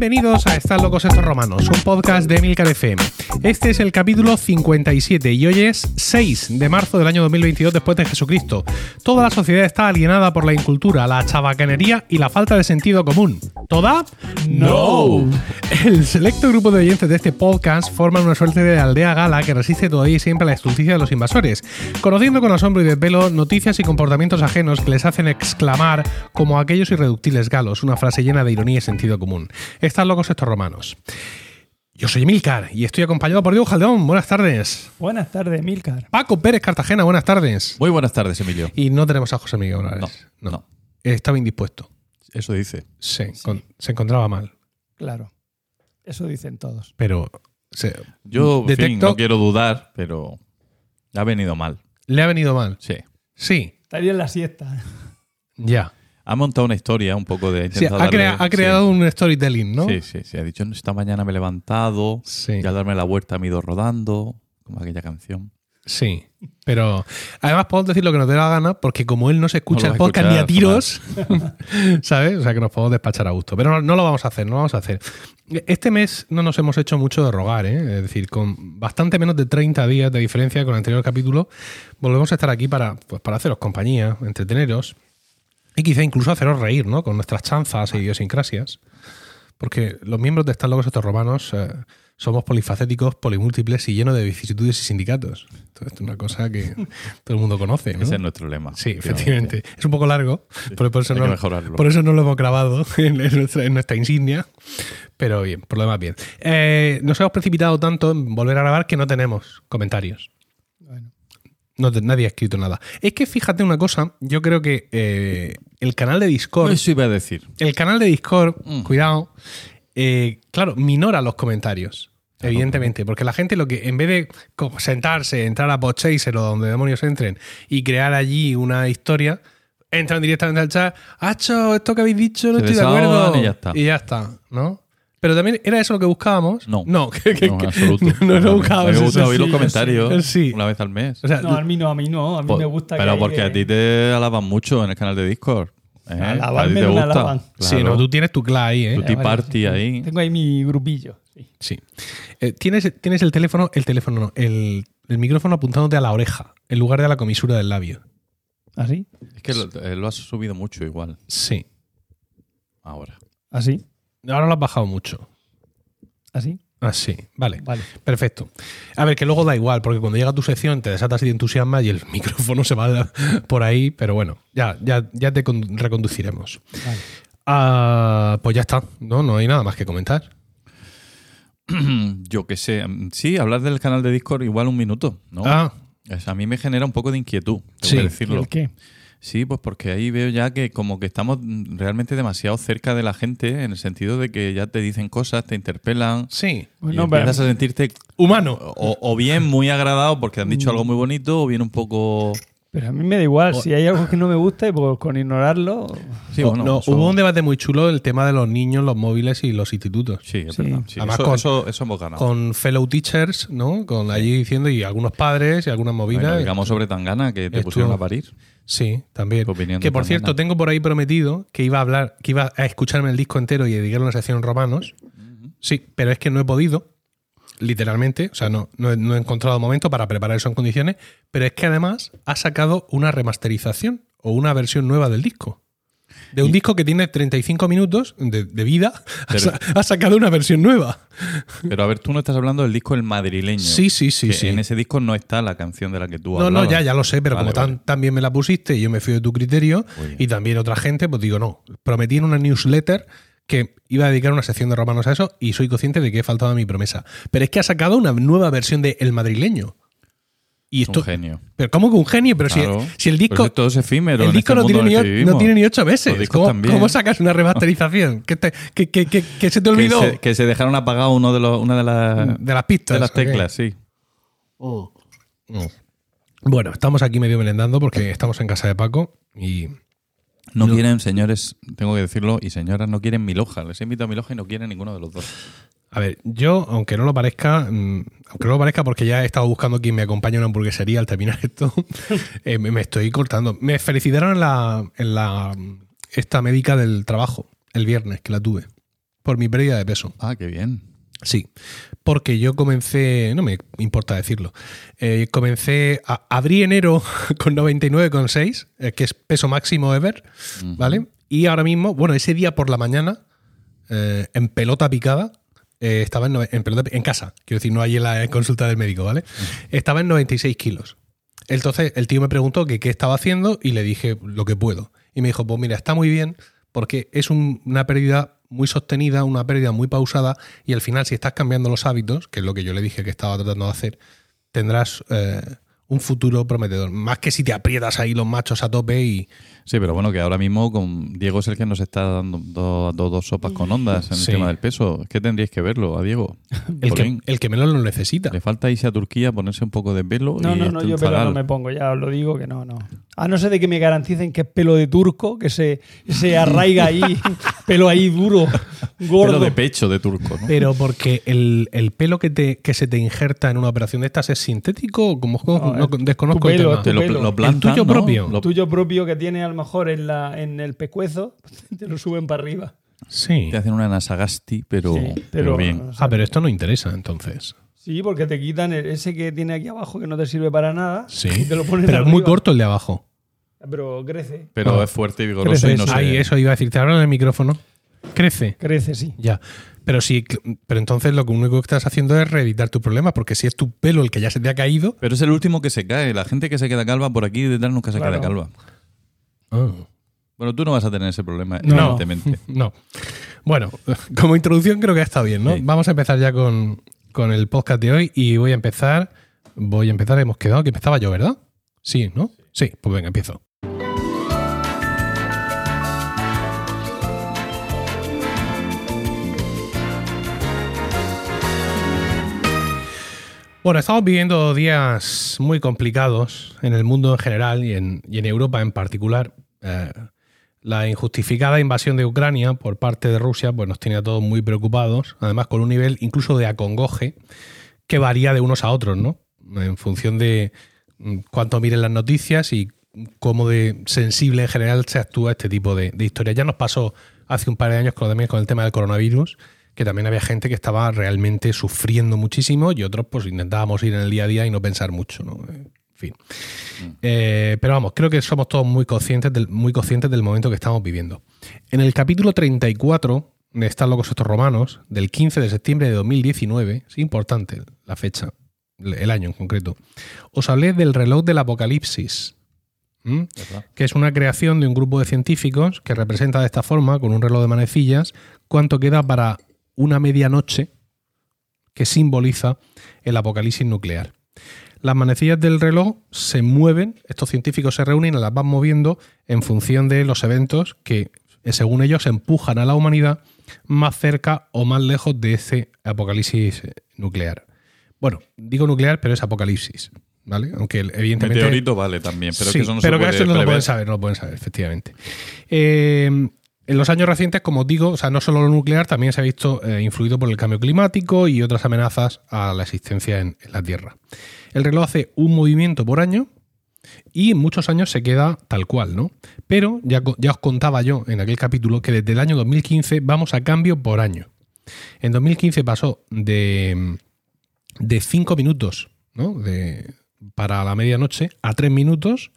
Bienvenidos a Están locos estos romanos, un podcast de Emilcar FM. Este es el capítulo 57 y hoy es 6 de marzo del año 2022 después de Jesucristo. Toda la sociedad está alienada por la incultura, la chabacanería y la falta de sentido común. ¿Toda? No. El selecto grupo de oyentes de este podcast forman una suerte de aldea gala que resiste todavía y siempre a la estulticia de los invasores, conociendo con asombro y desvelo noticias y comportamientos ajenos que les hacen exclamar como aquellos irreductibles galos, una frase llena de ironía y sentido común. Están locos estos romanos. Yo soy Emilcar y estoy acompañado por Diego Jaldeón. Buenas tardes. Buenas tardes, Emilcar. Paco Pérez Cartagena. Buenas tardes. Muy buenas tardes, Emilio. Y no tenemos a José Miguel Morales. No, no. Estaba indispuesto. Eso dice. Sí, con- se encontraba mal. Claro. Eso dicen todos. Pero se- Yo, en fin, detecto. no quiero dudar, pero ha venido mal. ¿Le ha venido mal? Sí. Sí, Estaría en la siesta. ya. Ha montado una historia un poco de... Sí, ha, crea- darle- ha creado un storytelling, ¿no? Sí, sí, sí. Ha dicho, esta mañana me he levantado Sí. y al darme la vuelta me he ido rodando, como aquella canción. Sí, pero además podemos decir lo que nos dé la gana porque como él no se escucha No el podcast ni a tiros, ¿sabes? O sea que nos podemos despachar a gusto. Pero no, no lo vamos a hacer, no lo vamos a hacer. Este mes no nos hemos hecho mucho de rogar, ¿eh? Es decir, con bastante menos de 30 días de diferencia con el anterior capítulo, volvemos a estar aquí para, pues, para haceros compañía, entreteneros y quizá incluso haceros reír, ¿no? Con nuestras chanzas e idiosincrasias. Porque los miembros de Están locos estos romanos eh, somos polifacéticos, polimúltiples y llenos de vicisitudes y sindicatos. Esto es una cosa que todo el mundo conoce. ¿no? Ese es nuestro lema. Sí, efectivamente. Es un poco largo, por, por eso no, por eso no lo hemos grabado en, en nuestra, en nuestra insignia. Pero bien, por lo demás bien. Eh, nos hemos precipitado tanto en volver a grabar que no tenemos comentarios. No nadie ha escrito nada. Es que fíjate una cosa, yo creo que eh, el canal de Discord... Eso iba a decir. El canal de Discord, Mm. cuidado, eh, claro, minora los comentarios. Evidentemente, porque la gente lo que, en vez de sentarse, entrar a Podchaser o donde demonios entren y crear allí una historia, entran directamente al chat, ¡Hacho! Esto que habéis dicho no Se estoy de acuerdo. y ya está. Y ya está, ¿no? Pero también, ¿era eso lo que buscábamos? No. No, que, que- No, en absoluto. no, no buscábamos Me gusta oír los comentarios sí. una vez al mes. O sea, No, a mí no, a mí no. A mí Po- me gusta que Pero porque a ti te alaban mucho en el canal de Discord. ¿eh? Alabarme a ti te gusta. alaban. sí, no, tú tienes tu clave ahí, ¿eh? Tu tea party ahí. Tengo ahí mi grupillo. sí. Sí. Eh, tienes, tienes el teléfono, el teléfono no, el, el micrófono apuntándote a la oreja, en lugar de a la comisura del labio. ¿Así? Es que lo, eh, lo has subido mucho igual Sí. ahora. ¿Así? Ahora lo has bajado mucho. ¿Así? Ah, sí. Vale. Vale. Perfecto. A ver, que luego da igual, porque cuando llega tu sección te desatas y te entusiasmas y el micrófono se va por ahí, pero bueno, ya, ya, ya te con- reconduciremos. vale. Ah, pues ya está, ¿no? No hay nada más que comentar. Yo qué sé. mm, Sí, hablar del canal de Discord igual un minuto, ¿no? Ah, a mí me genera un poco de inquietud, tengo Sí. que ¿Y decirlo. el qué? Sí, pues porque ahí veo ya que como que estamos mm, realmente demasiado cerca de la gente en el sentido de que ya te dicen cosas, te interpelan sí. Bueno, y pero- empiezas a sentirte Humano. o, o bien muy agradado porque han dicho algo muy bonito o bien un poco... Pero a mí me da igual. Si hay algo que no me gusta, y pues con ignorarlo. Sí, bueno, no, eso- Hubo un debate muy chulo el tema de los niños, los móviles y los institutos. Sí, es Sí. verdad. sí, Además eso, con- eso, eso hemos ganado. Con fellow teachers, ¿no? Con allí diciendo, y algunos padres y algunas movidas. Bueno, digamos sobre Tangana que te pusieron a parir. Sí, también. Opinión Que por cierto, tengo por ahí prometido que iba a hablar, que iba a escucharme el disco entero y dedicarle una sección en romanos. Sí, pero es que no he podido, literalmente. O sea, no, no he, no he encontrado momento para preparar eso en condiciones. Pero es que además ha sacado una remasterización o una versión nueva del disco. De un Y- disco que tiene 35 minutos de, de vida, ha Pero- sa- ha sacado una versión nueva. Pero a ver, tú no estás hablando del disco El Madrileño. Sí, sí, sí, que sí. En ese disco no está la canción de la que tú No, hablabas. no, ya, ya lo sé, pero Vale, como tan, también me la pusiste y yo me fui de tu criterio y también otra gente, pues digo, no. Prometí en una newsletter que iba a dedicar una sección de romanos a eso y soy consciente de que he faltado a mi promesa. Pero es que ha sacado una nueva versión de El Madrileño. Y Es esto, un genio. pero ¿cómo que un genio? Pero si- Claro. si, el disco, es que todo es efímero. el disco este no, tiene ni, no tiene ni ocho meses. ¿Cómo, sacas una remasterización? ¿Qué, te- qué- qué- qué- qué se te Que olvidó? se, que se dejaron apagado uno de los, una de las, de las pistas. de las teclas, sí. Bueno, estamos aquí medio merendando porque estamos en casa de Paco y No, No. quieren, señores, tengo que decirlo, y señoras, no quieren mi loja. Les he invitado a mi loja y no quieren ninguno de los dos. A ver, yo, aunque no lo parezca, mm, aunque no lo parezca porque ya he estado buscando quien me acompañe a una hamburguesería al terminar esto, eh, me, estoy cortando. Me felicitaron en la, en la esta médica del trabajo, el viernes, que la tuve. por mi pérdida de peso. Ah, qué bien. Sí, porque yo comencé, no me importa decirlo, eh, comencé, a, abrí enero con 99,6, eh, que es peso máximo ever, Ujú. ¿vale? Y ahora mismo, bueno, ese día por la mañana, eh, en pelota picada, eh, estaba en, casa, quiero decir, no ahí en la consulta del médico, ¿vale? Estaba en 96 kilos. Entonces el tío me preguntó que qué estaba haciendo y le dije lo que puedo. Y me dijo, pues mira, está muy bien porque es un- una pérdida muy sostenida, una pérdida muy pausada y al final si estás cambiando los hábitos, que es lo que yo le dije que estaba tratando de hacer, tendrás eh, un futuro prometedor. Más que si te aprietas ahí los machos a tope y... Sí, pero bueno, que ahora mismo con Diego es el que nos está dando do- do- dos sopas con ondas en Sí. el tema del peso. Es que tendríais que verlo a Diego. El que, el que menos lo necesita. Le falta irse a Turquía, ponerse un poco de pelo No, y no, no, yo pelo no me pongo, ya os lo digo que no, no. A no ser de que me garanticen que es pelo de turco, que se, se arraiga ahí, pelo ahí duro, gordo. Pelo de pecho de turco, ¿no? Pero porque el, el pelo que, te, que se te injerta en una operación de estas es sintético, o como No, no, es desconozco tu el pelo, tema. Te lo, pelo. lo El plantan, tuyo ¿no? propio. Lo- tuyo propio que tiene a lo mejor en, la, en el pescuezo, te lo suben para arriba. Sí. Te hacen una nasagasti, pero, Sí, pero, pero, bien. o sea, Ah, pero esto no interesa entonces. Sí, porque te quitan el- ese que tiene aquí abajo que no te sirve para nada. Sí. y te lo ponen Pero es muy corto el de abajo. Pero crece. Pero Ah. es fuerte y vigoroso Crece y no. Ahí, eso iba a decir. Te hablan en el micrófono. Crece. Crece, sí. Ya. Pero sí, pero entonces lo único que estás haciendo es reeditar tu problema, porque si es tu pelo el que ya se te ha caído. Pero es el último que se cae. La gente que se queda calva por aquí detrás nunca se Claro. queda calva. Ah. Bueno, tú no vas a tener ese problema, No. evidentemente. No. Bueno, como introducción creo que está bien, ¿no? Sí. Vamos a empezar ya con, con el podcast de hoy y voy a empezar. Voy a empezar, hemos quedado que empezaba yo, ¿verdad? Sí, ¿no? Sí, pues venga, empiezo. Bueno, estamos viviendo días muy complicados en el mundo en general y en, y en Europa en particular. Eh, la injustificada invasión de Ucrania por parte de Rusia pues nos tiene a todos muy preocupados, además con un nivel incluso de acongoje que varía de unos a otros, ¿no? En función de mm, cuánto miren las noticias y cómo de sensible en general se actúa este tipo de, de historias. Ya nos pasó hace un par de años también con el tema del coronavirus, que también había gente que estaba realmente sufriendo muchísimo y otros pues intentábamos ir en el día a día y no pensar mucho, ¿no? En fin. Eh, pero vamos, creo que somos todos muy conscientes, del, muy conscientes del momento que estamos viviendo. En el capítulo 34 de Están locos estos romanos, del 15 de septiembre de 2019, es importante la fecha, el año en concreto, os hablé del reloj del apocalipsis. que es una creación de un grupo de científicos que representa de esta forma, con un reloj de manecillas, cuánto queda para una medianoche que simboliza el apocalipsis nuclear. Las manecillas del reloj se mueven, estos científicos se reúnen y las van moviendo en función de los eventos que, eh, según ellos, empujan a la humanidad más cerca o más lejos de ese apocalipsis eh, nuclear. Bueno, digo nuclear, pero es apocalipsis, ¿vale? Aunque evidentemente... Meteorito vale también, pero Sí, que eso no pero se que puede eso no lo pueden saber, no lo pueden saber, efectivamente. Eh, en los años recientes, como digo, o sea, no solo lo nuclear, también se ha visto eh, influido por el cambio climático y otras amenazas a la existencia en, la Tierra. El reloj hace un movimiento por año y en muchos años se queda tal cual, ¿no? Pero ya, os contaba yo en aquel capítulo que desde el año 2015 vamos a cambio por año. En 2015 pasó de, de 5 minutos ¿no? de, para la medianoche a 3 minutos.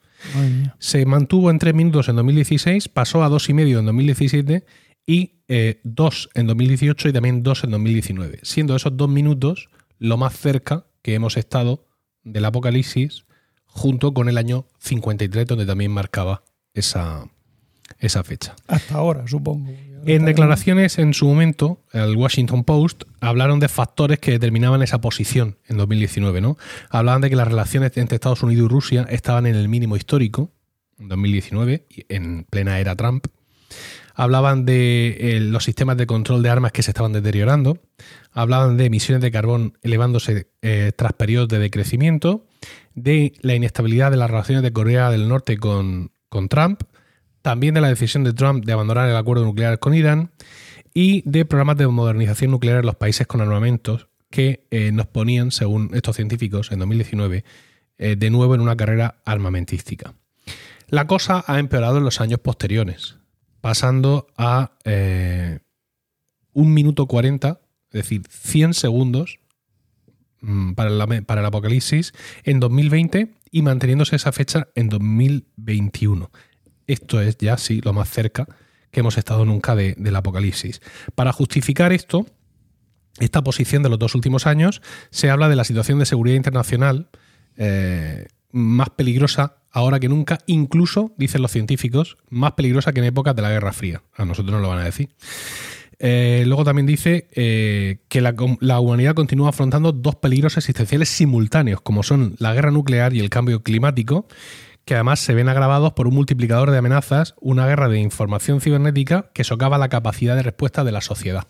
Se mantuvo en 3 minutos en 2016, pasó a 2,5 en 2017 y 2 en 2018 y también 2 en 2019, siendo esos 2 minutos lo más cerca que hemos estado del apocalipsis junto con el año 53 donde también marcaba esa, esa fecha. Hasta ahora, supongo. En declaraciones en su momento, el Washington Post hablaron de factores que determinaban esa posición en 2019, ¿no? Hablaban de que las relaciones entre Estados Unidos y Rusia estaban en el mínimo histórico en 2019, y en plena era Trump. Hablaban de los sistemas de control de armas que se estaban deteriorando. Hablaban de emisiones de carbón elevándose eh, tras periodos de decrecimiento. De la inestabilidad de las relaciones de Corea del Norte con, con Trump también de la decisión de Trump de abandonar el acuerdo nuclear con Irán y de programas de modernización nuclear en los países con armamentos que eh, nos ponían, según estos científicos, en 2019, eh, de nuevo en una carrera armamentística. La cosa ha empeorado en los años posteriores, pasando a, eh, un minuto 40, es decir, 100 segundos mm, para el apocalipsis en 2020 y manteniéndose esa fecha en 2021. Esto es ya sí lo más cerca que hemos estado nunca de- del apocalipsis. Para justificar esto, esta posición de los dos últimos años, se habla de la situación de seguridad internacional eh, más peligrosa ahora que nunca, incluso, dicen los científicos, más peligrosa que en épocas de la Guerra Fría. A nosotros nos lo van a decir. Eh, luego también dice eh, que la, la humanidad continúa afrontando dos peligros existenciales simultáneos, como son la guerra nuclear y el cambio climático, que además se ven agravados por un multiplicador de amenazas, una guerra de información cibernética que socava la capacidad de respuesta de la sociedad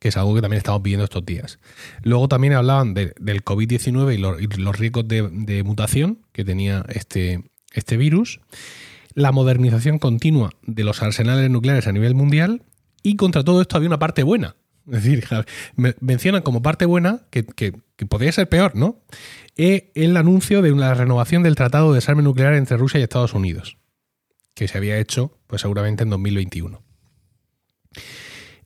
que es algo que también estamos viendo estos días. Luego también hablaban de- del COVID-19 y, lo- y los riesgos de, de mutación que tenía este, este virus, la modernización continua de los arsenales nucleares a nivel mundial y contra todo esto había una parte buena. Es decir, me- mencionan como parte buena, que, que- podría ser peor, ¿no? Eh, el anuncio de la renovación del Tratado de Desarme Nuclear entre Rusia y Estados Unidos, que se había hecho pues seguramente en 2021.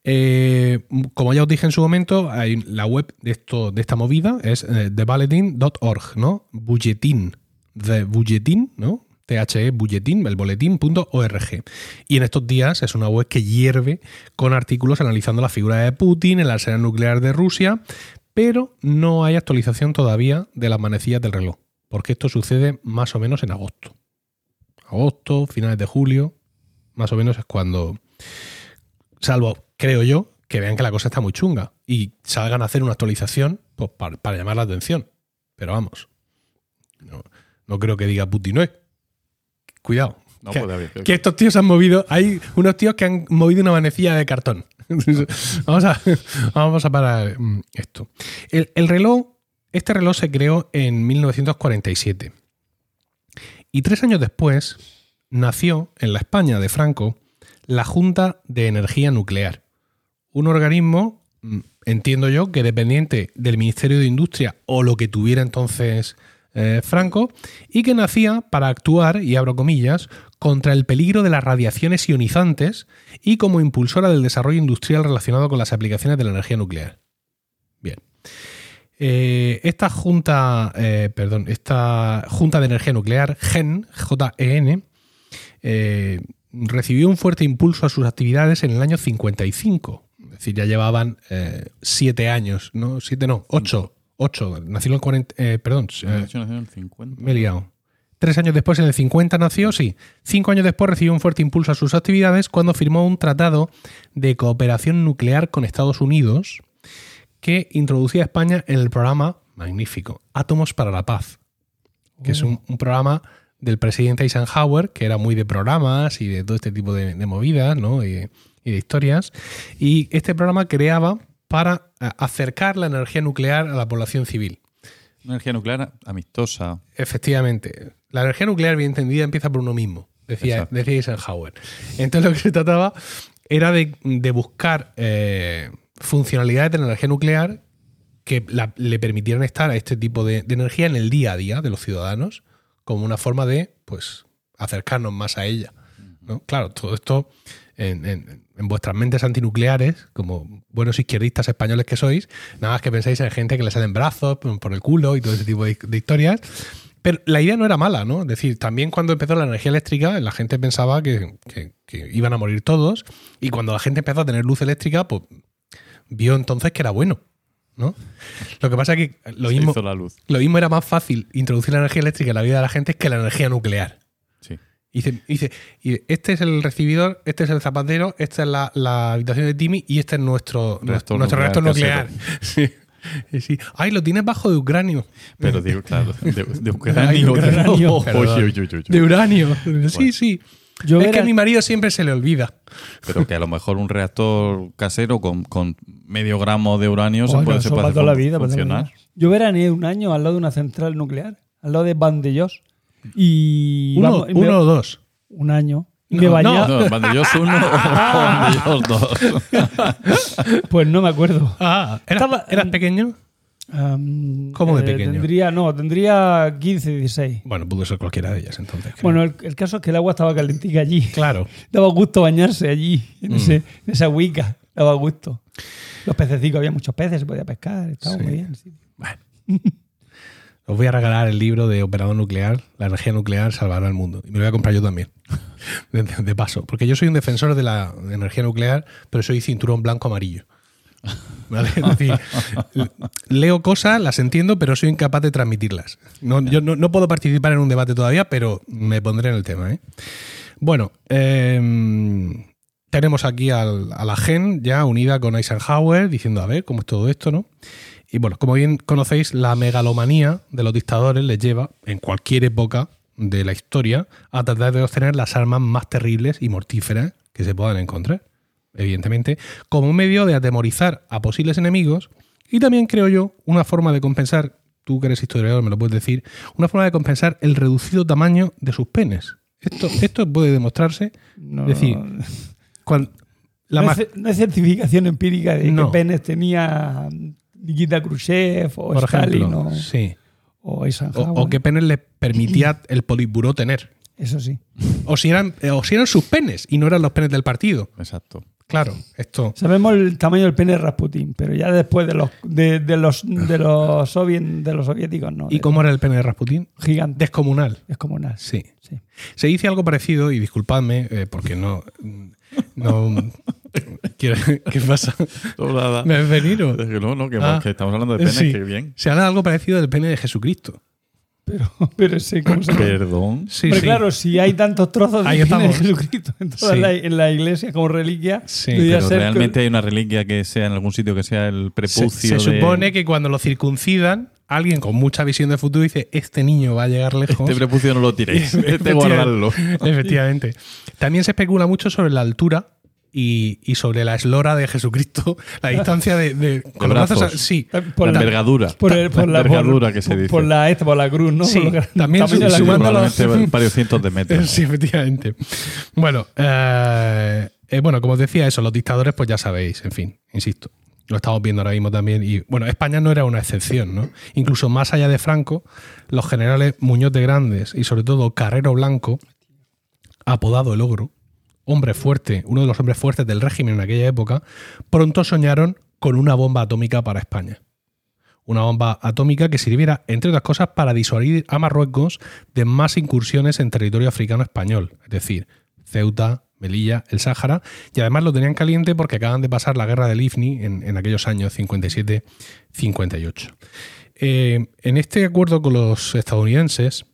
Eh, como ya os dije en su momento, la web de, esto, de esta movida es eh, thebulletin.org, ¿no? Bulletin, the bulletin, ¿no? THE bulletin, el boletín.org. Y en estos días es una web que hierve con artículos analizando la figura de Putin, el arsenal nuclear de Rusia, pero no hay actualización todavía de las manecillas del reloj, porque esto sucede más o menos en agosto. Agosto, finales de julio, más o menos es cuando salvo, creo yo, que vean que la cosa está muy chunga y salgan a hacer una actualización pues, para, llamar la atención. Pero vamos, no, no creo que diga Putin, no Cuidado. No que, puede haber. que estos tíos han movido, hay unos tíos que han movido una manecilla de cartón. vamos, a, vamos a parar mm, esto. El, el reloj, este reloj se creó en 1947. Y tres años después nació en la España de Franco la Junta de Energía Nuclear. Un organismo, mm, entiendo yo, que dependiente del Ministerio de Industria o lo que tuviera entonces eh, Franco, y que nacía para actuar, y abro comillas, contra el peligro de las radiaciones ionizantes y como impulsora del desarrollo industrial relacionado con las aplicaciones de la energía nuclear. Bien. Eh, esta junta, eh, perdón, esta Junta de Energía Nuclear, GEN, J-E-N, recibió un fuerte impulso a sus actividades en el año 55. Es decir, ya llevaban siete años, ¿no? Siete no, ocho. Ocho. Nació en el 40, eh, perdón, eh, nació en el 50. me he liado. Tres años después, en el 50 nació, sí. Cinco años después recibió un fuerte impulso a sus actividades cuando firmó un tratado de cooperación nuclear con Estados Unidos que introducía a España en el programa magnífico Átomos para la Paz, que es un, un programa del presidente Eisenhower, que era muy de programas y de todo este tipo de, de movidas ¿no? y, y de historias. Y este programa creaba para eh, acercar la energía nuclear a la población civil. Una energía nuclear amistosa. Efectivamente. La energía nuclear, bien entendida, empieza por uno mismo, decía, decía Eisenhower. Entonces lo que se trataba era de, de buscar eh, funcionalidades de la energía nuclear que la- le permitieran estar a este tipo de, de energía en el día a día de los ciudadanos como una forma de pues acercarnos más a ella. ¿no? Claro, todo esto en, en- en vuestras mentes antinucleares, como buenos izquierdistas españoles que sois, nada más que pensáis en gente que le salen brazos por el culo y todo ese tipo de, de historias. Pero la idea no era mala, ¿no? Es decir, también cuando empezó la energía eléctrica, la gente pensaba que, que- que iban a morir todos. Y cuando la gente empezó a tener luz eléctrica, pues vio entonces que era bueno. ¿no? Lo que pasa es que lo Se mismo, hizo la luz. lo mismo era más fácil introducir la energía eléctrica en la vida de la gente que la energía nuclear. Y dice, y dice, y este es el recibidor, este es el zapatero, esta es la, la habitación de Timmy y este es nuestro Reactor nuestro reactor nuclear nuclear. Sí. Y sí. Ay, lo tienes bajo de uranio. Pero digo, claro, de, de ucranio. De uranio. Sí, sí. Yo es que a mi marido siempre se le olvida. Pero que a lo mejor un reactor casero con, con medio gramo de uranio se puede, eso se puede hacer toda la vida, la funcionar. vida. Yo veraneé un año al lado de una central nuclear, al lado de Vandellós. Y Uno, vamos, uno o dos. un año. No, me bañaba. No, Vandellós uno o Vandellós dos. Pues no me acuerdo. Ah, ¿eras, Estaba- eras pequeño? Am, ¿Cómo de eh, pequeño? Tendría, no, tendría 15, 16. Bueno, pudo ser cualquiera de ellas entonces. creo. Bueno, el, el caso es que el agua estaba calentica allí. claro. Daba gusto bañarse allí, en, Mm. ese- en esa huica. Daba gusto. Los pececicos, había muchos peces, se podía pescar, estaba Sí. muy bien. sí. Bueno. Os voy a regalar el libro de Operador Nuclear, La energía nuclear salvará al mundo. Y me lo voy a comprar yo también. De, paso. Porque yo soy un defensor de la energía nuclear, pero soy cinturón blanco-amarillo. ¿Vale? Es decir, leo cosas, las entiendo, pero soy incapaz de transmitirlas. No, yo no, no puedo participar en un debate todavía, pero me pondré en el tema. ¿eh? Bueno, em, tenemos aquí al- a la GEN ya unida con Eisenhower diciendo, a ver, ¿cómo es todo esto, no? Y bueno, como bien conocéis, la megalomanía de los dictadores les lleva, en cualquier época de la historia, a tratar de obtener las armas más terribles y mortíferas que se puedan encontrar, evidentemente, como un medio de atemorizar a posibles enemigos y también, creo yo, una forma de compensar, tú que eres historiador me lo puedes decir, una forma de compensar el reducido tamaño de sus penes. Esto, esto puede demostrarse, No, es decir, cuando, la no, hay certificación empírica de No. qué penes tenía Nikita Khrushchev o por Stalin ejemplo, o, sí. o O, Eisenhower. o qué penes le permitía el politburó tener. Eso sí. O si, eran, eh, o si eran sus penes y no eran los penes del partido. Exacto. Claro, esto. Sabemos el tamaño del pene de Rasputin, pero ya después de los de, de los de los sovien- de los soviéticos no. ¿Y cómo era el pene de Rasputín? gigante. Descomunal. Es como una. Sí. Sí. Se dice algo parecido, y disculpadme, eh, porque no. no ¿Qué pasa? No, nada. ¿Me ves venir? o? Es que no, no, que, Ah. que estamos hablando de penes, Sí. que bien. Se habla algo parecido del pene de Jesucristo. Pero, pero sí, ¿cómo se llama? Perdón. Sí, Pero sí. claro, si hay tantos trozos de Ahí pene de. Jesucristo en, toda Sí. la, en la iglesia como reliquia, Pero ser realmente hay una reliquia que sea en algún sitio que sea el prepucio. se de- supone que cuando lo circuncidan, alguien con mucha visión de futuro dice: Este niño va a llegar lejos. Este prepucio no lo tiréis. Este guardarlo. Efectivamente. También se especula mucho sobre la altura y, y sobre la eslora de Jesucristo, la distancia de. de, cuando lo haces a- brazos. sí. Eh, por la la- envergadura. por, el- por la, envergadura por- que se dice. Por la, por la cruz, ¿no? Sí, Por lo que- también la su- sumando los- varios cientos de metros. Sí, efectivamente. Bueno, eh, eh, bueno, como os decía eso, los dictadores, pues ya sabéis, en fin, insisto. Lo estamos viendo ahora mismo también. Y bueno, España no era una excepción, ¿no? Incluso más allá de Franco, los generales Muñoz de Grandes y sobre todo Carrero Blanco, apodado el ogro, hombre fuerte, uno de los hombres fuertes del régimen en aquella época, pronto soñaron con una bomba atómica para España. Una bomba atómica que sirviera, entre otras cosas, para disuadir a Marruecos de más incursiones en territorio africano español, es decir, Ceuta, Melilla, el Sáhara, y además lo tenían caliente porque acaban de pasar la guerra del IFNI en, aquellos años 57-58. Eh, en este acuerdo con los estadounidenses,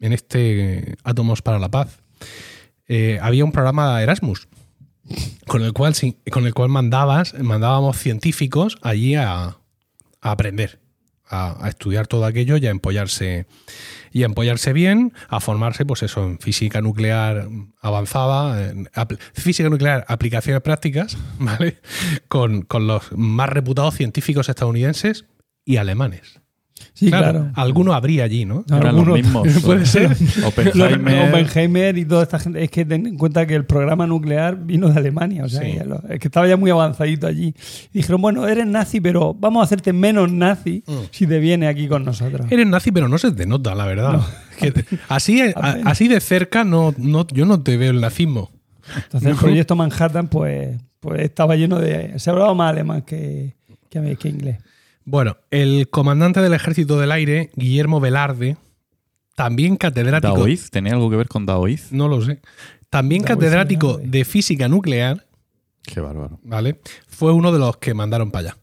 en este Átomos para la Paz, eh, había un programa Erasmus con el cual, con el cual mandabas, mandábamos científicos allí a, aprender, a, estudiar todo aquello y a empollarse, y a empollarse bien, a formarse, pues eso, en física nuclear avanzada, en física nuclear, aplicaciones prácticas, ¿vale? Con, con los más reputados científicos estadounidenses y alemanes. Sí, claro, claro. alguno habría allí, ¿no? Eran los algunos- mismos. Puede ser. Oppenheimer. Oppenheimer y toda esta gente. Es que ten en cuenta que el programa nuclear vino de Alemania. O sea, Sí. que lo- es que estaba ya muy avanzadito allí. Y dijeron, bueno, eres nazi, pero vamos a hacerte menos nazi Mm. si te vienes aquí con nosotros. Eres nazi, pero no se te nota, la verdad. Que te- así, a- apenas. así de cerca no, no, yo no te veo el nazismo. Entonces el proyecto Manhattan, pues, pues estaba lleno de. Se hablaba más alemán que, que, que inglés. Bueno, el comandante del ejército del aire, Guillermo Velarde, también catedrático. ¿Daoiz? ¿Tenía algo que ver con Daoiz? No lo sé. También Daoiz catedrático de física nuclear, Qué bárbaro. ¿vale? Fue uno de los que mandaron para allá.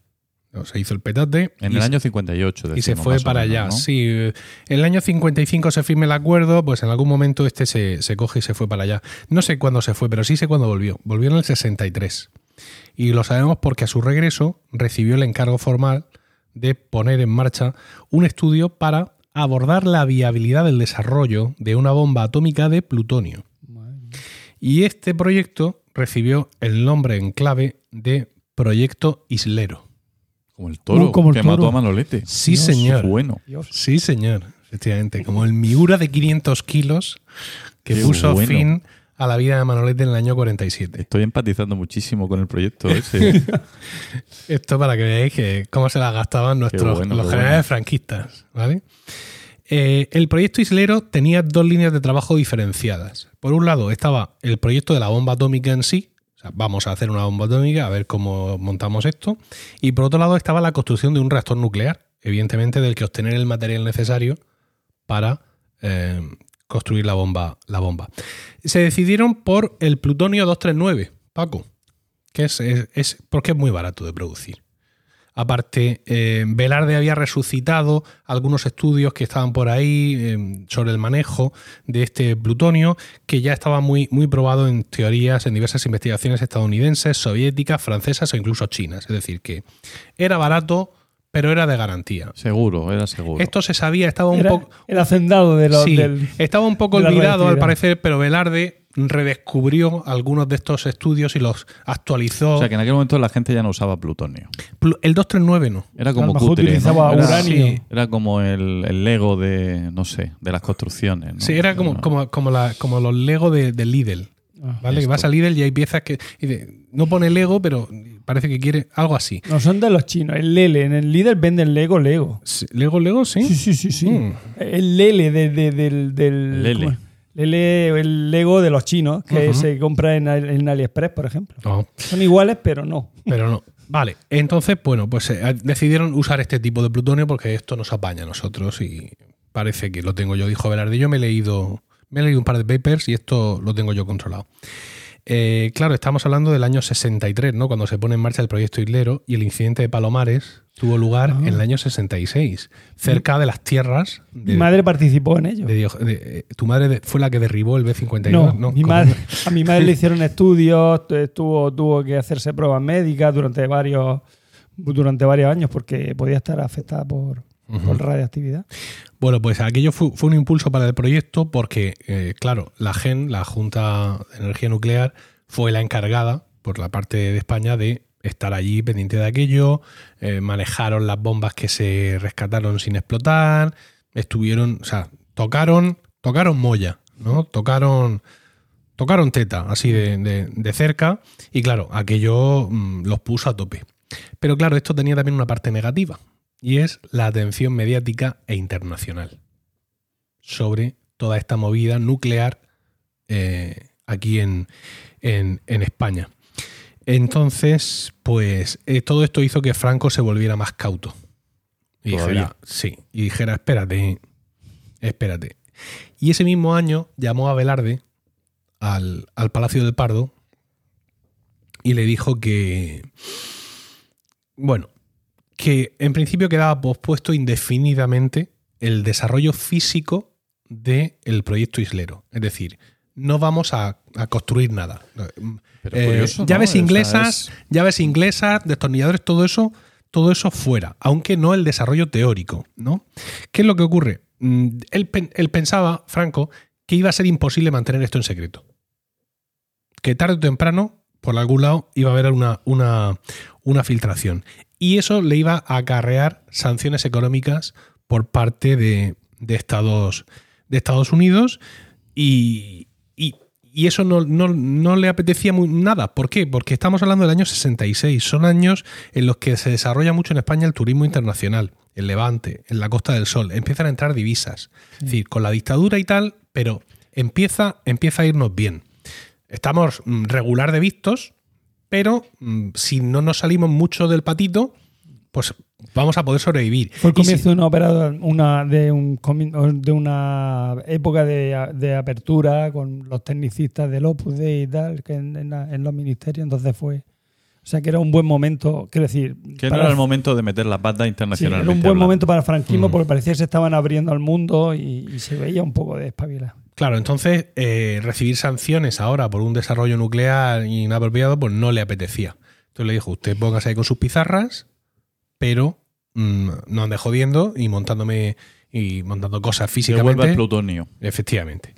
O Se hizo el petate. En el año 58. y se decimos, fue para menos, allá. ¿no? Sí, en el año 55 se firma el acuerdo, pues en algún momento este se, se coge y se fue para allá. No sé cuándo se fue, pero sí sé cuándo volvió. Volvió en el 63. Y lo sabemos porque a su regreso recibió el encargo formal de poner en marcha un estudio para abordar la viabilidad del desarrollo de una bomba atómica de plutonio. Y este proyecto recibió el nombre en clave de Proyecto Islero. Como el toro Como el que toro. mató a Manolete. Sí, Dios, señor. Bueno. Dios. Sí, señor, efectivamente. Como el Miura de 500 kilos que Qué puso bueno. fin a la vida de Manolete en el año 47. Estoy empatizando muchísimo con el proyecto ese. Esto para que veáis que cómo se las gastaban nuestros bueno, los generales bueno. franquistas. ¿vale? Eh, el proyecto Islero tenía dos líneas de trabajo diferenciadas. Por un lado estaba el proyecto de la bomba atómica en sí, O sea, vamos a hacer una bomba atómica, a ver cómo montamos esto. Y por otro lado estaba la construcción de un reactor nuclear, evidentemente del que obtener el material necesario para eh, construir la bomba, la bomba. Se decidieron por el plutonio 239, Paco, que es, es, porque es muy barato de producir. Aparte, eh, Velarde había resucitado algunos estudios que estaban por ahí eh, sobre el manejo de este plutonio, que ya estaba muy, muy probado en teorías, en diversas investigaciones estadounidenses, soviéticas, francesas o incluso chinas. Es decir, que era barato, pero era de garantía. Seguro, era seguro. Esto se sabía, estaba un poco. el hacendado de los, Sí, del... estaba un poco olvidado al parecer, pero Velarde redescubrió algunos de estos estudios y los actualizó. O sea, que en aquel momento la gente ya no usaba plutonio. Plu- El 239 no. Era A como cutre, ¿no? utilizaba Era, uranio. sí. era como el, el Lego de, no sé, de las construcciones. ¿no? Sí, era como, No. como, como, la- como los Lego de, de Lidl. Ah, ¿Vale? Que esto. vas a Lidl y hay piezas que. y de- no pone Lego, pero parece que quiere algo así. No son de los chinos. El Lele. En el líder venden Lego, Lego. Sí, ¿Lego, Lego? Sí. Sí, sí, sí, sí. Mm. El Lele de- de- del, del Lele. ¿cómo el Lego de los chinos que se compra en, en AliExpress, por ejemplo. No, Son iguales, pero no. pero no. Vale, entonces, bueno, pues eh, decidieron usar este tipo de plutonio porque esto nos apaña a nosotros y parece que lo tengo yo, dijo Velarde. Yo me he leído, me he leído un par de papers y esto lo tengo yo controlado. Eh, claro, estamos hablando del año 63, ¿no? Cuando se pone en marcha el proyecto Islero y el incidente de Palomares tuvo lugar Ah. en el año 66, cerca de las tierras de, Mi madre participó en ello. de Dio- de- eh, tu madre fue la que derribó el B-52. No, No, mi ¿cómo? madre, a mi madre le hicieron estudios, tu- tuvo, tuvo que hacerse pruebas médicas durante varios, durante varios años porque podía estar afectada por, Por radiactividad. Bueno, pues aquello fue, fue un impulso para el proyecto porque, eh, claro, la GEN, la Junta de Energía Nuclear, fue la encargada por la parte de España de estar allí pendiente de aquello, eh, manejaron las bombas que se rescataron sin explotar, estuvieron, o sea, tocaron, tocaron molla, ¿no? Tocaron, tocaron teta, así de, de- de cerca, y claro, aquello mm, los puso a tope. Pero claro, esto tenía también una parte negativa, y es la atención mediática e internacional sobre toda esta movida nuclear eh, aquí en, en- en España. Entonces, pues eh, todo esto hizo que Franco se volviera más cauto. Y Todavía. dijera, sí, y dijera, espérate, espérate. Y ese mismo año llamó a Velarde al, al Palacio del Pardo y le dijo que, bueno, que en principio quedaba pospuesto indefinidamente el desarrollo físico del proyecto islero. Es decir, no vamos a, a construir nada. Pero Eh, llaves inglesas, es- llaves inglesas, destornilladores, todo eso, todo eso fuera, aunque no el desarrollo teórico, ¿no? ¿Qué es lo que ocurre? Mm, Él, él pensaba, Franco, que iba a ser imposible mantener esto en secreto. Que tarde o temprano, por algún lado, iba a haber una, una, una filtración. Y eso le iba a acarrear sanciones económicas por parte de, de Estados, de Estados Unidos y, y- y eso no, no- no le apetecía muy, nada. ¿Por qué? Porque estamos hablando del año 66. Son años en los que se desarrolla mucho en España el turismo internacional, el Levante, en la Costa del Sol. Empiezan a entrar divisas. Es decir, con la dictadura y tal, pero empieza, empieza a irnos bien. Estamos mm, regular de vistos, pero mm, si no nos salimos mucho del patito, pues vamos a poder sobrevivir. Fue el si- comienzo de una operadora, una, de, un, de una época de, de apertura con los tecnicistas del Opus Dei y tal, que en, en la- en los ministerios, entonces fue. O sea que era un buen momento, quiero decir. Que no era el momento de meter las bandas sí, internacionales. era un buen momento para el franquismo Mm. porque parecía que se estaban abriendo al mundo y, y se veía un poco de espabila. Claro, entonces eh, recibir sanciones ahora por un desarrollo nuclear inapropiado, pues no le apetecía. Entonces le dijo, usted póngase ahí con sus pizarras, pero mm, no ande jodiendo y montándome y montando cosas vuelve físicamente. el plutonio. Efectivamente.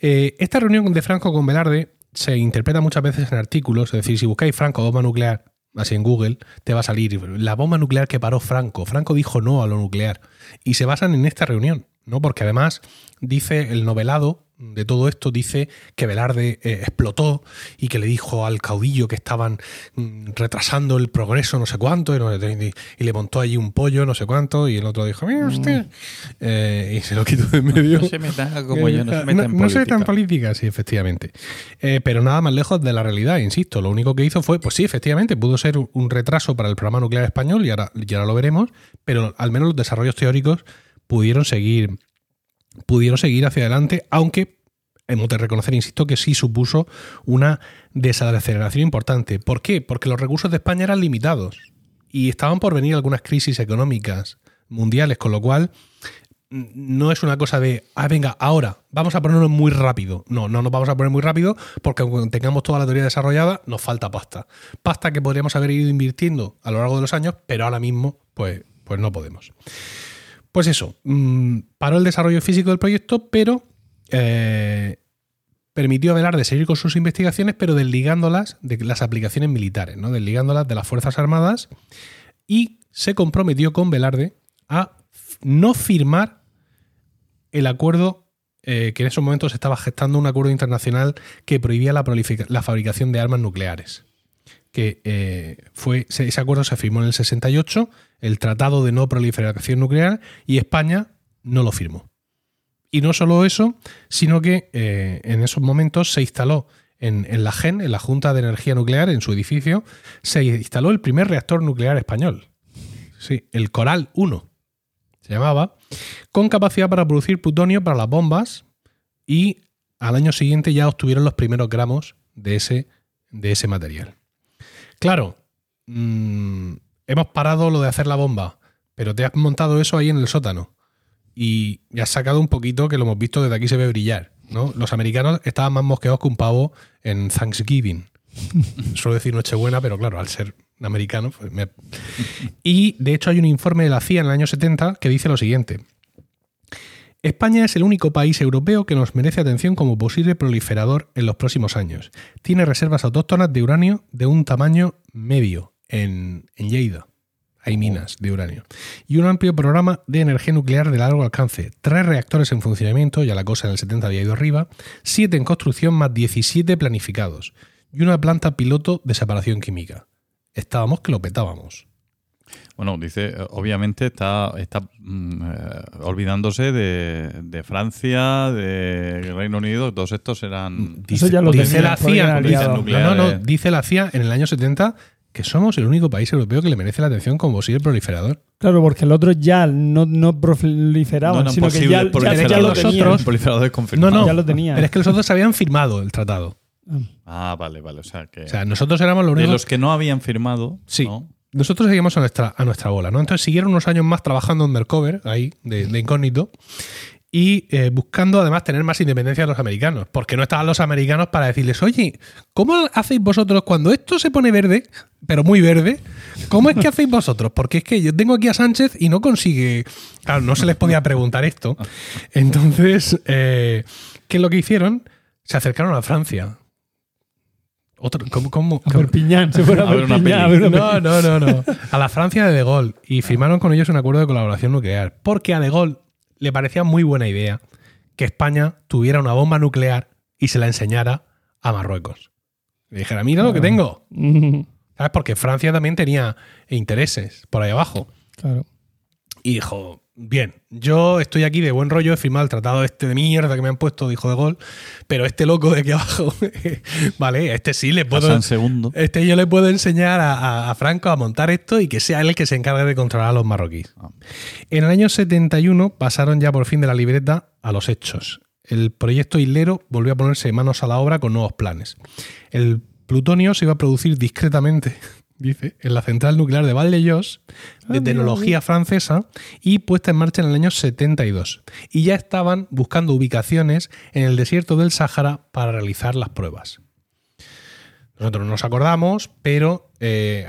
Eh, esta reunión de Franco con Velarde se interpreta muchas veces en artículos, es decir, si buscáis Franco bomba nuclear, así en Google, te va a salir la bomba nuclear que paró Franco. Franco dijo no a lo nuclear. Y se basan en esta reunión. ¿No? Porque además dice el novelado de todo esto dice que Velarde eh, explotó y que le dijo al caudillo que estaban mm, retrasando el progreso no sé cuánto y, no- y- y le montó allí un pollo no sé cuánto y el otro dijo mira usted Eh, y se lo quitó de en medio No se meta como yo, no se meta en no se meta política. en política, sí, efectivamente. Eh, pero nada más lejos de la realidad, insisto. Lo único que hizo fue, pues sí, efectivamente, pudo ser un- un retraso para el programa nuclear español y ahora, y ahora lo veremos, pero al menos los desarrollos teóricos pudieron seguir, pudieron seguir hacia adelante, aunque hemos de reconocer, insisto, que sí supuso una desaceleración importante. ¿Por qué? Porque los recursos de España eran limitados y estaban por venir algunas crisis económicas mundiales, con lo cual no es una cosa de, ah, venga, ahora vamos a ponernos muy rápido. No, no nos vamos a poner muy rápido porque aunque tengamos toda la teoría desarrollada, nos falta pasta. Pasta que podríamos haber ido invirtiendo a lo largo de los años, pero ahora mismo, pues, pues no podemos. Pues eso, mm, paró el desarrollo físico del proyecto, pero eh, permitió a Velarde seguir con sus investigaciones, pero desligándolas de las aplicaciones militares, ¿no? desligándolas de las Fuerzas Armadas, y se comprometió con Velarde a no firmar el acuerdo eh, que en esos momentos estaba gestando un acuerdo internacional que prohibía la, fabricación de armas nucleares. Que eh, fue, se- ese acuerdo se firmó en el 68, el Tratado de No Proliferación Nuclear, y España no lo firmó. Y no solo eso, sino que eh, en esos momentos se instaló en, la GEN, en la Junta de Energía Nuclear, en su edificio, se instaló el primer reactor nuclear español. Sí, el Coral 1 se llamaba, con capacidad para producir plutonio para las bombas y al año siguiente ya obtuvieron los primeros gramos de ese, de ese material. Claro, mm, hemos parado lo de hacer la bomba, pero te has montado eso ahí en el sótano y ya has sacado un poquito que lo hemos visto desde aquí se ve brillar. ¿no? Los americanos estaban más mosqueados que un pavo en Thanksgiving. Suelo decir Nochebuena, pero claro, al ser americano. pues me- Y de hecho hay un informe de la CIA en el año 70 que dice lo siguiente. España es el único país europeo que nos merece atención como posible proliferador en los próximos años. Tiene reservas autóctonas de uranio de un tamaño medio en, en Lleida. Hay minas de uranio. Y un amplio programa de energía nuclear de largo alcance. Tres reactores en funcionamiento, ya la cosa en el 70 había ido arriba. Siete en construcción más 17 planificados. Y una planta piloto de separación química. Estábamos que lo petábamos. Bueno, dice, eh, obviamente está, está mm, eh, olvidándose de, de Francia, de Reino Unido, todos estos eran... Eso ya lo dice la CIA, dice- no, no, dice la CIA en el año 70 que somos el único país europeo que le merece la atención como posible proliferador. Claro, porque el otro ya no, no proliferaban, eran sino que ya, ya- ya lo tenían. No, confirmados. no, Ya lo tenía. pero es que los otros habían firmado el tratado. Ah, vale, vale. O sea, que O sea, nosotros éramos los de únicos. los que no habían firmado, Sí. ¿no? Nosotros seguimos a nuestra, a nuestra bola, ¿no? Entonces siguieron unos años más trabajando undercover, ahí, de, de incógnito, y eh, buscando además tener más independencia de los americanos, porque no estaban los americanos para decirles, oye, ¿cómo hacéis vosotros cuando esto se pone verde, pero muy verde? ¿Cómo es que hacéis vosotros? Porque es que yo tengo aquí a Sánchez y no consigue. Claro, no se les podía preguntar esto. Entonces, eh, ¿qué es lo que hicieron? Se acercaron a Francia. Otro, ¿cómo, cómo- A Perpiñán, se fueron a A ver Perpiñán, a ver una no, no, no, no. A la Francia de De Gaulle. Y firmaron con ellos un acuerdo de colaboración nuclear. Porque a De Gaulle le parecía muy buena idea que España tuviera una bomba nuclear y se la enseñara a Marruecos. Le dijera, mira lo que tengo. ¿Sabes? Porque Francia también tenía intereses por ahí abajo. Claro. Y dijo, bien, yo estoy aquí de buen rollo, he firmado el tratado este de mierda que me han puesto, dijo De Gaulle, pero este loco de aquí abajo, vale, este sí le puedo... Segundo. Este yo le puedo enseñar a, a- a Franco a montar esto y que sea él el que se encargue de controlar a los marroquíes. Ah. En el año 71 pasaron ya por fin de la libreta a los hechos. El proyecto Hilero volvió a ponerse manos a la obra con nuevos planes. El plutonio se iba a producir discretamente, dice, en la central nuclear de Val-de-Jos, de Ah, mira, tecnología francesa, y puesta en marcha en el año 72. Y ya estaban buscando ubicaciones en el desierto del Sáhara para realizar las pruebas. Nosotros no nos acordamos, pero eh,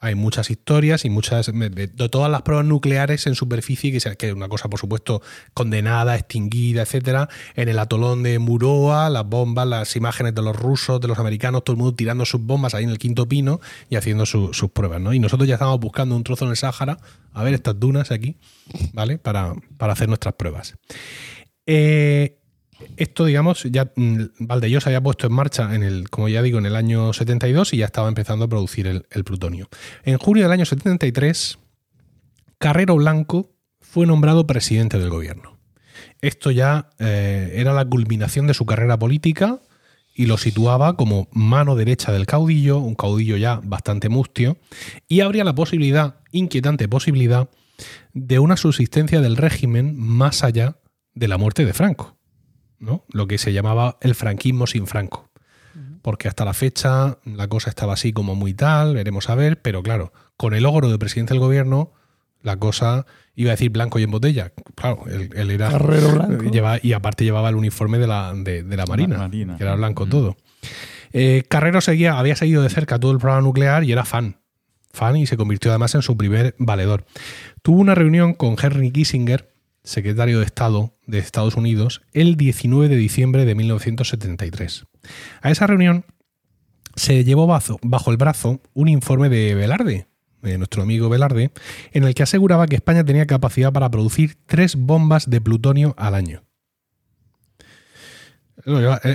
hay, muchas historias y muchas de, todas las pruebas nucleares en superficie, que, se- que es una cosa, por supuesto, condenada, extinguida, etcétera. En el atolón de Muroa, las bombas, las imágenes de los rusos, de los americanos, todo el mundo tirando sus bombas ahí en el quinto pino y haciendo su- sus pruebas, ¿no? Y nosotros ya estamos buscando un trozo en el Sáhara, a ver estas dunas aquí, ¿vale? Para, para hacer nuestras pruebas. Eh, esto, digamos, ya mm, Valdellosa había puesto en marcha, en el, como ya digo, en el año 72 y ya estaba empezando a producir el, plutonio. En junio del año 73, Carrero Blanco fue nombrado presidente del gobierno. Esto ya eh, era la culminación de su carrera política y lo situaba como mano derecha del caudillo, un caudillo ya bastante mustio, y habría la posibilidad, inquietante posibilidad, de una subsistencia del régimen más allá de la muerte de Franco. ¿No? Lo que se llamaba el franquismo sin Franco. Porque hasta la fecha la cosa estaba así como muy tal, veremos a ver, pero claro, con el logro de presidente del gobierno, la cosa iba a decir blanco y en botella. Claro, él, él era. Carrero blanco. lleva- y aparte llevaba el uniforme de la, de, de la Marina, Marina. que era blanco Mm. todo. Eh, Carrero seguía, había seguido de cerca todo el programa nuclear y era fan. Fan y se convirtió además en su primer valedor. Tuvo una reunión con Henry Kissinger, secretario de Estado de Estados Unidos, el 19 de diciembre de 1973. A esa reunión se llevó bajo el brazo un informe de Velarde, de nuestro amigo Velarde, en el que aseguraba que España tenía capacidad para producir tres bombas de plutonio al año.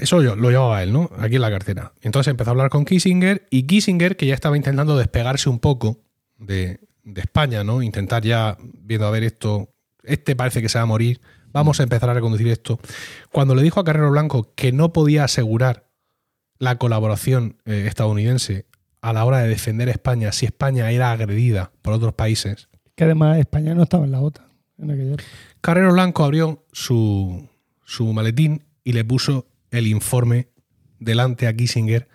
Eso lo llevaba él, ¿no? Aquí en la cartera. Entonces empezó a hablar con Kissinger y Kissinger, que ya estaba intentando despegarse un poco de, de España, ¿no? Intentar ya, viendo a ver esto, este parece que se va a morir, vamos a empezar a reconducir esto. Cuando le dijo a Carrero Blanco que no podía asegurar la colaboración eh, estadounidense a la hora de defender a España si España era agredida por otros países, Que además España no estaba en la OTAN en aquella. Carrero Blanco abrió su, su maletín y le puso el informe delante a Kissinger,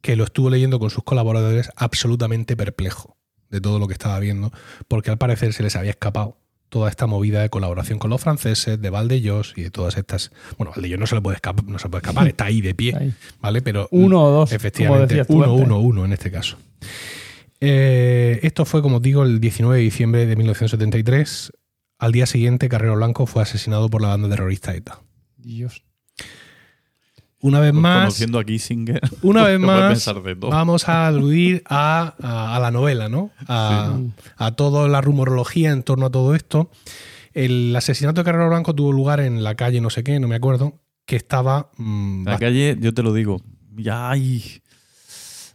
que lo estuvo leyendo con sus colaboradores absolutamente perplejo de todo lo que estaba viendo, porque al parecer se les había escapado toda esta movida de colaboración con los franceses, de Valdellós y de todas estas. Bueno, Valdellós no se le puede escapar, no se puede escapar, está ahí de pie, Ahí. ¿vale? Pero Uno o dos. Efectivamente, uno, uno, uno en este caso. Eh, esto fue, como digo, el 19 de diciembre de 1973. Al día siguiente, Carrero Blanco fue asesinado por la banda terrorista ETA. Dios. Una vez Pues más, Conociendo a Kissinger. una vez más, vamos a aludir a, a- a la novela, ¿no? A, a toda la rumorología en torno a todo esto. El asesinato de Carrero Blanco tuvo lugar en la calle no sé qué, no me acuerdo, que estaba... mm, La calle, yo te lo digo. Ya, ay.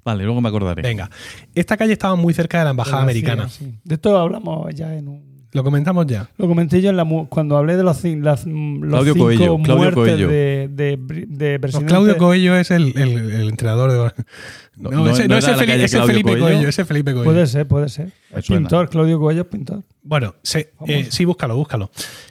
Vale, luego me acordaré. Venga, esta calle estaba muy cerca de la embajada Pero americana. sí, sí. De esto hablamos ya en un. Lo comentamos ya. Lo comenté yo en la, mu- cuando hablé de los, las, mm, los Claudio cinco Coello, Claudio muertes Coello. de, de, de No. Claudio Coello es el, el- el entrenador de. No, No, no- ese, no ese la Feli- calle ese Felipe Coello. Coello. ese Felipe Coello. Puede ser, puede ser. Es pintor, Claudio Coello es pintor. Bueno, se- eh, sí, búscalo, búscalo.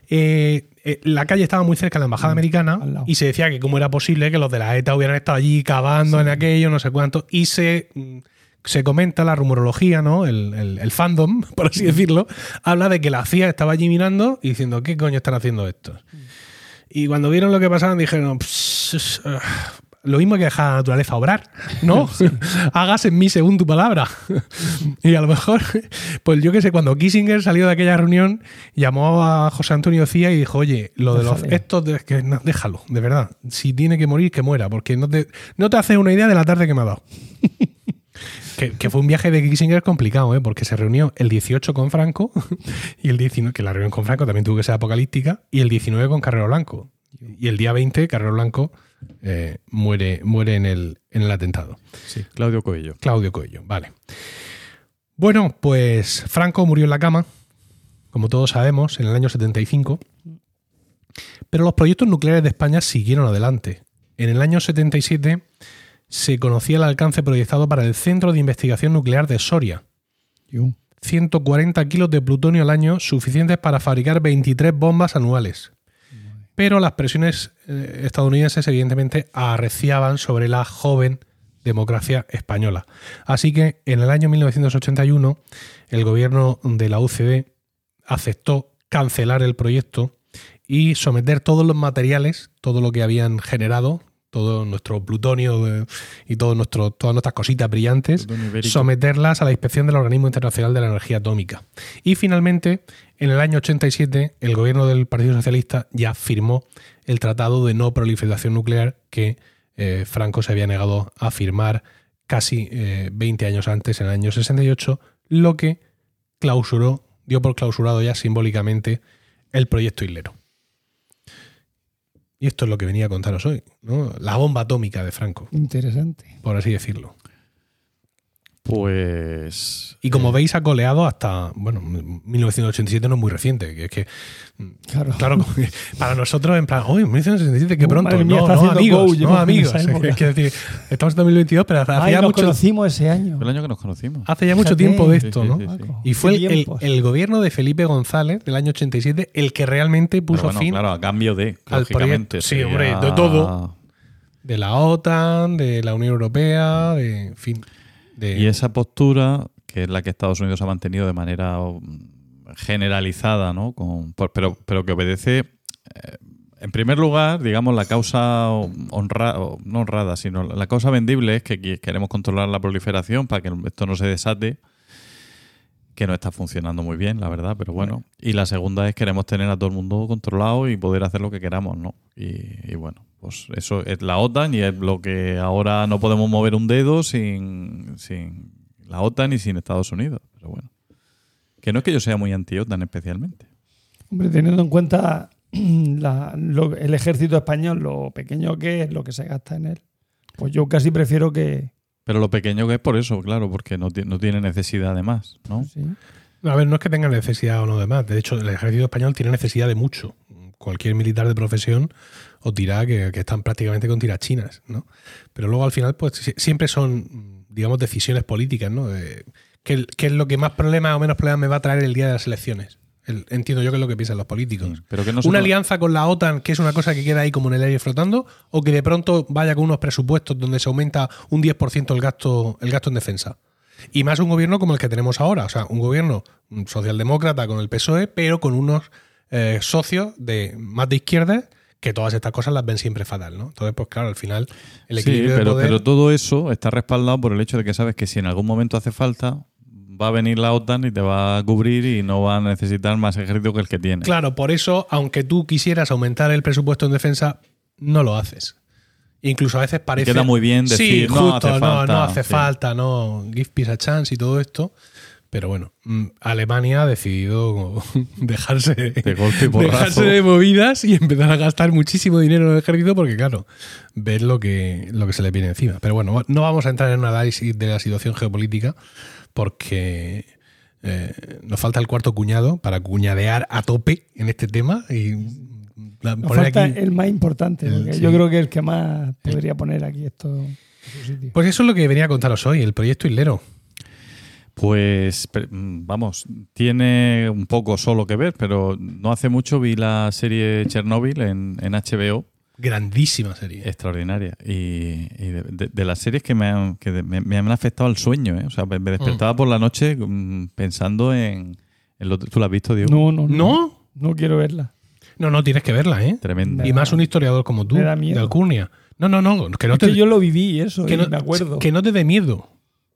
Eh, eh, la calle estaba muy cerca de la embajada americana Mm, lado. y se decía que cómo era posible que los de la ETA hubieran estado allí cavando en aquello, no sé cuánto. Y se, mm, se comenta la rumorología, ¿no? El, el- el fandom, por así decirlo, habla de que la CIA estaba allí mirando y diciendo, ¿qué coño están haciendo estos? Y cuando vieron lo que pasaban dijeron, "Pss, ah, lo mismo que dejar a la naturaleza obrar, ¿no? Hagas en mí según tu palabra. y a lo mejor, pues yo qué sé, cuando Kissinger salió de aquella reunión, llamó a José Antonio Cía y dijo, oye, lo de los estos, de- que no, déjalo, de verdad. Si tiene que morir, que muera, porque no te, no te haces una idea de la tarde que me ha dado. Que, que fue un viaje de Kissinger complicado, ¿eh? porque se reunió el 18 con Franco y el 19, que la reunión con Franco también tuvo que ser apocalíptica, y el 19 con Carrero Blanco. Y el día 20, Carrero Blanco eh, muere, muere en, el, en el atentado. Sí, Claudio Coello. Claudio Coello, vale. Bueno, pues Franco murió en la cama, como todos sabemos, en el año 75. Pero los proyectos nucleares de España siguieron adelante. En el año 77 se conocía el alcance proyectado para el Centro de Investigación Nuclear de Soria. 140 kilos de plutonio al año, suficientes para fabricar 23 bombas anuales. Pero las presiones eh, estadounidenses, evidentemente, arreciaban sobre la joven democracia española. Así que en el año 1981, el gobierno de la UCD aceptó cancelar el proyecto y someter todos los materiales, todo lo que habían generado, todo nuestro plutonio eh, y todo nuestro, todas nuestras cositas brillantes, someterlas a la inspección del Organismo Internacional de la Energía Atómica. Y finalmente, en el año 87, el gobierno del Partido Socialista ya firmó el Tratado de No Proliferación Nuclear que eh, Franco se había negado a firmar casi 20 eh, años antes, en el año 68, lo que clausuró, dio por clausurado ya simbólicamente el proyecto Hilero. Y esto es lo que venía a contaros hoy, ¿no? La bomba atómica de Franco. Interesante. Por así decirlo. Pues. Y como eh, veis, ha coleado hasta. Bueno, 1987 no es muy reciente. Que es que. Claro. claro para nosotros, en plan, uy, 1987, qué pronto. no, no, amigos. no, amigos. Es decir, estamos en 2022, pero hace Ay, ya nos conocimos ese año. El año que nos conocimos. Hace ya mucho tiempo de esto, ¿no? y fue el, el, gobierno de Felipe González del año 87 el que realmente puso bueno, fin. Claro, a cambio de. Lógicamente. Sí, hombre, de todo. De la OTAN, de la Unión Europea, de. En fin. Y esa postura, que es la que Estados Unidos ha mantenido de manera generalizada, ¿no? Con, pero, pero que obedece, eh, en primer lugar, digamos, la causa honrada, no honrada, sino la causa vendible es que queremos controlar la proliferación para que esto no se desate que no está funcionando muy bien, la verdad, pero bueno. Y la segunda es queremos tener a todo el mundo controlado y poder hacer lo que queramos, ¿no? Y, bueno, pues eso es la OTAN y es lo que ahora no podemos mover un dedo sin, sin la OTAN y sin Estados Unidos, pero bueno. Que no es que yo sea muy anti-OTAN especialmente. Hombre, teniendo en cuenta el ejército español, lo pequeño que es, lo que se gasta en él, pues yo casi prefiero que, pero lo pequeño que es por eso, claro, porque no, no tiene necesidad de más, ¿no? Sí. A ver, no es que tenga necesidad o no de más. De hecho, el ejército español tiene necesidad de mucho. Cualquier militar de profesión os dirá que, están prácticamente con tirachinas, ¿no? Pero luego al final, pues siempre son, digamos, decisiones políticas, ¿no? ¿qué, ¿Qué es lo que más problemas o menos problemas me va a traer el día de las elecciones? Entiendo yo que es lo que piensan los políticos. Pero que no una alianza con la OTAN, que es una cosa que queda ahí como en el aire flotando, o que de pronto vaya con unos presupuestos donde se aumenta un 10% el gasto, el gasto en defensa. Y más un gobierno como el que tenemos ahora, o sea, un gobierno socialdemócrata con el PSOE, pero con unos eh, socios de más de izquierda que todas estas cosas las ven siempre fatal, ¿no? Entonces, pues claro, al final el equilibrio sí, pero, pero todo eso está respaldado por el hecho de que sabes que si en algún momento hace falta, va a venir la OTAN y te va a cubrir y no va a necesitar más ejército que el que tiene. Claro, por eso, aunque tú quisieras aumentar el presupuesto en defensa, no lo haces. Incluso a veces parece. Queda muy bien decir, no, hace no, falta, no hace falta, no, give peace a chance y todo esto. Pero bueno, mm, Alemania ha decidido dejarse de, dejarse de movidas y empezar a gastar muchísimo dinero en el ejército porque, claro, ver lo que, lo que se le viene encima. Pero bueno, no vamos a entrar en un análisis de la situación geopolítica porque eh, nos falta el cuarto cuñado para cuñadear a tope en este tema. Y nos falta el más importante, yo creo que es el que más podría poner aquí esto Pues eso es lo que venía a contaros hoy, el proyecto Hilero. Pues vamos, tiene un poco solo que ver, pero no hace mucho vi la serie Chernobyl en, en HBO Grandísima serie. Extraordinaria. Y, de, las series que, me han, que me, han afectado al sueño. ¿eh? O sea, me, despertaba mm. por la noche mm, pensando en, lo, ¿Tú la has visto, Diego? No, no, no. No quiero verla. No, no, tienes que verla, ¿eh? Tremenda. Y más un historiador como tú, de Alcurnia. No, no, no. Que no te, yo lo viví, eso, que no, me acuerdo. Que no te dé miedo.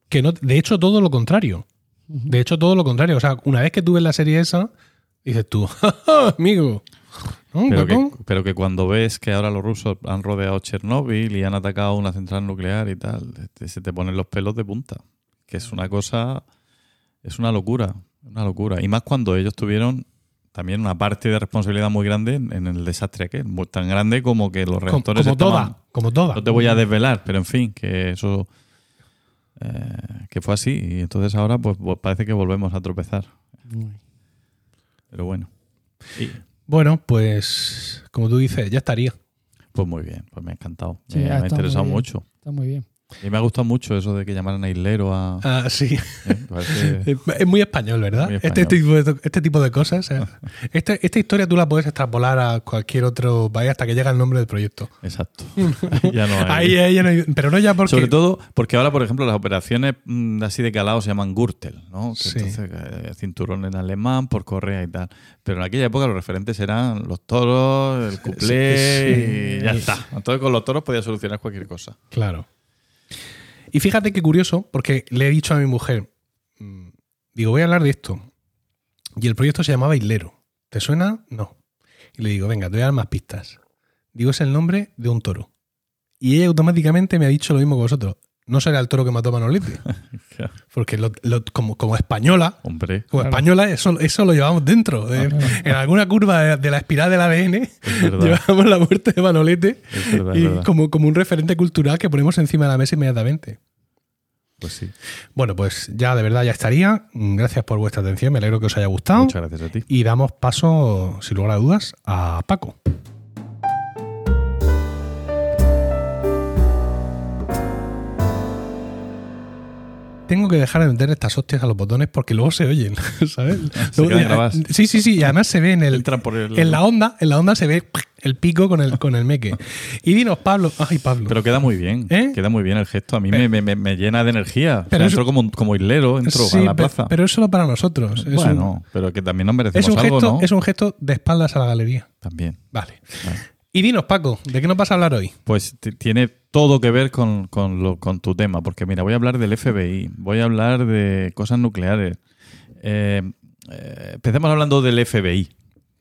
Que no, de hecho, todo lo contrario. De hecho, todo lo contrario. O sea, una vez que tú ves la serie esa, dices tú, amigo, pero, que, cuando ves que ahora los rusos han rodeado Chernóbil y han atacado una central nuclear y tal, se te ponen los pelos de punta. Que es una cosa, es una locura, una locura. Y más cuando ellos tuvieron también una parte de responsabilidad muy grande en, el desastre que es tan grande como que los reactores como, toda, como toda. No te voy a desvelar, pero en fin, que eso eh, que fue así y entonces ahora pues parece que volvemos a tropezar. Pero bueno. Bueno, pues como tú dices, ya estaría. Pues muy bien, pues me ha encantado. me, ha interesado mucho. Está muy bien. Y me ha gustado mucho eso de que llamaran a Islero a. Ah, sí. ¿eh? Parece- Es muy español, ¿verdad? Muy Este, tipo de, este tipo de cosas. eh. Este- esta historia tú la puedes extrapolar a cualquier otro país hasta que llega el nombre del proyecto. Exacto. Ahí ya no hay. Ahí, ahí ya no hay- pero no ya porque. Sobre todo porque ahora, por ejemplo, las operaciones mm, así de calado se llaman Gürtel, ¿no? Que Sí. Entonces, eh, cinturón en alemán por correa y tal. Pero en aquella época los referentes eran los toros, el cuplé sí, sí. y ya está. Entonces con los toros podía solucionar cualquier cosa. Claro. Y fíjate qué curioso, porque le he dicho a mi mujer, mm, digo, voy a hablar de esto. Y el proyecto se llamaba Islero. ¿Te suena? No. Y le digo, venga, te voy a dar más pistas. Digo, es el nombre de un toro. Y ella automáticamente me ha dicho lo mismo que vosotros. No será el toro que mató a Manolete. Porque lo- lo- como, como española, Hombre, como Claro. española, eso, eso lo llevamos dentro. En, en alguna curva de, de la espiral del ADN llevamos la muerte de Manolete verdad, y como, como un referente cultural que ponemos encima de la mesa inmediatamente. Pues sí. Bueno, pues ya de verdad ya estaría. Gracias por vuestra atención, me alegro que os haya gustado. Muchas gracias a ti. Y damos paso, sin lugar a dudas, a Paco. Tengo que dejar de meter estas hostias a los botones porque luego se oyen, ¿sabes? Se Luego- sí, sí, sí. Y además se ve en el, en la onda, en la onda se ve el pico con el, con el meque. Y dinos, Pablo. Ay, Pablo. Pero queda muy bien. ¿Eh? Queda muy bien el gesto. A mí me, me- me- me llena de energía. Pero Pero eso- entro como, un- como hilero, entro Sí, a la plaza. Pero es solo para nosotros. Es bueno, pero que también nos un, merecemos es un algo, gesto, ¿no? es un gesto de espaldas a la galería. También. Vale. Vale. Y dinos, Paco, ¿de qué nos vas a hablar hoy? Pues tiene todo que ver con, con lo- con tu tema, porque mira, voy a hablar del FBI, voy a hablar de cosas nucleares. Eh, eh, empecemos hablando del FBI.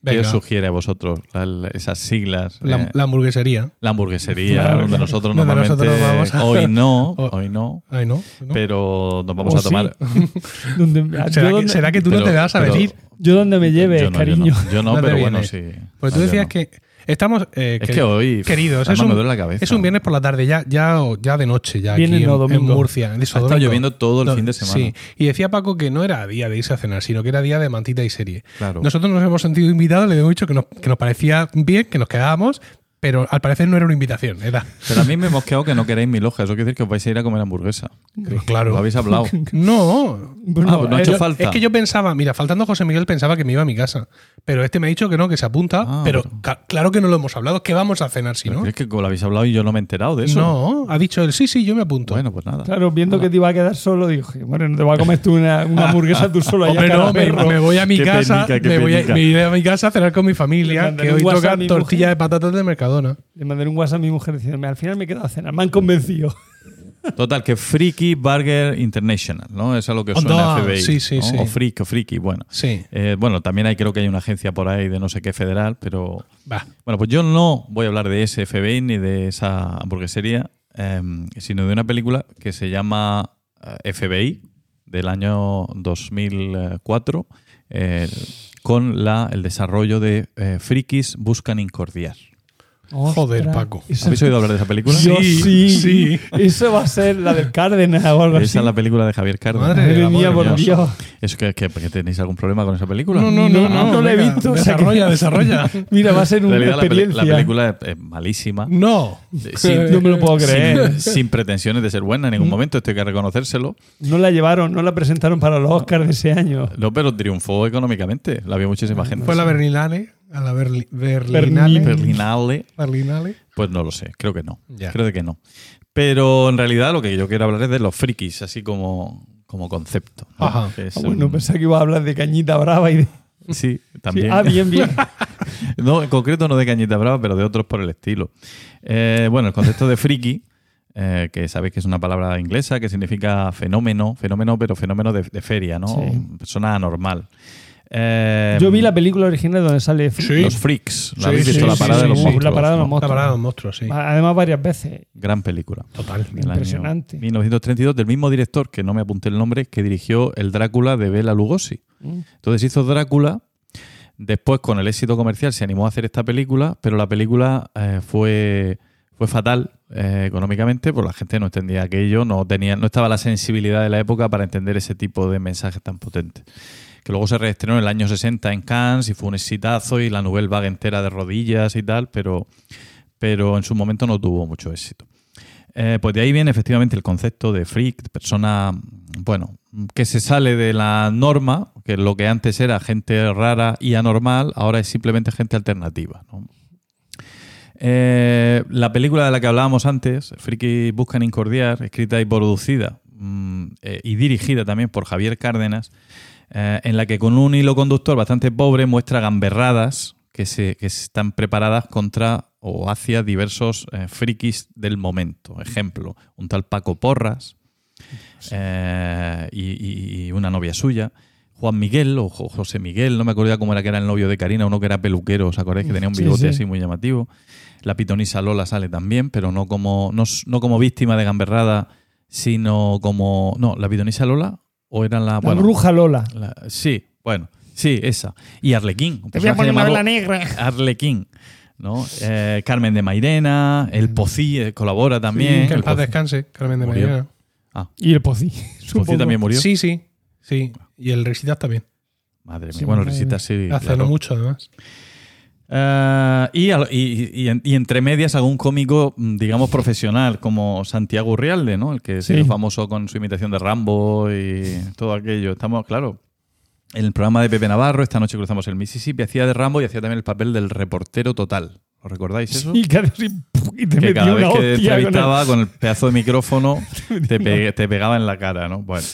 ¿Qué os sugiere a vosotros La- la- esas siglas? La, Eh, la hamburguesería. la hamburguesería, Claro, donde nosotros Donde normalmente nosotros vamos a- hoy no, O- hoy no, Ay, no. ¿no? pero nos vamos O a tomar. sí. ¿Será, que, donde, será que tú no te vas a pero- venir? yo donde me lleves, Yo no, yo cariño. no, yo no, ¿Dónde pero bueno, sí. Pues tú decías no. que estamos. eh, Es que hoy, Queridos, es un, me duele la cabeza. es un viernes por la tarde, ya, ya, ya de noche, ya Viernes aquí no, en, en. Murcia. Eso, Ha estado lloviendo todo el No, fin de semana. Sí, y decía Paco que no era día de irse a cenar, sino que era día de mantita y serie. Claro. Nosotros nos hemos sentido invitados, le hemos dicho que nos, que nos parecía bien, que nos quedábamos, pero al parecer no era una invitación, era. Pero a mí me he mosqueado que no queréis mi loja. Eso quiere decir que os vais a ir a comer hamburguesa. Pues claro. Lo habéis hablado. No. Bueno, Ah, pues no ha hecho falta. Es que yo pensaba, mira, faltando José Miguel pensaba que me iba a mi casa. Pero este me ha dicho que no, que se apunta. Ah, pero claro que no lo hemos hablado. ¿Qué vamos a cenar si Pero no? Es que como lo habéis hablado y yo no me he enterado de eso. No, ha dicho él, sí, sí, yo me apunto. Bueno, pues nada. Claro, viendo que te iba a quedar solo, dije, bueno, no te vas a comer tú una, una hamburguesa tú solo allá Hombre, no, me, voy a mi Qué casa, penica, me, voy a, me iré a mi casa a cenar con mi familia, que hoy toca tortilla de patatas de Mercadona. Le mandé un WhatsApp a mi mujer diciéndome, al final me he quedado a cenar, me han convencido. Total, que Freaky Burger International, ¿no? Es a lo que os suena Onda, FBI. sí, sí, ¿no? sí. O Freak, o Freaky, bueno. Sí, Eh, bueno, también hay, creo que hay una agencia por ahí de no sé qué federal, pero. va. Bueno, pues yo no voy a hablar de ese FBI ni de esa hamburguesería, eh, sino de una película que se llama eh, FBI, del año 2004, eh, con la, el desarrollo de eh, Frikis Buscan Incordiar. Joder, Paco. ¿Habéis oído hablar de esa película? Yo Sí, sí, sí. Eso va a ser la del Cárdenas o algo así. Esa es la película de Javier Cárdenas. Madre mía, por hermoso. Dios. ¿Es que, que- que tenéis algún problema con esa película? No, no, no, no, no la he visto, o sea que- Desarrolla, desarrolla. Mira, va a ser una realidad, experiencia. la película es, es malísima. No. Sin, No me lo puedo creer. sin, sin pretensiones de ser buena en ningún momento, esto hay que reconocérselo. No la llevaron, no la presentaron para los Oscars de ese año. No, pero triunfó económicamente. La vio muchísima gente. Fue la Berlinale, a la Berli- Berlinale. Berlinale. Berlinale. Pues no lo sé, creo que no. Ya. Creo de que no. Pero en realidad lo que yo quiero hablar es de los frikis, así como, como concepto. ¿no? Ajá. Es Ah, bueno, un- pensaba que iba a hablar de Cañita Brava y de... Sí, Sí, también. Ah, bien, bien. no, en concreto no de Cañita Brava, pero de otros por el estilo. Eh, bueno, el concepto de friki, eh, que sabéis que es una palabra inglesa que significa fenómeno, fenómeno, pero fenómeno de, de feria, ¿no? Sí. Persona anormal. Eh, Yo vi la película original donde sale... Sí. Los freaks. ¿La Sí, habéis visto? sí, la parada sí, de los sí. monstruos. La parada de los ¿no? monstruos. La parada de los monstruos, sí. Además, varias veces. Gran película. Total. Impresionante. 1932, del mismo director, que no me apunté el nombre, que dirigió el Drácula de Bela Lugosi. Mm. Entonces hizo Drácula, después con el éxito comercial se animó a hacer esta película, pero la película eh, fue, fue fatal eh, económicamente, porque la gente no entendía aquello, no, tenía, no estaba la sensibilidad de la época para entender ese tipo de mensajes tan potentes. Que luego se reestrenó en el año 60 en Cannes y fue un exitazo y la Nouvelle Vague entera de rodillas y tal, pero, pero en su momento no tuvo mucho éxito. Eh, pues de ahí viene efectivamente el concepto de freak, persona, bueno, que se sale de la norma, que lo que antes era gente rara y anormal, ahora es simplemente gente alternativa. Eh, la película de la que hablábamos antes, Friki Buscan Incordiar, escrita y producida mm, eh, y dirigida también por Javier Cárdenas, eh, en la que con un hilo conductor bastante pobre muestra gamberradas que, se, que están preparadas contra o hacia diversos eh, frikis del momento. Ejemplo, un tal Paco Porras eh, y, una novia suya. Juan Miguel o Jo- José Miguel, no me acuerdo ya cómo era que era el novio de Karina, uno que era peluquero, ¿os acordáis? Que tenía un bigote sí. así muy llamativo. La pitonisa Lola sale también, pero no como, no, no como víctima de gamberrada, sino como... No, la pitonisa Lola o era la... La bueno, bruja Lola. la- sí, bueno, sí, esa. Y Arlequín. un Te voy a poner llamado vela negra. Arlequín. ¿no? Eh, Carmen de Mairena, el Pocí eh, colabora también. que en el paz descanse, Carmen de Murió. Mairena. Ah, Y el Pocí. el Pocí también murió. Sí, sí, sí. Y el Risitas también. Madre mía. Sí, bueno, Risita sí. Hace claro. no mucho, además. Eh, y, entre medias algún cómico, mm, digamos, profesional, como Santiago Urrialde, ¿no? El que se Sí. hizo famoso con su imitación de Rambo y todo aquello. Estamos, claro, en el programa de Pepe Navarro, esta noche cruzamos el Mississippi, hacía de Rambo y hacía también el papel del reportero total. ¿Os recordáis eso? Y que así, y te que cada vez que hostia con el- entrevistaba con el pedazo de micrófono te, pe- te pegaba en la cara, ¿no? Bueno.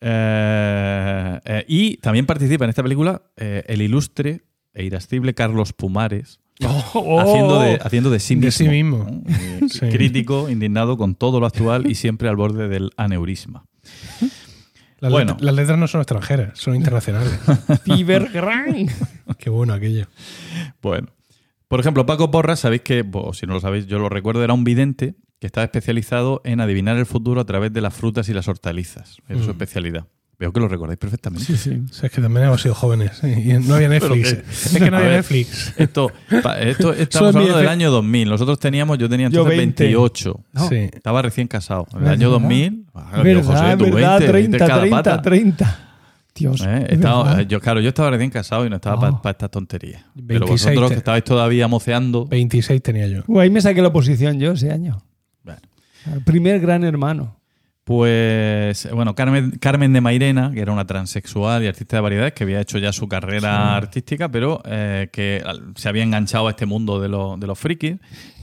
Eh, eh, y también participa en esta película eh, el ilustre e irascible Carlos Pumares, Oh. haciendo, de, haciendo de sí mismo. De sí mismo. ¿no? Y- Sí. Crítico, indignado con todo lo actual y siempre al borde del aneurisma. Las, Bueno. let- las letras no son extranjeras, son internacionales. Cibergran. Qué bueno aquello. Bueno. Por ejemplo, Paco Porras, sabéis que, si no lo sabéis, yo lo recuerdo, era un vidente que estaba especializado en adivinar el futuro a través de las frutas y las hortalizas. Era su Mm. especialidad. Veo que lo recordáis perfectamente. Sí, sí. O sea, es que también hemos sido jóvenes y no había Netflix. Es que no había ver. Netflix. Esto, pa- esto estamos hablando del año 2000. Nosotros teníamos, yo tenía Yo entonces 20. 28. No. Sí. Estaba recién casado. En el año 2000. ah, verdad, José, tú verdad, 20, 30, cada 30, pata. 30. Dios. Eh, estaba- verdad. yo, claro, yo estaba recién casado y no estaba Oh. para estas tonterías. Pero 26 vosotros que estabais todavía moceando. 26 tenía yo. Uh, ahí me saqué la oposición yo ese año. Bueno. El primer gran hermano. Pues, bueno, Carmen, Carmen de Mairena, que era una transexual y artista de variedades, que había hecho ya su carrera artística, pero eh, que se había enganchado a este mundo de, los- de los frikis.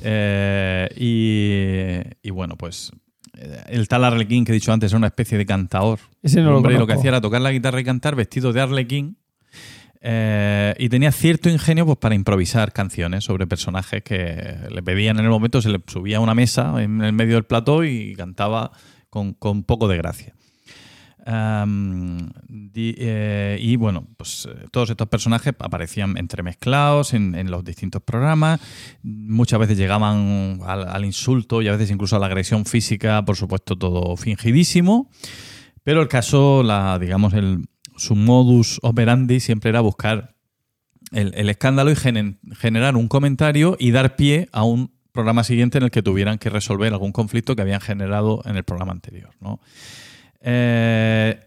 Eh, y, y bueno, pues eh, el tal Arlequín que he dicho antes era una especie de cantaor. Ese no lo Hombre, y lo que hacía era tocar la guitarra y cantar vestido de Arlequín. eh, y tenía cierto ingenio pues, para improvisar canciones sobre personajes que le pedían en el momento, se le subía a una mesa en el medio del plató y cantaba con, con poco de gracia. Eh, y bueno, pues eh, todos estos personajes aparecían entremezclados en, en los distintos programas. Muchas veces llegaban al, insulto y a veces incluso a la agresión física, por supuesto, todo fingidísimo. Pero el caso, la, digamos, el, su modus operandi siempre era buscar el, el escándalo y generar un comentario y dar pie a un programa siguiente en el que tuvieran que resolver algún conflicto que habían generado en el programa anterior. ¿no? Eh,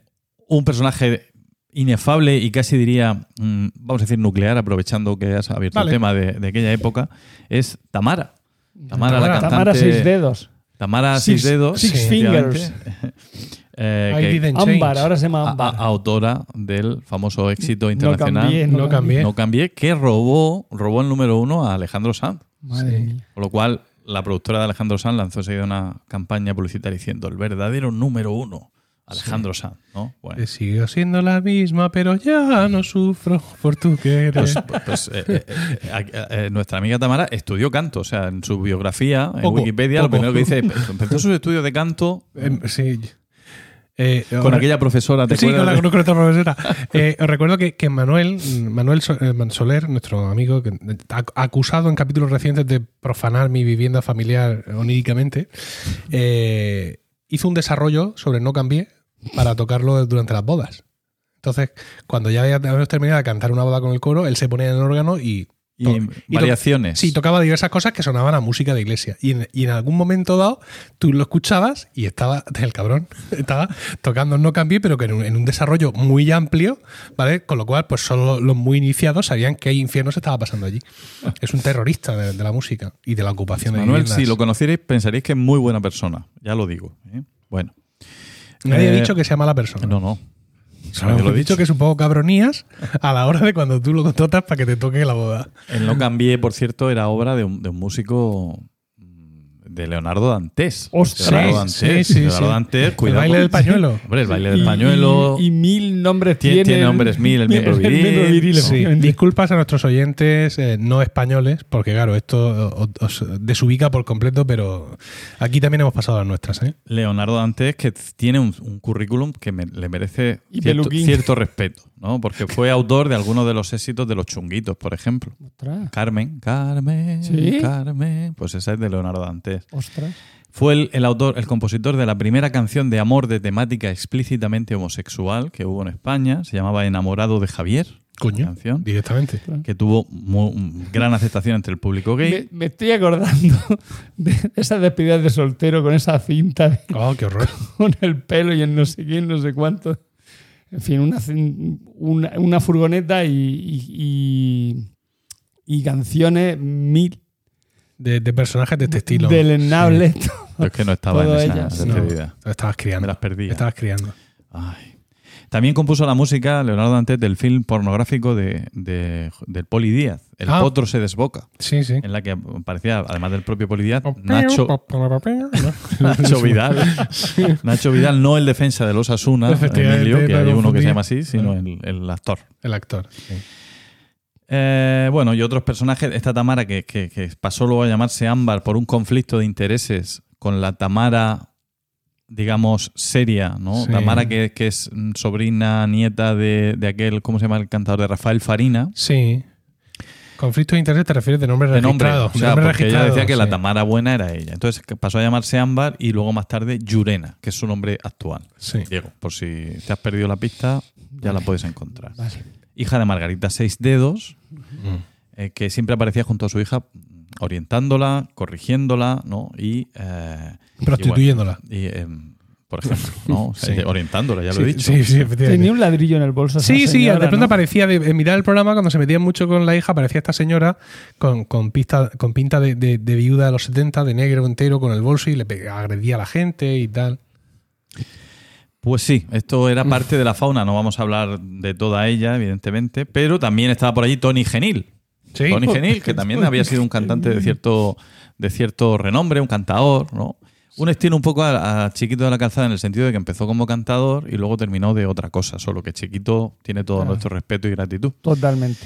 un personaje inefable y casi diría, mm, vamos a decir nuclear, aprovechando que has abierto Vale. el tema de, de aquella época, es Tamara. Tamara, la Tamara. cantante. Tamara seis dedos. Tamara Six- Seis Dedos. Six. Fingers. Eh, I que- didn't change. Ámbar, ahora se llama a- Ámbar. a- autora del famoso éxito no internacional cambié, No cambié. No cambié, que robó, robó el número uno a Alejandro Sanz. Madre Sí. mía. Con lo cual, la productora de Alejandro Sanz lanzó enseguida una campaña publicitaria diciendo el verdadero número uno, Alejandro Sanz. ¿no? Bueno, Que sigo siendo la misma, pero ya no sufro por tu querer. pues, pues, eh, eh, eh, eh, eh, nuestra amiga Tamara estudió canto. O sea, en su biografía, en Poco, Wikipedia, lo primero que dice, empezó sus estudios de canto Em, sí. Eh, con ahora- aquella profesora, ¿te Sí, con la con otra profesora. Eh, os recuerdo que, que Manuel, Manuel eh, Soler, nuestro amigo, que, acusado en capítulos recientes de profanar mi vivienda familiar oníricamente, eh, hizo un desarrollo sobre No Cambié para tocarlo durante las bodas. Entonces, cuando ya habíamos terminado de cantar una boda con el coro, él se ponía en el órgano y Y, To- en y to- variaciones. Sí, tocaba diversas cosas que sonaban a música de iglesia. Y en, y en algún momento dado, tú lo escuchabas y estaba, el cabrón, estaba tocando No Cambié, pero que en un, en un desarrollo muy amplio, ¿vale? Con lo cual, pues solo los muy iniciados sabían qué infierno se estaba pasando allí. Es un terrorista de, de la música y de la ocupación de Manuel, si lo conocierais, pensaríais que es muy buena persona. Ya lo digo. ¿eh? Bueno. Nadie ha Eh, dicho que sea mala persona. No, no. Lo he dicho que es un poco cabronías a la hora de cuando tú lo contratas para que te toque la boda. El No Cambié, por cierto, era obra de un, de un músico de Leonardo Dantes. Ostras. Leonardo Dantes. sí, sí, Leonardo sí. Dantes, El cuidado. baile con- del pañuelo. Hombre, el baile del Y- pañuelo. Y, y mil nombres Tiene- tiene. nombres mil, el miembro viril. viril, Sí, efectivamente. disculpas a nuestros oyentes eh, no españoles, porque claro, esto os, os desubica por completo, pero aquí también hemos pasado las nuestras. ¿eh? Leonardo Dantes, que tiene un, un currículum que me- le merece Y cierto, peluquín. cierto respeto, ¿no? Porque fue autor de algunos de los éxitos de los chunguitos, por ejemplo. Ostras. Carmen, Carmen, ¿Sí? Carmen. Pues esa es de Leonardo Dantes. Ostras. Fue el, el autor, el compositor de la primera canción de amor de temática explícitamente homosexual que hubo en España. Se llamaba Enamorado de Javier. Coño, Canción. directamente. Que tuvo gran aceptación entre el público gay. Me, me estoy acordando de esas despedidas de soltero con esa cinta Oh, qué horror. con el pelo y el no sé quién, no sé cuánto. En fin, una, una, una furgoneta y, y, y- y canciones mil De, de personajes de este estilo. delenables. Yo es que no estaba en esa ellas. No, estabas criando. Me las perdí. Estabas criando. Ay. También compuso la música Leonardo Dantes del film pornográfico de, de- del Poli Díaz, El Ah. potro se desboca, Sí, sí. en la que aparecía, además del propio Poli Díaz, Nacho. Nacho Vidal. Nacho Vidal, no el defensa de los Asuna, Emilio, que hay uno que se llama así, sino el, el actor. El actor. sí. Eh, bueno, y otros personajes, esta Tamara que, que- que pasó luego a llamarse Ámbar por un conflicto de intereses con la Tamara, digamos, seria, ¿no? Sí. Tamara que, que es sobrina, nieta de, de aquel, ¿cómo se llama el cantador? De Rafael Farina. Sí. Conflicto de interés te refieres de nombre De nombre, registrado. o sea, nombre porque ella registrado, decía que la. Tamara buena era ella. Entonces pasó a llamarse Ámbar y luego más tarde Yurena, que es su nombre actual. Sí. Diego, por si te has perdido la pista, ya la puedes encontrar. Vale. Hija de Margarita Seis Dedos, eh, que siempre aparecía junto a su hija orientándola, corrigiéndola, ¿no? Y, eh, Prostituyéndola. y, bueno, y, em, por ejemplo, ¿no? O sea, Sí. orientándola, ya lo Sí, he dicho. Sí. Tenía un ladrillo en el bolso. esa Sí, sí, de pronto ¿no? aparecía, de, en mitad del programa, cuando se metían mucho con la hija, aparecía esta señora con, con, pista, con pinta de, de- de viuda de los 70, de negro entero, con el bolso y le agredía a la gente y tal. Pues sí, esto era parte de la fauna, no vamos a hablar de toda ella, evidentemente, pero también estaba por allí Tony Genil. Sí. Tony Genil, que también había sido un cantante de cierto, de cierto renombre, un cantador, ¿no? Un estilo un poco a, a Chiquito de la Calzada en el sentido de que empezó como cantador y luego terminó de otra cosa, solo que Chiquito tiene todo nuestro respeto y gratitud. Totalmente.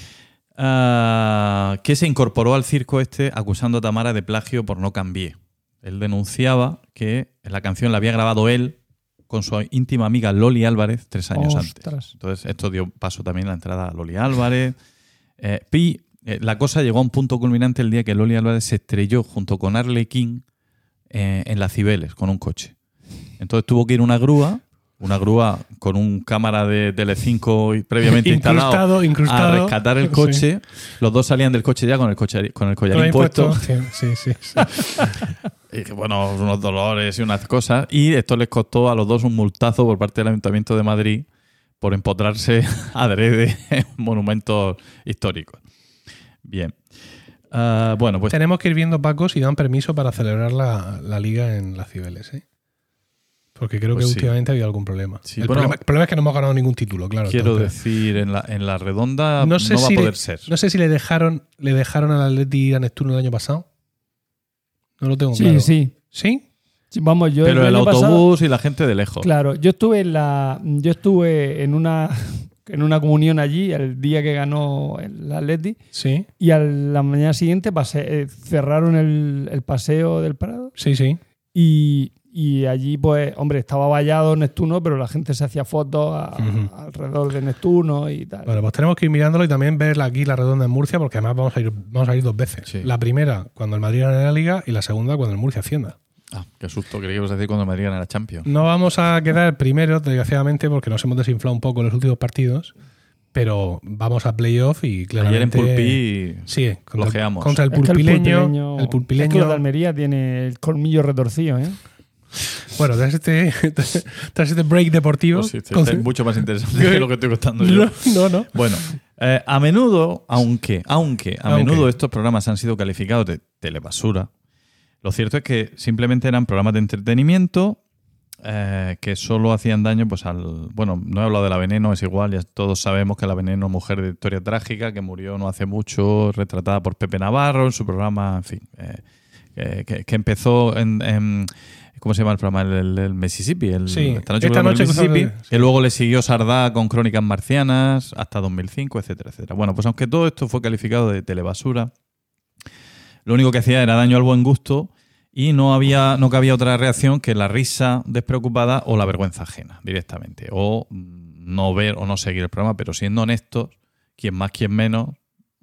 Ah, que se incorporó al circo este acusando a Tamara de plagio por no cambié. Él denunciaba que la canción la había grabado él con su íntima amiga Loli Álvarez tres años antes. Entonces, esto dio paso también a la entrada a Loli Álvarez. Eh, Pi, eh, la cosa llegó a un punto culminante el día que Loli Álvarez se estrelló junto con Arle King eh, en las Cibeles con un coche. Entonces tuvo que ir una grúa, una grúa con un cámara de Tele5 y previamente instalado Incrustado, incrustado. a rescatar el coche. Los dos salían del coche ya con el, coche, con el collarín puesto. Sí, sí. Y bueno, unos dolores y unas cosas. Y esto les costó a los dos un multazo por parte del Ayuntamiento de Madrid por empotrarse adrede en monumentos históricos. Bien. Ah, bueno, pues Tenemos que ir viendo, Paco, si dan permiso para celebrar la, la liga en las Cibeles, ¿eh? Porque creo Pues que sí. últimamente ha habido algún problema. Sí, el, bueno, problema. el problema es que no hemos ganado ningún título, claro. quiero entonces- decir, en la, en la redonda no, no sé va si a poder le, ser. No sé si le dejaron, le dejaron al Atleti ir a Neptuno el año pasado. No lo tengo Sí, claro. sí. ¿Sí? Sí, Vamos, yo Pero el autobús pasado- y la gente de lejos. claro, yo estuve en la, yo estuve en una, en una comunión allí el día que ganó el Atleti Sí. y a la mañana siguiente pase- eh, cerraron el, el paseo del Prado Sí, sí. y, y allí, pues, hombre, estaba vallado Neptuno, pero la gente se hacía fotos a- alrededor de Neptuno y tal. Bueno, pues tenemos que ir mirándolo y también ver aquí la redonda en Murcia, porque además vamos a ir, vamos a ir dos veces. Sí. La primera cuando el Madrid gane la Liga y la segunda cuando el Murcia ascienda. Ah, qué susto, creí que ibas a decir cuando el Madrid ganara Champions. No vamos a quedar primeros, desgraciadamente, porque nos hemos desinflado un poco en los últimos partidos. pero vamos a playoff y Ayer en claramente... Pulpí Sí, contra, el- contra el Es que pulpileño. pulpileño- el Es que pulpileño. lo de Almería tiene el colmillo retorcido, ¿eh? Bueno, tras este, tras este break deportivo. Pues sí, sí, con- es mucho más interesante que lo que estoy contando yo. no, no, no. Bueno, eh, a menudo, aunque, aunque, a Aunque. menudo estos programas han sido calificados de telebasura, lo cierto es que simplemente eran programas de entretenimiento eh, que solo hacían daño pues al... Bueno, no he hablado de la Veneno, es igual, ya todos sabemos que la Veneno, mujer de historia trágica, que murió no hace mucho, retratada por Pepe Navarro en su programa, en fin, eh, eh, que, que empezó en... en- ¿Cómo se llama el programa? El, Mississippi. El, Sí, esta noche, esta cruzamos noche el Mississippi. el- Que luego le siguió Sardá con Crónicas Marcianas hasta 2005, etcétera, etcétera. Bueno, pues aunque todo esto fue calificado de telebasura, lo único que hacía era daño al buen gusto y no había no cabía otra reacción que la risa despreocupada o la vergüenza ajena directamente. O no ver o no seguir el programa, pero siendo honestos, quien más quien menos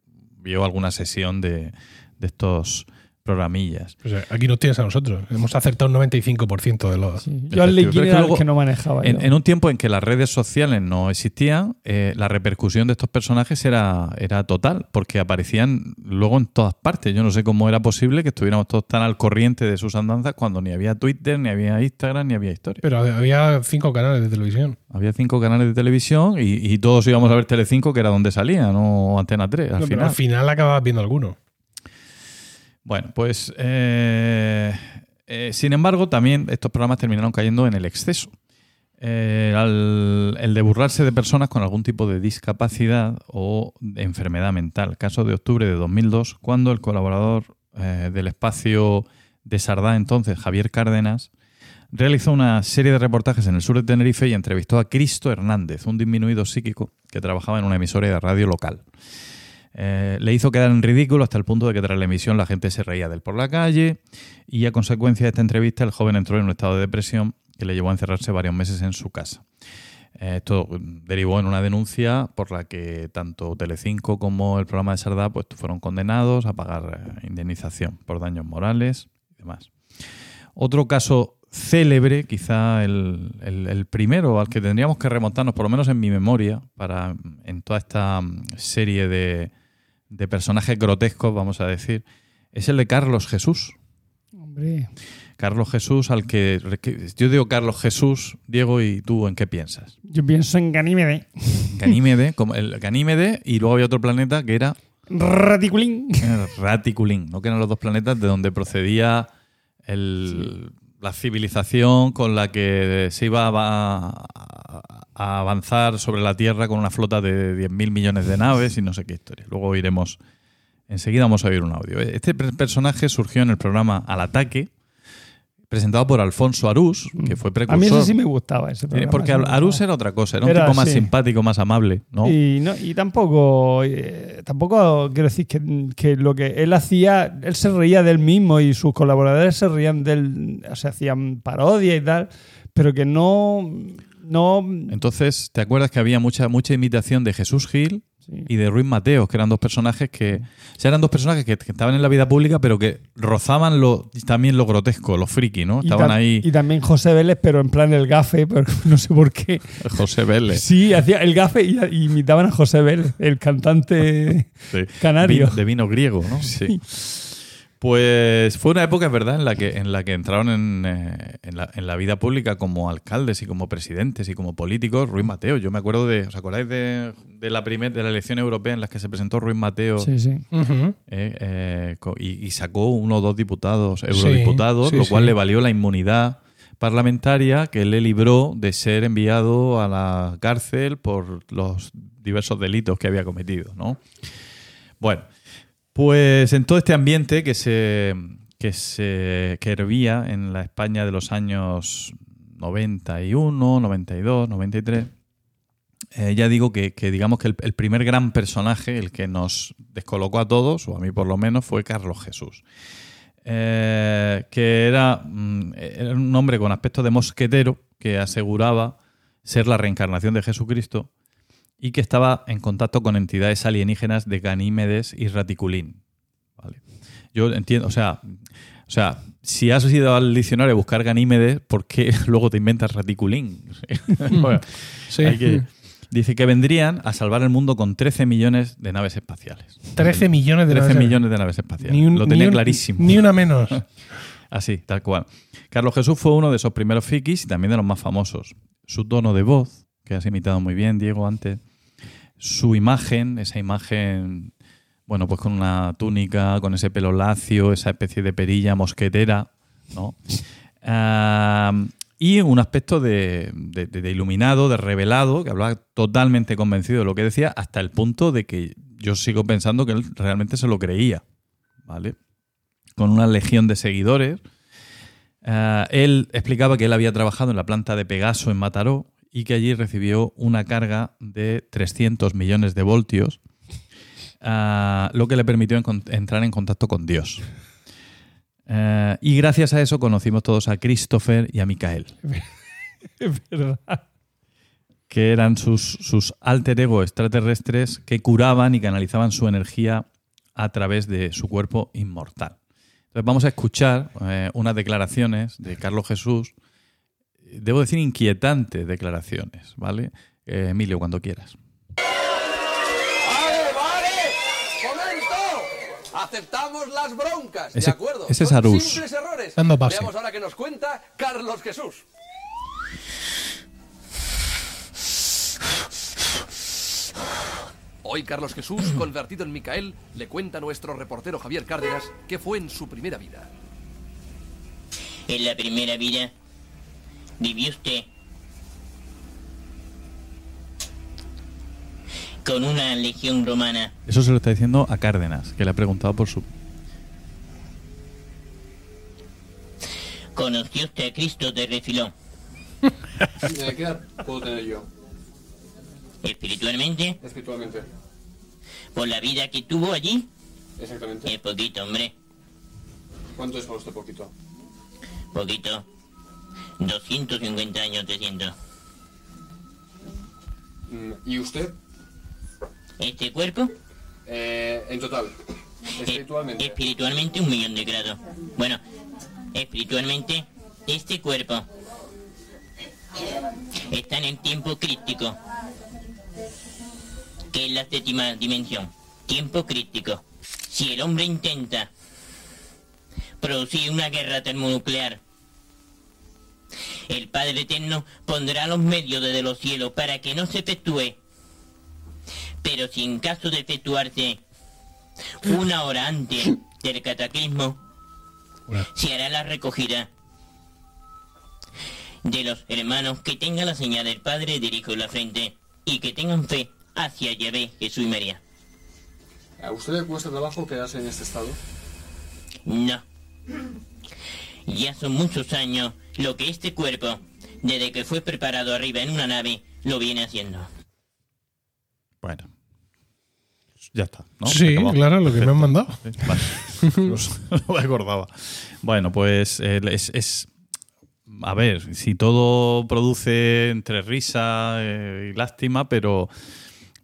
vio alguna sesión de, de estos programillas. Pues, eh, aquí nos tienes a nosotros. Hemos acertado un 95% de los. Sí. Yo al era luego, que no manejaba. En, un tiempo en que las redes sociales no existían, eh, la repercusión de estos personajes era, era total, porque aparecían luego en todas partes. Yo no sé cómo era posible que estuviéramos todos tan al corriente de sus andanzas cuando ni había Twitter, ni había Instagram, ni había historia. Pero había cinco canales de televisión. Había cinco canales de televisión y, y todos íbamos a ver Telecinco, que era donde salía, no Antena 3, al No, final. al final acababas viendo alguno. Bueno, pues eh, eh, sin embargo, también estos programas terminaron cayendo en el exceso. Eh, al- el de burlarse de personas con algún tipo de discapacidad o enfermedad mental. Caso de octubre de 2002, cuando el colaborador eh, del espacio de Sardá, entonces Javier Cárdenas, realizó una serie de reportajes en el sur de Tenerife y entrevistó a Cristo Hernández, un disminuido psíquico que trabajaba en una emisora de radio local. Eh, le hizo quedar en ridículo hasta el punto de que tras la emisión la gente se reía de él por la calle y a consecuencia de esta entrevista el joven entró en un estado de depresión que le llevó a encerrarse varios meses en su casa. Eh, Esto derivó en una denuncia por la que tanto Telecinco como el programa de Sardá pues, fueron condenados a pagar eh, indemnización por daños morales y demás. Otro caso célebre, quizá el, el- el primero al que tendríamos que remontarnos, por lo menos en mi memoria, para en toda esta mm, serie de, de personajes grotescos, vamos a decir, es el de Carlos Jesús. Hombre, Carlos Jesús, al que, que- yo digo Carlos Jesús, Diego, ¿y tú en qué piensas? yo pienso en Ganímede. Ganímede, como el Ganímede, y luego había otro planeta que era Raticulín. eh, Raticulín, ¿no? que eran los dos planetas de donde procedía el- la civilización con la que se iba a, va- a avanzar sobre la Tierra con una flota de 10.000 millones de naves y no sé qué historia. Luego oiremos, enseguida vamos a oír un audio. Este per- personaje surgió en el programa Al Ataque, presentado por Alfonso Arús, que fue A precursor. mí ese sí me gustaba. Ese Eh, programa, porque Arús era otra cosa, era un Era, tipo más sí. simpático, más amable, ¿no? Y, no, y tampoco, eh, tampoco quiero decir que, que lo que él hacía, él se reía del mismo y sus colaboradores se reían del, o sea, hacían parodia y tal, pero que no, no, Entonces, ¿te acuerdas que había mucha, mucha imitación de Jesús Gil sí. y de Ruiz Mateos, que eran dos personajes que. O sea, eran dos personajes que, que estaban en la vida pública, pero que rozaban lo, también lo grotesco, lo friki, ¿no? Y Estaban tam- ahí Y también José Vélez, pero en plan el gafe, pero no sé por qué. José Vélez. Sí, hacía el gafe y, y imitaban a José Vélez, el cantante sí. canario. Vino- de vino griego, ¿no? Sí. Pues fue una época, es verdad, en la que, en la que entraron en, eh, en la, en la vida pública como alcaldes y como presidentes y como políticos Ruiz Mateo. Yo me acuerdo de. ¿Os acordáis de, de la primer, de la elección europea en la que se presentó Ruiz Mateo Sí, sí. Eh, eh, y, y sacó uno o dos diputados, eurodiputados, sí, lo cual sí. le valió la inmunidad parlamentaria que le libró de ser enviado a la cárcel por los diversos delitos que había cometido, ¿no? Bueno, pues en todo este ambiente que se que se que hervía en la España de los años 91, 92, 93, eh, ya digo que, que digamos que el, el primer gran personaje, el que nos descolocó a todos, o a mí por lo menos, fue Carlos Jesús. Eh, que era, mm, era un hombre con aspecto de mosquetero que aseguraba ser la reencarnación de Jesucristo y que estaba en contacto con entidades alienígenas de Ganímedes y Raticulín. ¿Vale? Yo entiendo, o sea, o sea, si has ido al diccionario a buscar Ganímedes, ¿por qué luego te inventas Raticulín? Bueno, Sí. que- Dice que vendrían a salvar el mundo con 13 millones de naves espaciales. 13 millones de 13 naves- millones de naves espaciales. Un- Lo ni tenía un- clarísimo. Ni una menos. Así, tal cual. Carlos Jesús fue uno de esos primeros frikis y también de los más famosos. Su tono de voz, que has imitado muy bien, Diego, antes. Su imagen, esa imagen, bueno, pues con una túnica, con ese pelo lacio, esa especie de perilla mosquetera, ¿no? Ah, y un aspecto de, de- iluminado, de revelado, que hablaba totalmente convencido de lo que decía, hasta el punto de que yo sigo pensando que él realmente se lo creía, ¿vale? con una legión de seguidores. Eh, él explicaba que él había trabajado en la planta de Pegaso en Mataró y que allí recibió una carga de 300 millones de voltios, eh, lo que le permitió entrar en contacto con Dios. Eh, y gracias a eso conocimos todos a Christopher y a Micael, Es verdad. que eran sus, sus alter ego extraterrestres que curaban y canalizaban su energía a través de su cuerpo inmortal. Entonces vamos a escuchar eh, unas declaraciones de Carlos Jesús, debo decir inquietantes declaraciones, ¿vale? Eh, Emilio, cuando quieras. ¡Vale, vale! ¡Momento! Aceptamos las broncas, Ese- ¿de acuerdo? ese es Son Arús. simples errores. Dando pase. Veamos ahora que nos cuenta Carlos Jesús. Hoy Carlos Jesús, convertido en Micael, le cuenta a nuestro reportero Javier Cárdenas qué fue en su primera vida. En la primera vida vivió usted con una legión romana. Eso se lo está diciendo a Cárdenas, que le ha preguntado por su... Conoció usted a Cristo de refilón. ¿Qué edad puedo tener yo, Espiritualmente, espiritualmente? por la vida que tuvo allí, Exactamente. es poquito, hombre, ¿Cuánto es para usted poquito? poquito. 250 años, 300. Mm, ¿Y usted? Este cuerpo, Eh, en total, eh, espiritualmente un millón de grados. Bueno, espiritualmente, este cuerpo está en el tiempo crítico, que es la séptima dimensión. Tiempo crítico. Si el hombre intenta producir una guerra termonuclear, el Padre Eterno pondrá los medios desde los cielos para que no se efectúe. Pero si en caso de efectuarse una hora antes del cataclismo, se hará la recogida de los hermanos que tengan la señal del Padre del Hijo en la frente y que tengan fe hacia Yahvé, Jesús y María. ¿A usted le cuesta trabajo quedarse en este estado? No. Ya son muchos años lo que este cuerpo, desde que fue preparado arriba en una nave, lo viene haciendo. Bueno. Ya está, ¿no? Sí, claro, lo que me han mandado. Sí, vale. no, me acordaba. Bueno, pues eh, es, es- A ver, si todo produce entre risa eh, y lástima, pero.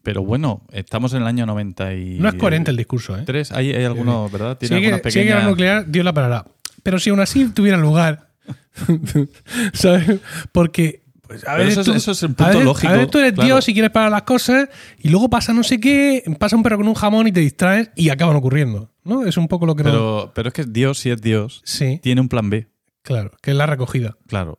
Pero bueno, estamos en el año 90 y... No es coherente el discurso, ¿eh? Tres, hay, hay algunos, ¿verdad? Si Tiene algunas que, si hay guerra pequeñas... nuclear, Dios la parará. Pero si aún así tuviera lugar, ¿sabes? Porque, pues, a ver, eso es- tú, eso es el a punto lógico, A ver, tú eres claro. Dios y quieres parar las cosas y luego pasa no sé qué, pasa un perro con un jamón y te distraes y acaban ocurriendo, ¿no? Es un poco lo que no... Pero, pero es que Dios, si es Dios, Sí, tiene un plan B, claro, que es la recogida. claro.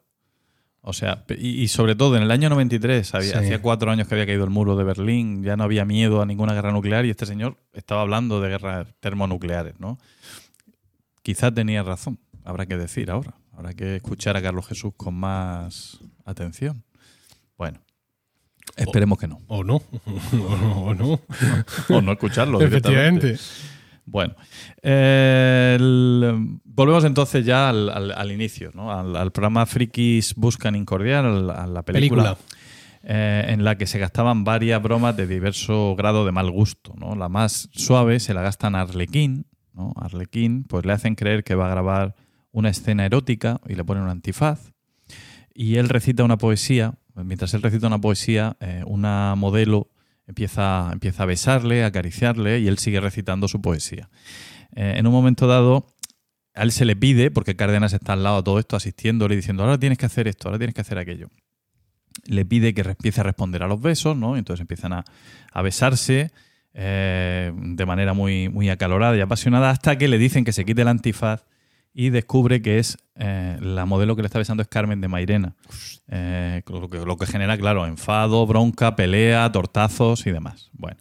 O sea, y, y sobre todo en el año 93, había, Sí. hacía cuatro años que había caído el muro de Berlín, ya no había miedo a ninguna guerra nuclear y este señor estaba hablando de guerras termonucleares, ¿no? Quizá tenía razón, habrá que decir ahora. Habrá que escuchar a Carlos Jesús con más atención. Bueno, esperemos que no. O no, o no, o no. O no escucharlo. Efectivamente. Bueno, eh, el- volvemos entonces ya al, al- al inicio, ¿no? al, al programa Frikis Buscan Incordiar, a la película, Película. eh, en la que se gastaban varias bromas de diverso grado de mal gusto. ¿no? La más suave se la gastan a Arlequín. ¿no? Arlequín, pues le hacen creer que va a grabar una escena erótica y le ponen un antifaz. Y él recita una poesía. Mientras él recita una poesía, eh, una modelo empieza, empieza a besarle, a acariciarle y él sigue recitando su poesía. Eh, en un momento dado, a él se le pide, porque Cárdenas está al lado de todo esto, asistiéndole y diciendo, ahora tienes que hacer esto, ahora tienes que hacer aquello. le pide que empiece a responder a los besos, ¿no? Entonces empiezan a, a besarse eh, de manera muy, muy acalorada y apasionada hasta que le dicen que se quite el antifaz y descubre que es eh, la modelo que le está besando es Carmen de Mairena. Eh, lo, que, lo que genera, claro, enfado, bronca, pelea, tortazos y demás. Bueno.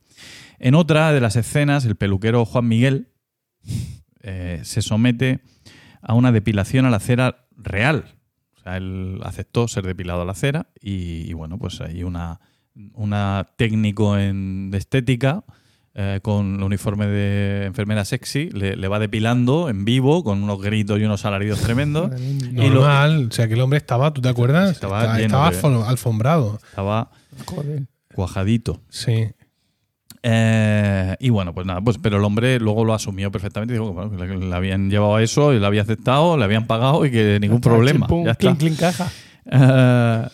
En otra de las escenas, el peluquero Juan Miguel eh, se somete a una depilación a la cera real. O sea, él aceptó ser depilado a la cera y, bueno, pues hay una, una técnico en estética eh, con el uniforme de enfermera sexy, le, le va depilando en vivo con unos gritos y unos alaridos tremendos. Y lo- Normal, o sea que el hombre estaba, ¿tú te acuerdas? Estaba estaba lleno estaba de- alfom- alfombrado. Estaba Joder. cuajadito. Sí. Eh, y bueno, pues nada, pues pero el hombre luego lo asumió perfectamente. Dijo que, bueno, le, le habían llevado a eso y lo había aceptado, le habían pagado y que ningún problema. Chimpum, Ya clink, está. clink, caja. Eh,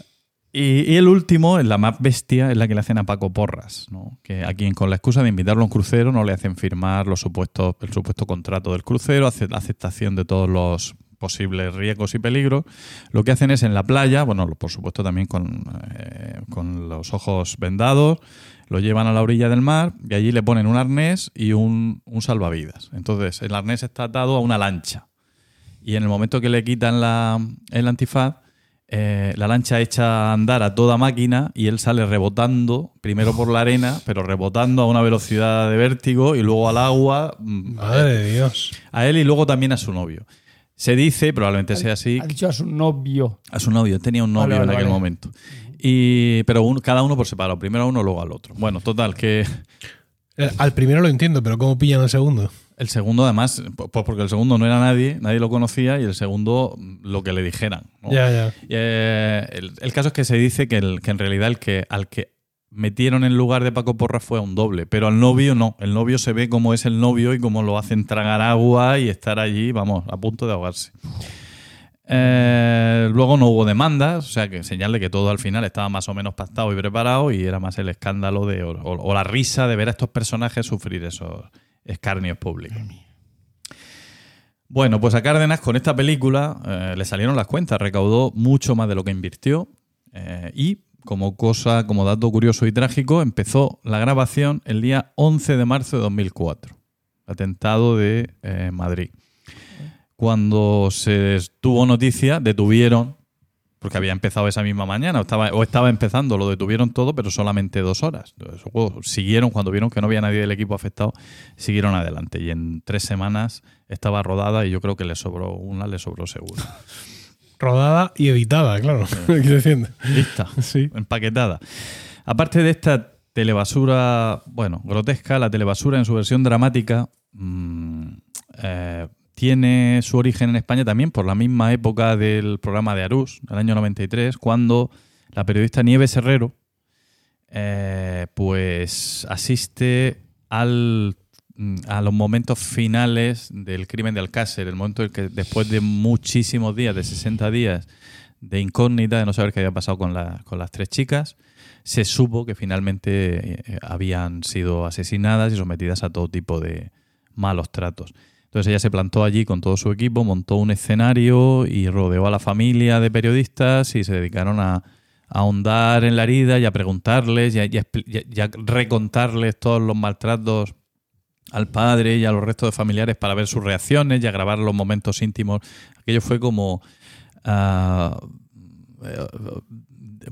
y, el último, la más bestia, es la que le hacen a Paco Porras, que a quien con la excusa de invitarlo a un crucero no le hacen firmar los supuestos, el supuesto contrato del crucero, ace- aceptación de todos los posibles riesgos y peligros. Lo que hacen es en la playa, bueno, por supuesto también con, eh, con los ojos vendados, lo llevan a la orilla del mar y allí le ponen un arnés y un, un salvavidas. Entonces, el arnés está atado a una lancha. Y en el momento que le quitan la, el antifaz, eh, la lancha echa a andar a toda máquina y él sale rebotando, primero por la arena, pero rebotando a una velocidad de vértigo y luego al agua, mm, Madre de Dios. a él y luego también a su novio. Se dice, probablemente sea así, Ha dicho a su novio. a su novio, tenía un novio Vale, vale, en aquel vale. momento. Y, pero un- cada uno por separado, primero a uno, luego al otro. Bueno, total, que Eh, Al primero lo entiendo, pero ¿cómo pillan al segundo? El segundo además, pues porque el segundo no era nadie, nadie lo conocía y el segundo lo que le dijeran. Eh, el, el caso es que se dice que, el- que en realidad el que, al que metieron en lugar de Paco Porras fue a un doble, pero al novio no. El novio se ve como es el novio y cómo lo hacen tragar agua y estar allí, vamos, a punto de ahogarse. Eh, luego no hubo demandas, o sea que señal de que todo al final estaba más o menos pactado y preparado y era más el escándalo de, o la risa de ver a estos personajes sufrir esos escarnios públicos. Bueno, pues a Cárdenas con esta película eh, le salieron las cuentas, recaudó mucho más de lo que invirtió eh, y como cosa, como dato curioso y trágico, empezó la grabación el día 11 de marzo de 2004, atentado de eh, Madrid. Cuando se tuvo noticia, detuvieron, porque había empezado esa misma mañana, o estaba, o estaba empezando, lo detuvieron todo, pero solamente dos horas. Entonces, siguieron, cuando vieron que no había nadie del equipo afectado, siguieron adelante. Y en tres semanas estaba rodada y yo creo que le sobró una, le sobró seguro. Rodada y editada, claro. Decir. Lista, Sí. empaquetada. Aparte de esta telebasura, bueno, grotesca, la telebasura en su versión dramática mm, eh, tiene su origen en España también por la misma época del programa de Arús, del año 93, cuando la periodista Nieves Herrero eh, pues asiste al, mm, a los momentos finales del crimen de Alcácer, el momento en que después de muchísimos días, de 60 días de incógnita, de no saber qué había pasado con, la- con las tres chicas, se supo que finalmente eh, habían sido asesinadas y sometidas a todo tipo de malos tratos. Entonces ella se plantó allí con todo su equipo, montó un escenario y rodeó a la familia de periodistas y se dedicaron a, ahondar en la herida y a preguntarles y a, recontarles todos los maltratos al padre y a los restos de familiares para ver sus reacciones y a grabar los momentos íntimos. Aquello fue como... ah, eh,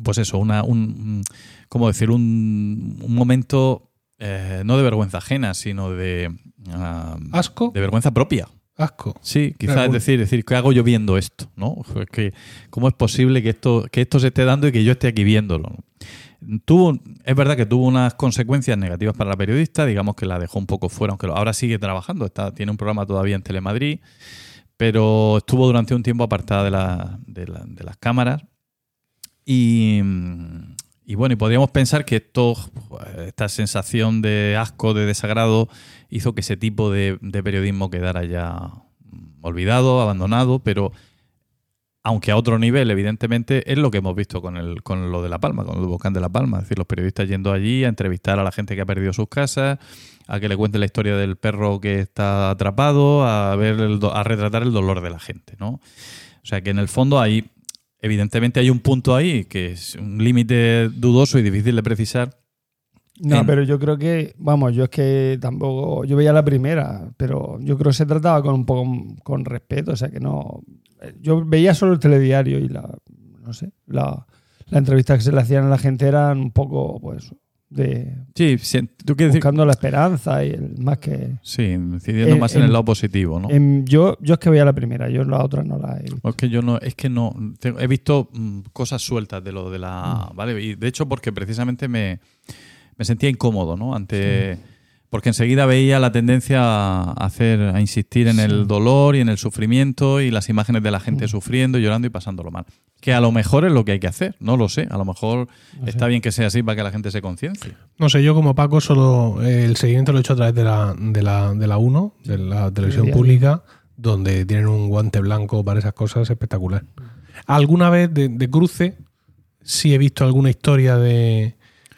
pues eso, una, un, ¿cómo decir? Un, un momento eh, no de vergüenza ajena, sino de, ah, Asco. de vergüenza propia. Asco. Sí, quizás Claro. es decir, decir, ¿qué hago yo viendo esto? ¿no? Es que, ¿Cómo es posible que esto, que esto se esté dando y que yo esté aquí viéndolo? ¿no? Tuvo, es verdad que tuvo unas consecuencias negativas para la periodista, digamos que la dejó un poco fuera, aunque ahora sigue trabajando, está, tiene un programa todavía en Telemadrid, pero estuvo durante un tiempo apartada de, la- de la- de las cámaras. Y, y bueno, y podríamos pensar que esto, esta sensación de asco, de desagrado, hizo que ese tipo de, periodismo quedara ya olvidado, abandonado, pero aunque a otro nivel, evidentemente, es lo que hemos visto con, el, con lo de La Palma, con el volcán de La Palma. Es decir, los periodistas yendo allí a entrevistar a la gente que ha perdido sus casas, a que le cuente la historia del perro que está atrapado, a ver el a retratar el dolor de la gente, ¿no? O sea que en el fondo ahí evidentemente hay un punto ahí que es un límite dudoso y difícil de precisar. No, En- pero yo creo que, vamos, yo es que tampoco, yo veía la primera, pero yo creo que se trataba con un poco con respeto, o sea que no, yo veía solo el telediario y la, no sé, la, la entrevista que se le hacían a la gente eran un poco, pues, de Sí, sí, tú decir. buscando la esperanza y el, más que, Sí, incidiendo En- más en, en- el lado positivo, ¿no? en- yo, yo es que veía la primera, yo la otra no la he visto. Es que yo no, es que no, tengo- he visto mm, cosas sueltas de lo de la, ¿vale? Y de hecho porque precisamente me, me sentía incómodo, ¿no? Ante, porque enseguida veía la tendencia a hacer, a insistir en el dolor y en el sufrimiento y las imágenes de la gente sufriendo, llorando y pasándolo mal. Que a lo mejor es lo que hay que hacer, no lo sé. A lo mejor está bien que sea así para que la gente se conciencie. No sé, yo como Paco solo eh, el seguimiento lo he hecho a través de la, de la, de la 1, de la televisión pública, donde tienen un guante blanco para esas cosas espectacular. Alguna vez de, de cruce sí he visto alguna historia de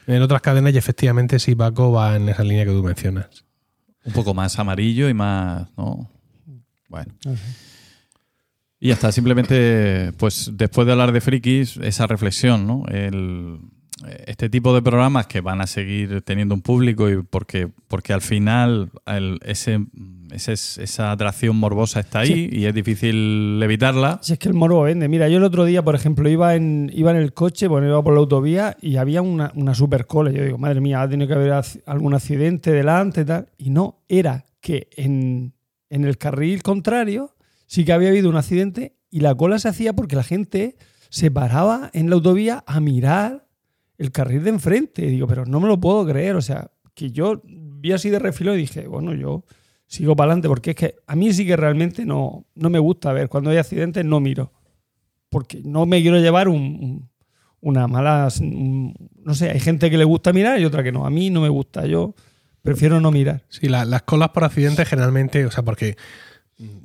en otras cadenas y efectivamente sí Paco va en esa línea que tú mencionas. Un poco más amarillo y más, ¿no? Bueno. Y ya está, simplemente, pues después de hablar de frikis, esa reflexión, ¿no? El, este tipo de programas que van a seguir teniendo un público y porque, porque al final el- ese, ese- esa atracción morbosa está ahí y es difícil evitarla. Si es que el morbo vende. Mira, yo el otro día, por ejemplo, iba en, iba en el coche, bueno, iba por la autovía y había una, una super cola. Yo digo, madre mía, ha tenido que haber algún accidente delante y tal. Y no, era que en, en el carril contrario sí que había habido un accidente y la cola se hacía porque la gente se paraba en la autovía a mirar el carril de enfrente. Y digo, pero no me lo puedo creer. O sea, que yo vi así de refilo y dije, bueno, yo sigo para adelante porque es que a mí sí que realmente no, no me gusta ver. Cuando hay accidentes no miro. Porque no me quiero llevar un, un- una mala... no sé, hay gente que le gusta mirar y otra que no. A mí no me gusta. Yo prefiero no mirar. Sí, la- las colas por accidentes generalmente, o sea, porque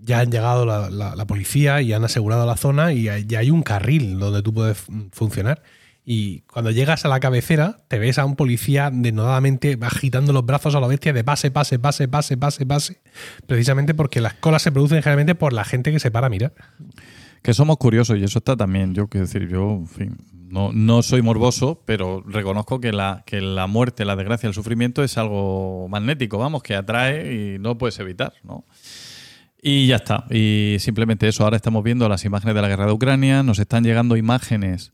ya han llegado la, la- policía y han asegurado la zona y ya hay un carril donde tú puedes funcionar. Y cuando llegas a la cabecera, te ves a un policía denodadamente agitando los brazos a la bestia de pase, pase, pase, pase, pase, pase. Precisamente porque las colas se producen generalmente por la gente que se para a mirar. Que somos curiosos y eso está también. Yo quiero decir, yo, en fin, no, no soy morboso, pero reconozco que la, que la muerte, la desgracia, el sufrimiento es algo magnético, vamos, que atrae y no puedes evitar, ¿no? Y ya está. Y simplemente eso. Ahora estamos viendo las imágenes de la guerra de Ucrania. Nos están llegando imágenes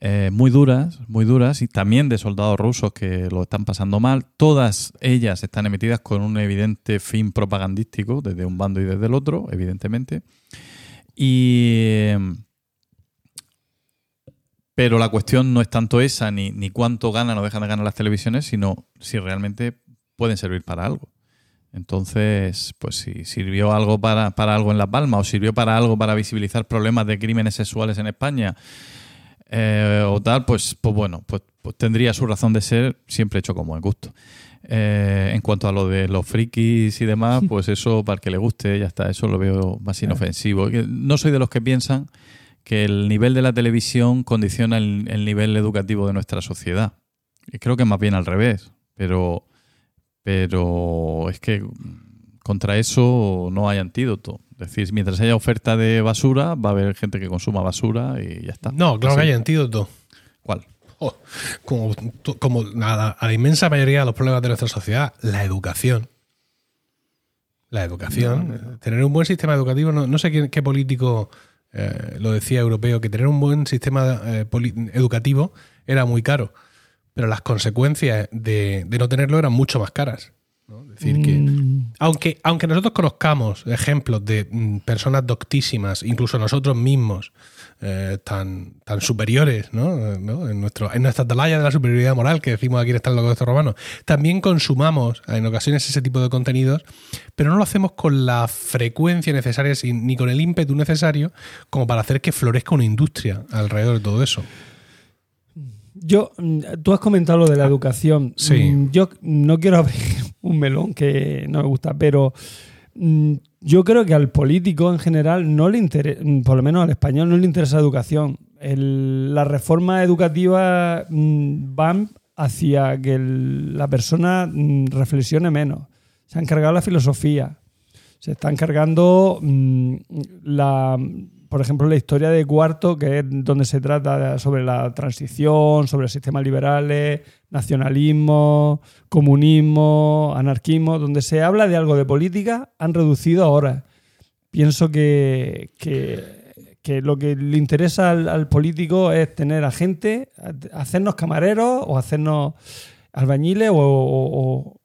eh, muy duras, muy duras, y también de soldados rusos que lo están pasando mal. Todas ellas están emitidas con un evidente fin propagandístico, desde un bando y desde el otro, evidentemente. Y. Pero la cuestión no es tanto esa, ni, ni cuánto ganan o dejan de ganar las televisiones, sino si realmente pueden servir para algo. Entonces, pues si sirvió algo para, para algo en La Palma o sirvió para algo para visibilizar problemas de crímenes sexuales en España eh, o tal, pues, pues bueno, pues, pues tendría su razón de ser siempre hecho con buen gusto. Eh, en cuanto a lo de los frikis y demás, pues eso para el que le guste, ya está, eso lo veo más inofensivo. No soy de los que piensan que el nivel de la televisión condiciona el, el nivel educativo de nuestra sociedad. Y creo que más bien al revés, pero, pero es que contra eso no hay antídoto. Es decir, mientras haya oferta de basura, va a haber gente que consuma basura y ya está. No, claro que Así. hay antídoto. ¿Cuál? Oh, como como a la, a la inmensa mayoría de los problemas de nuestra sociedad, la educación. La educación. Tener un buen sistema educativo, no, no sé quién- qué político eh, lo decía europeo, que tener un buen sistema eh, educativo era muy caro, pero las consecuencias de, de no tenerlo eran mucho más caras. ¿no? Es decir, que Mm, aunque, aunque nosotros conozcamos ejemplos de mm, personas doctísimas, incluso nosotros mismos, eh, tan, tan superiores, ¿no? Eh, ¿no? En, nuestro, en nuestra atalaya de la superioridad moral que decimos aquí en Están locos estos romanos, también consumamos en ocasiones ese tipo de contenidos, pero no lo hacemos con la frecuencia necesaria ni con el ímpetu necesario como para hacer que florezca una industria alrededor de todo eso. Yo, mm, tú has comentado lo de la educación. Sí. Mm, Yo no quiero abrir un melón que no me gusta, pero mm, yo creo que al político en general no le interesa, por lo menos al español no le interesa la educación. El- las reformas educativas mm, van hacia que la persona mm, reflexione menos. Se han cargado la filosofía. Se están cargando mm, la, por ejemplo, la historia de Cuarto, que es donde se trata sobre la transición, sobre sistemas liberales, nacionalismo, comunismo, anarquismo, donde se habla de algo de política, han reducido ahora. Pienso que, lo que le interesa al, político es tener a gente, hacernos camareros o hacernos albañiles o- o-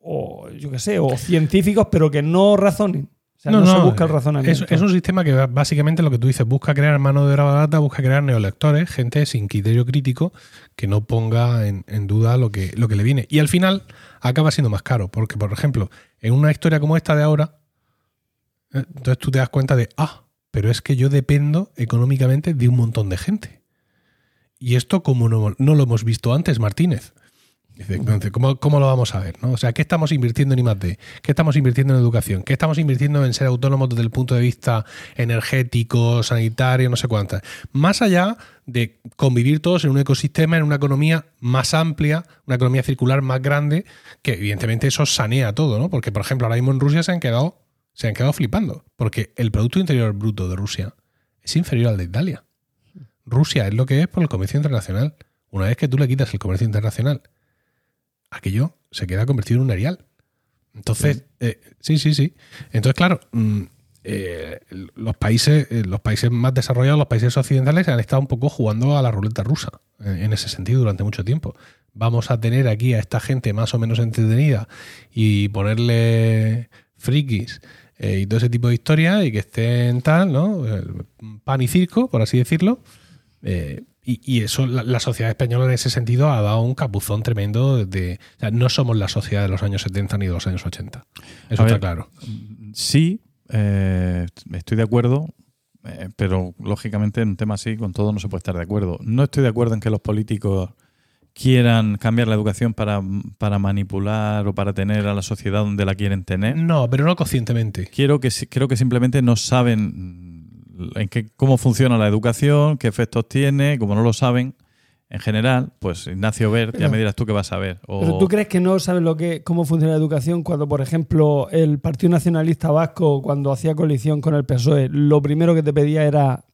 o, yo qué sé, o científicos, pero que no razonen. O sea, no, se busca el razonamiento. Es, es un sistema que básicamente lo que tú dices, busca crear mano de obra barata, busca crear neolectores, gente sin criterio crítico que no ponga en, en duda lo que, lo que le viene. Y al final acaba siendo más caro, porque, por ejemplo, en una historia como esta de ahora, eh, entonces tú te das cuenta de, ah, pero es que yo dependo económicamente de un montón de gente. Y esto como no, no lo hemos visto antes, Martínez. Dice, entonces, ¿cómo, cómo lo vamos a ver? ¿no? O sea, ¿qué estamos invirtiendo en I+.D.? ¿Qué estamos invirtiendo en educación? ¿Qué estamos invirtiendo en ser autónomos desde el punto de vista energético, sanitario, no sé cuántas? Más allá de convivir todos en un ecosistema, en una economía más amplia, una economía circular más grande, que evidentemente eso sanea todo, ¿no? Porque, por ejemplo, ahora mismo en Rusia se han quedado, se han quedado flipando, porque el Producto Interior Bruto de Rusia es inferior al de Italia. Rusia es lo que es por el comercio internacional. Una vez que tú le quitas el comercio internacional, aquello se queda convertido en un arial. Entonces, eh, sí, sí, sí. Entonces, claro, mm, eh, los países, eh, los países más desarrollados, los países occidentales, han estado un poco jugando a la ruleta rusa en, en ese sentido durante mucho tiempo. Vamos a tener aquí a esta gente más o menos entretenida y ponerle frikis eh, y todo ese tipo de historias y que estén tal, ¿no? Pan y circo, por así decirlo. Y, y eso, la, la sociedad española en ese sentido ha dado un capuzón tremendo. De, o sea, no somos la sociedad de los años 70 ni de los años 80. Eso A está ver, claro. Sí, eh, estoy de acuerdo, eh, pero lógicamente en un tema así con todo no se puede estar de acuerdo. No estoy de acuerdo en que los políticos quieran cambiar la educación para, para manipular o para tener a la sociedad donde la quieren tener. No, pero no conscientemente. Quiero que, creo que simplemente no saben en qué, cómo funciona la educación, qué efectos tiene, como no lo saben, en general, pues Ignacio Bert, ya me dirás tú qué vas a ver. O- Pero tú crees que no sabes lo que, cómo funciona la educación cuando, por ejemplo, el Partido Nacionalista Vasco, cuando hacía coalición con el PSOE, lo primero que te pedía era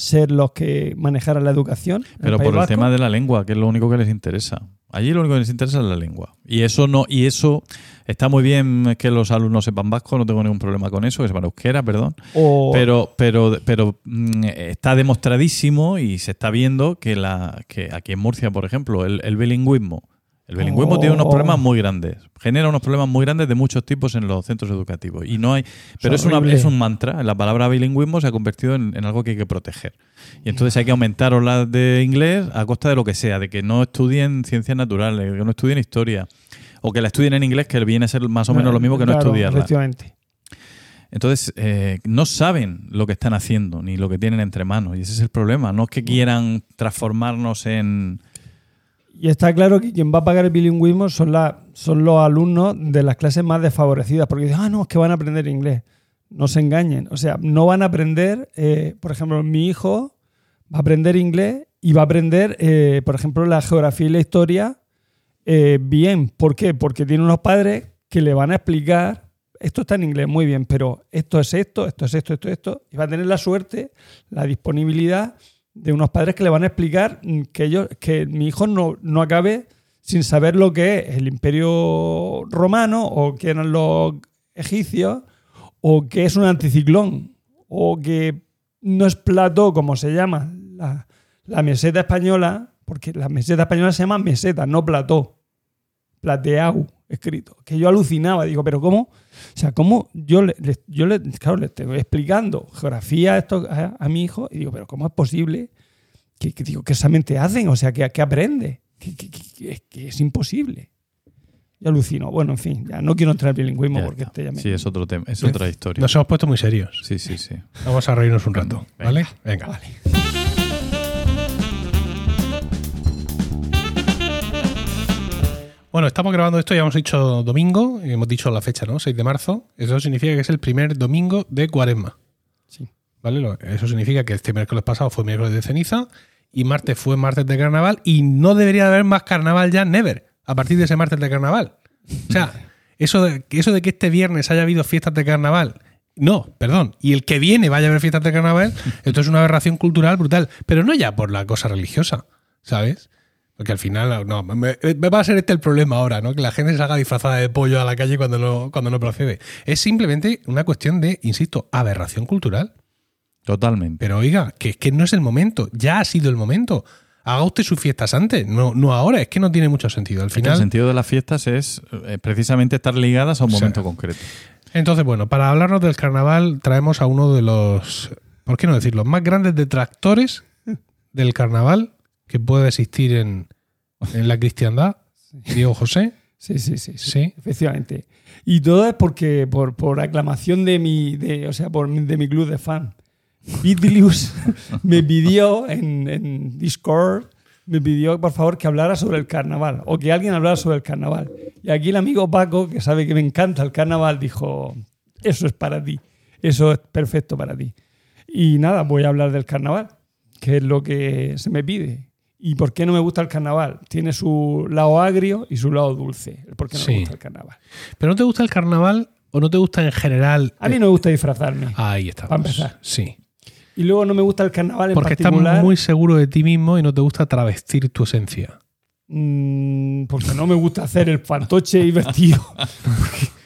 ser los que manejaran la educación. Pero por el tema de la lengua, que es lo único que les interesa. Allí lo único que les interesa es la lengua. Y eso no, y eso está muy bien que los alumnos sepan vasco, no tengo ningún problema con eso, que sepan euskera, perdón. O- Pero, pero, pero mm, está demostradísimo y se está viendo que la, que aquí en Murcia, por ejemplo, el, el bilingüismo. El bilingüismo Oh. tiene unos problemas muy grandes. Genera unos problemas muy grandes de muchos tipos en los centros educativos. Y no hay. Pero es, una, es un mantra. La palabra bilingüismo se ha convertido en, en algo que hay que proteger. Y entonces hay que aumentar las de inglés a costa de lo que sea, de que no estudien ciencias naturales, que no estudien historia. O que la estudien en inglés, que viene a ser más o menos lo mismo que no estudiarla. Efectivamente. Entonces, eh, no saben lo que están haciendo ni lo que tienen entre manos. Y ese es el problema. No es que quieran transformarnos en. Y está claro que quien va a pagar el bilingüismo son, la, son los alumnos de las clases más desfavorecidas, porque dicen, ah, no, es que van a aprender inglés. No se engañen. O sea, no van a aprender, eh, por ejemplo, mi hijo va a aprender inglés y va a aprender, eh, por ejemplo, la geografía y la historia eh, bien. ¿Por qué? Porque tiene unos padres que le van a explicar, esto está en inglés muy bien, pero esto es esto, esto es esto, esto, esto, y va a tener la suerte, la disponibilidad de unos padres que le van a explicar mm, que ellos, que mi hijo no, no acabe sin saber lo que es el imperio romano o que eran los egipcios o que es un anticiclón o que no es plató como se llama la, la meseta española porque la meseta española se llama meseta, no plató plateau escrito que yo alucinaba digo pero cómo o sea cómo yo le, le- yo le claro le estoy explicando geografía a, esto, a, a mi hijo y digo pero cómo es posible que, que digo que esa mente hacen o sea que, que aprende que, que- que- que es, que es imposible yo alucino bueno en fin ya no quiero entrar en bilingüismo Ya porque este ya me- Sí, es otro tema, es otra historia. Nos hemos puesto muy serios. Sí, sí, sí. Vamos a reírnos un rato, Venga. ¿vale? Venga. Vale. Bueno, estamos grabando esto, ya hemos dicho domingo, y hemos dicho la fecha, ¿no? 6 de marzo. Eso significa que es el primer domingo de cuaresma. Sí. ¿Vale? Eso significa que este miércoles pasado fue miércoles de ceniza y martes fue martes de carnaval y no debería haber más carnaval ya, never, a partir de ese martes de carnaval. O sea, eso de, que eso de que este viernes haya habido fiestas de carnaval No, perdón. Y el que viene vaya a ver fiestas de carnaval, esto es una aberración cultural brutal. Pero no ya por la cosa religiosa, ¿sabes? Porque al final, no, me, me va a ser este el problema ahora, ¿no? Que la gente salga disfrazada de pollo a la calle cuando no, cuando no procede. Es simplemente una cuestión de, insisto, aberración cultural. Totalmente. Pero oiga, que es que no es el momento, ya ha sido el momento. Haga usted sus fiestas antes, no, no ahora, es que no tiene mucho sentido. Al Es que final, el sentido de las fiestas es eh, precisamente estar ligadas a un momento concreto. Entonces, bueno, para hablarnos del carnaval traemos a uno de los, ¿por qué no decirlo?, más grandes detractores del carnaval que puede existir en, en la cristiandad, Diego José. Sí, sí, sí, sí, Sí. efectivamente. Y todo es porque por, por aclamación de mi, de, o sea, por, de mi club de fan. Bitlius me pidió en, en Discord, me pidió por favor que hablara sobre el carnaval o que alguien hablara sobre el carnaval. Y aquí el amigo Paco, que sabe que me encanta el carnaval, dijo, eso es para ti, eso es perfecto para ti. Y nada, voy a hablar del carnaval, que es lo que se me pide. ¿Y por qué no me gusta el carnaval? Tiene su lado agrio y su lado dulce. ¿Por qué no Sí. me gusta el carnaval? ¿Pero no te gusta el carnaval o no te gusta en general? A mí no me gusta disfrazarme. Ahí está. Para empezar. Sí. Y luego no me gusta el carnaval en Porque estás particular. muy seguro de ti mismo y no te gusta travestir tu esencia. mm, porque no me gusta hacer el fantoche divertido.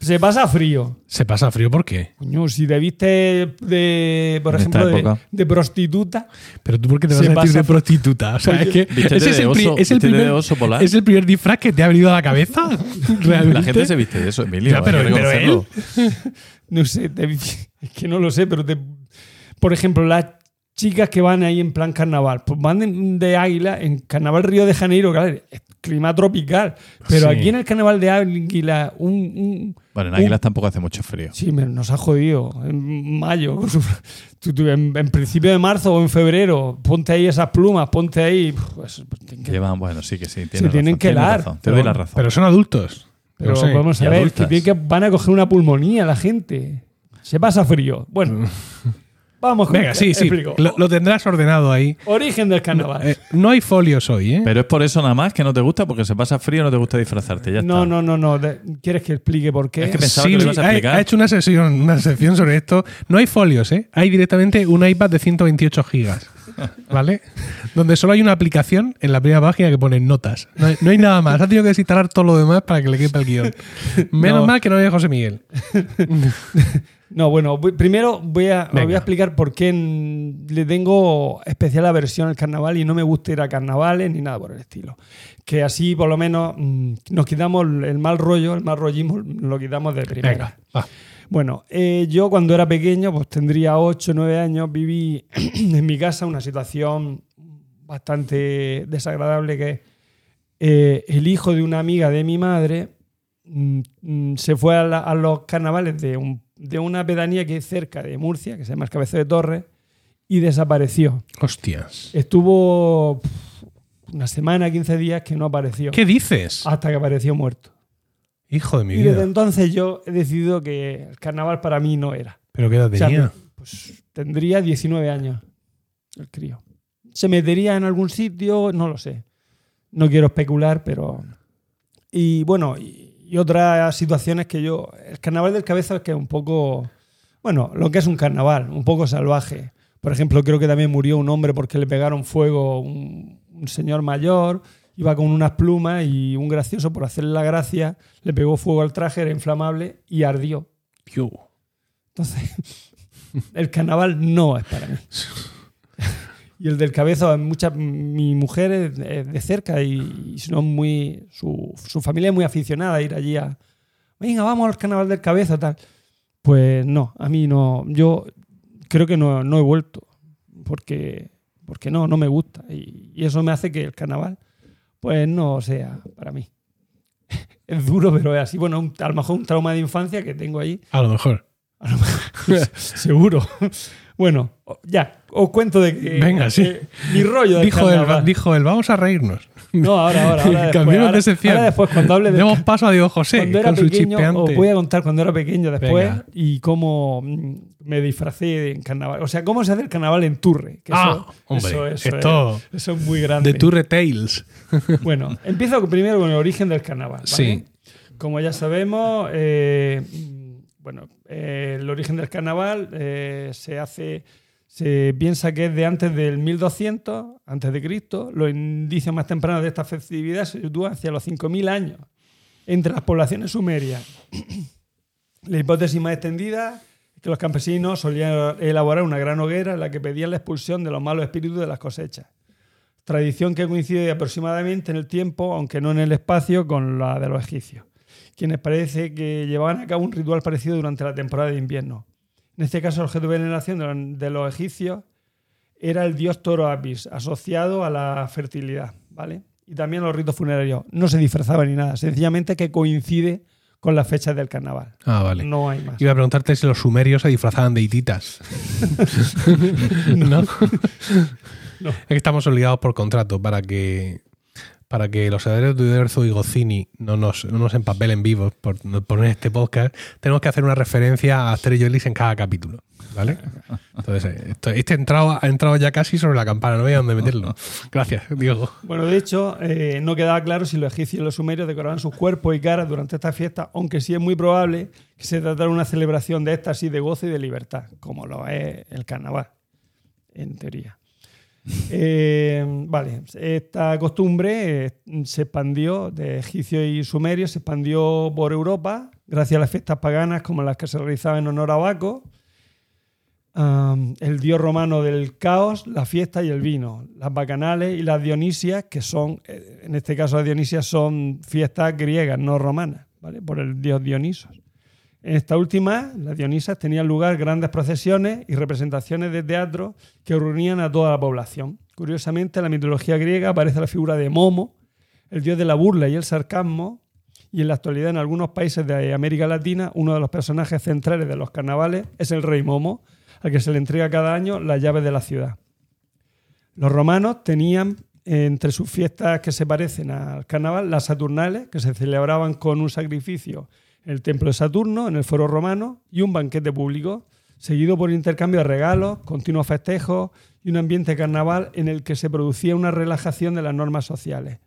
Se pasa frío. ¿Se pasa frío por qué? Coño, si te viste de, por En ejemplo, de, prostituta, Pero tú por qué te vas a vestir de prostituta. O sea, es que ese es el, pri- oso- es el vístete de primer, oso polar. es el primer disfraz que te ha venido a la cabeza. ¿Realmente? La gente se viste de eso, Emilio. Ya, pero- pero reconocerlo. no sé, te- es que no lo sé, pero te- por ejemplo, las chicas que van ahí en plan carnaval, pues van de, de Águila en Carnaval Río de Janeiro, claro, es clima tropical, pero Sí. aquí en el Carnaval de Águila, un, un- Bueno, en Águilas tampoco hace mucho frío. Sí, me- nos ha jodido. En mayo. Tú- tú- en, en principio de marzo o en febrero, ponte ahí esas plumas, ponte ahí. Pues, pues, tienen que- Llevan, bueno, sí que sí. Se tienes tienen razón, que helar. razón, Te doy la razón. Pero son adultos. pero vamos a ver, tienen que van a coger una pulmonía la gente. Se pasa frío. Bueno, vamos con Venga, sí, sí. Lo, lo tendrás ordenado ahí. Origen del carnaval. Eh, no hay folios hoy, ¿eh? Pero es por eso nada más que no te gusta, porque se pasa frío y no te gusta disfrazarte. Ya no, está. no, no, no. ¿Quieres que explique por qué? Es que pensaba Sí, que lo ibas a ha- explicar. Ha, hecho una sesión, una sección sobre esto. No hay folios, ¿eh? Hay directamente un iPad de 128 gigas. ¿Vale? Donde solo hay una aplicación en la primera página que pone notas. No hay, no hay nada más. Ha tenido que desinstalar todo lo demás para que le quepa el guion. Menos No. mal que no hay José Miguel. No, bueno, voy- primero voy a, Venga. voy a explicar por qué le tengo especial aversión al carnaval y no me gusta ir a carnavales ni nada por el estilo. Que así por lo menos mm, nos quitamos el mal rollo, el mal rollismo, lo quitamos de primera. Venga, va. Bueno, eh, yo cuando era pequeño, pues tendría 8 o 9 años, viví en mi casa una situación bastante desagradable que eh, el hijo de una amiga de mi madre mm, mm, se fue a, la- a los carnavales de, un- de una pedanía que es cerca de Murcia, que se llama el Cabezo de Torres, y desapareció. Hostias. Estuvo una semana, 15 días que no apareció, ¿Qué dices? hasta que apareció muerto. Hijo de mi Y desde vida. entonces yo he decidido que el carnaval para mí no era. ¿Pero qué edad O sea, tenía? pues tendría 19 años el crío. ¿Se metería en algún sitio? No lo sé. No quiero especular, pero... Y bueno, y, y otras situaciones que yo... El carnaval del cabeza es que es un poco... Bueno, lo que es un carnaval, un poco salvaje. Por ejemplo, creo que también murió un hombre porque le pegaron fuego un, un señor mayor, iba con unas plumas y un gracioso, por hacerle la gracia, le pegó fuego al traje, era inflamable y ardió. Entonces, el carnaval no es para mí. Y el del cabezo, muchas, mi mujer es de cerca y, y muy, su, su familia es muy aficionada a ir allí a, venga, vamos al carnaval del cabezo, tal. Pues no, a mí no, yo creo que no, no he vuelto, porque, porque no, no me gusta. Y, y eso me hace que el carnaval, pues no sea para mí. Es duro, pero es así. Bueno, un- a lo mejor un trauma de infancia que tengo ahí, A lo mejor. Seguro. Bueno, ya, os cuento de que. Venga, sí. eh, mi rollo del Dijo él, dijo él, vamos a reírnos. No, ahora, ahora, ahora. después, Cambiemos ahora, de sección. ahora después, cuando hable de. Demos paso a Diego José Cuando era con su pequeño, chispeante. os voy a contar cuando era pequeño después Venga. y cómo mm, me disfracé en carnaval. O sea, cómo se hace el carnaval en Turre. que Ah, eso, hombre, eso, eso esto- es, eso es muy grande. De Tour Tales. Bueno, empiezo primero con el origen del carnaval. ¿vale? Sí. Como ya sabemos, eh, bueno, eh, el origen del carnaval eh, se hace, se piensa que es de antes del 1200, antes de Cristo. Los indicios más tempranos de esta festividad se sitúan hacia los 5.000 años entre las poblaciones sumerias. La hipótesis más extendida es que los campesinos solían elaborar una gran hoguera en la que pedían la expulsión de los malos espíritus de las cosechas. Tradición que coincide aproximadamente en el tiempo, aunque no en el espacio, con la de los egipcios, quienes parece que llevaban a cabo un ritual parecido durante la temporada de invierno. En este caso, el objeto de veneración de los- egipcios era el dios Toro Apis, asociado a la fertilidad, ¿vale? Y también los ritos funerarios. No se disfrazaba ni nada, sencillamente que coincide con las fechas del carnaval. Ah, vale. No hay más. Iba a preguntarte si los sumerios se disfrazaban de hititas. ¿No? Es que estamos obligados por contrato para que para que los herederos de Uderzo y Gocini no nos, no nos empapelen vivos por poner este podcast, tenemos que hacer una referencia a Asterix y en cada capítulo. ¿Vale? Entonces, eh, esto- este entrado, ha entrado ya casi sobre la campana, no veía dónde meterlo. Gracias, Diego. Bueno, de hecho, eh, no quedaba claro si los egipcios y los sumerios decoraban sus cuerpos y caras durante esta fiesta, aunque sí es muy probable que se tratara de una celebración de éxtasis, de gozo y de libertad, como lo es el carnaval, en teoría. Eh, vale, esta costumbre eh, se expandió de egipcios y sumerios, se expandió por Europa gracias a las fiestas paganas como las que se realizaban en honor a Baco, el dios romano del caos, la fiesta y el vino, las bacanales y las dionisias, que son, eh, en este caso las dionisias son fiestas griegas, no romanas, ¿vale? por el dios Dionisos. En esta última, las Dionisas, tenían lugar grandes procesiones y representaciones de teatro que reunían a toda la población. Curiosamente, en la mitología griega aparece la figura de Momo, el dios de la burla y el sarcasmo, y en la actualidad en algunos países de América Latina uno de los personajes centrales de los carnavales es el rey Momo, al que se le entrega cada año las llaves de la ciudad. Los romanos tenían eh, entre sus fiestas que se parecen al carnaval las Saturnales, que se celebraban con un sacrificio el templo de Saturno, en el foro romano, y un banquete público, seguido por intercambio de regalos, continuos festejos y un ambiente carnaval en el que se producía una relajación de las normas sociales.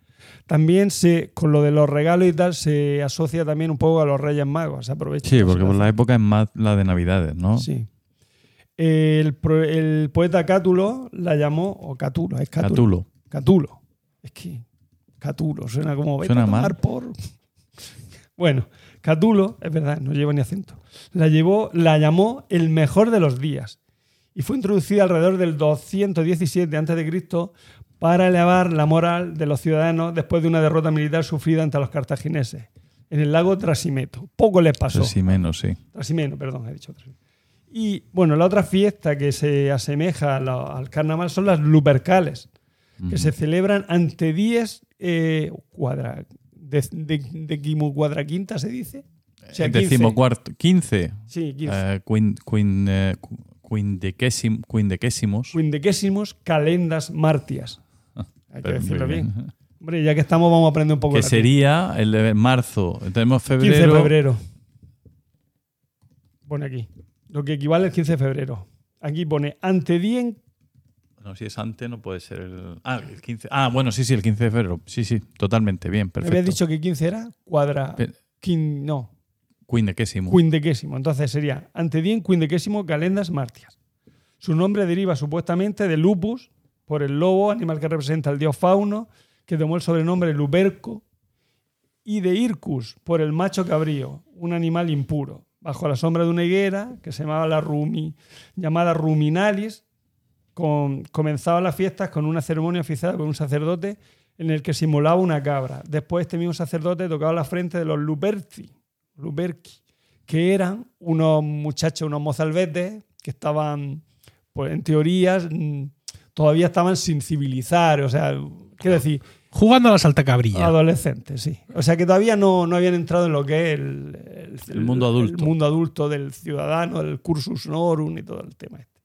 También se, con lo de los regalos y tal se asocia también un poco a los Reyes Magos. Se aprovecha Sí, porque por la época es más la de Navidades, ¿no? Sí. El, el poeta Cátulo la llamó, o Catulo, es Cátulo. Catulo. Catulo. Es que Catulo suena como Suena a tomar mal. por. Bueno, Catulo, es verdad, no lleva ni acento. La llevó, la llamó el mejor de los días y fue introducida alrededor del 217 a.C. para elevar la moral de los ciudadanos después de una derrota militar sufrida ante los cartagineses en el lago Trasimeto. Poco les pasó. Menos, sí. Trasimeno, perdón, he dicho Trasimeno. Y bueno, la otra fiesta que se asemeja al carnaval son las Lupercales, que se celebran ante 10 eh, cuadra, de, de, decimo cuadraquinta, se dice. O sea, 15. Decimocuarto. 15. Sí, 15. Eh, quin, quin, eh, quindequésim- quindequésimos. Quindequésimos calendas martias. Hay que decirlo muy bien. Hombre, ya que estamos, vamos a aprender un poco Que sería el de marzo. Tenemos 15 febrero. de febrero. Pone aquí. Lo que equivale al 15 de febrero. Aquí pone ante dien No, si es antes, no puede ser el. Ah, el 15. Ah, bueno, sí, sí, el 15 de febrero. Sí, sí, totalmente. Bien, ¿Me perfecto. habías dicho que 15 era? Cuadra. Quin- no, Quindequésimo. quindequésimo. Entonces sería antedien quindequésimo calendas martias. Su nombre deriva supuestamente de lupus, por el lobo, animal que representa al dios fauno, que tomó el sobrenombre luperco, y de ircus, por el macho cabrío, un animal impuro, bajo la sombra de una higuera que se llamaba la rumi, llamada ruminalis. Con, comenzaban las fiestas con una ceremonia oficial por un sacerdote en el que simulaba una cabra. Después este mismo sacerdote tocaba la frente de los luperci, luperci, que eran unos muchachos, unos mozalbetes que estaban, pues en teoría, mm, todavía estaban sin civilizar, o sea, quiero decir, Jugando a la salta cabrilla. adolescentes, sí. O sea que todavía no, no habían entrado en lo que es el, El mundo adulto. el mundo adulto del ciudadano, el cursus honorum y todo el tema este.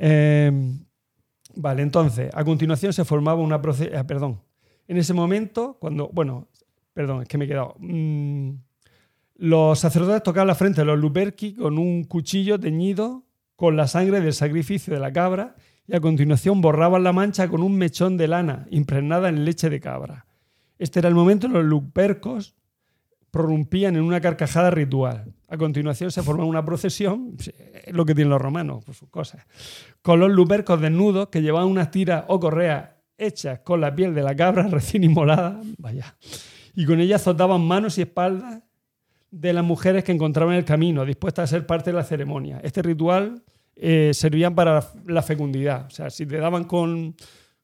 Eh, vale, entonces, a continuación se formaba una proce- eh, perdón. En ese momento, cuando, bueno, perdón, es que me he quedado. Mm, los sacerdotes tocaban la frente de los luperci con un cuchillo teñido con la sangre del sacrificio de la cabra y a continuación borraban la mancha con un mechón de lana impregnada en leche de cabra. Este era el momento en que los lupercos prorrumpían en una carcajada ritual. A continuación se forma una procesión, es lo que tienen los romanos, por sus cosas, con los lupercos desnudos que llevaban unas tiras o correas hechas con la piel de la cabra recién inmolada, vaya, y con ellas azotaban manos y espaldas de las mujeres que encontraban en el camino, dispuestas a ser parte de la ceremonia. Este ritual eh, servía para la fecundidad, o sea, si te daban con,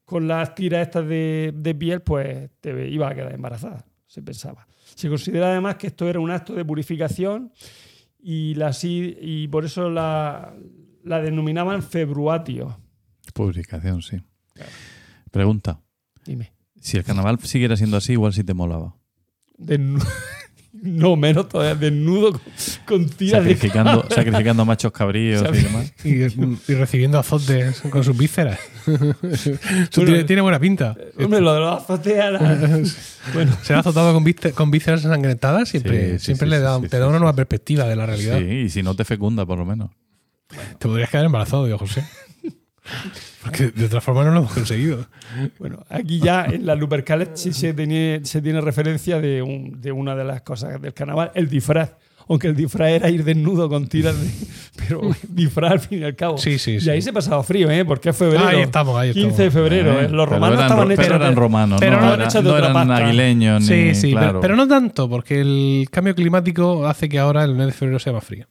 con las tiras estas de, de piel, pues te iba a quedar embarazada, se pensaba. Se considera además que esto era un acto de purificación y, la, y por eso la, la denominaban februatio. Publicación, sí. Pregunta. Dime. Si el carnaval siguiera siendo así, igual sí te molaba. no, menos todavía, desnudo con, con tiras de Sacrificando, sacrificando machos cabríos y demás. Y, y recibiendo azotes con sus vísceras. Tiene, tiene buena pinta. Hombre, lo de los azoteas era- Bueno, Ser azotado con, vísce- con vísceras ensangrentadas siempre, Sí, sí, siempre sí, le da, sí, te sí, da una sí. nueva perspectiva de la realidad. Sí, y si no te fecunda, por lo menos. Te podrías quedar embarazado, digo José. Porque de otra forma no lo hemos conseguido. bueno, aquí ya en las Lupercales sí se tiene, se tiene referencia de, un- de una de las cosas del carnaval, el disfraz. Aunque el disfraz era ir desnudo con tiras de. Pero disfraz al fin y al cabo. Sí, sí, Y sí. ahí se pasaba frío, ¿eh? Porque es febrero. Ahí estamos, ahí 15 de estamos. febrero. Eh, ¿eh? Los pero romanos eran estaban hechos Pero eran romanos, pero no, no era- hechos de no otra eran aguileños ni. Sí, sí, claro. pero, pero no tanto, porque el cambio climático hace que ahora el mes de febrero sea más frío.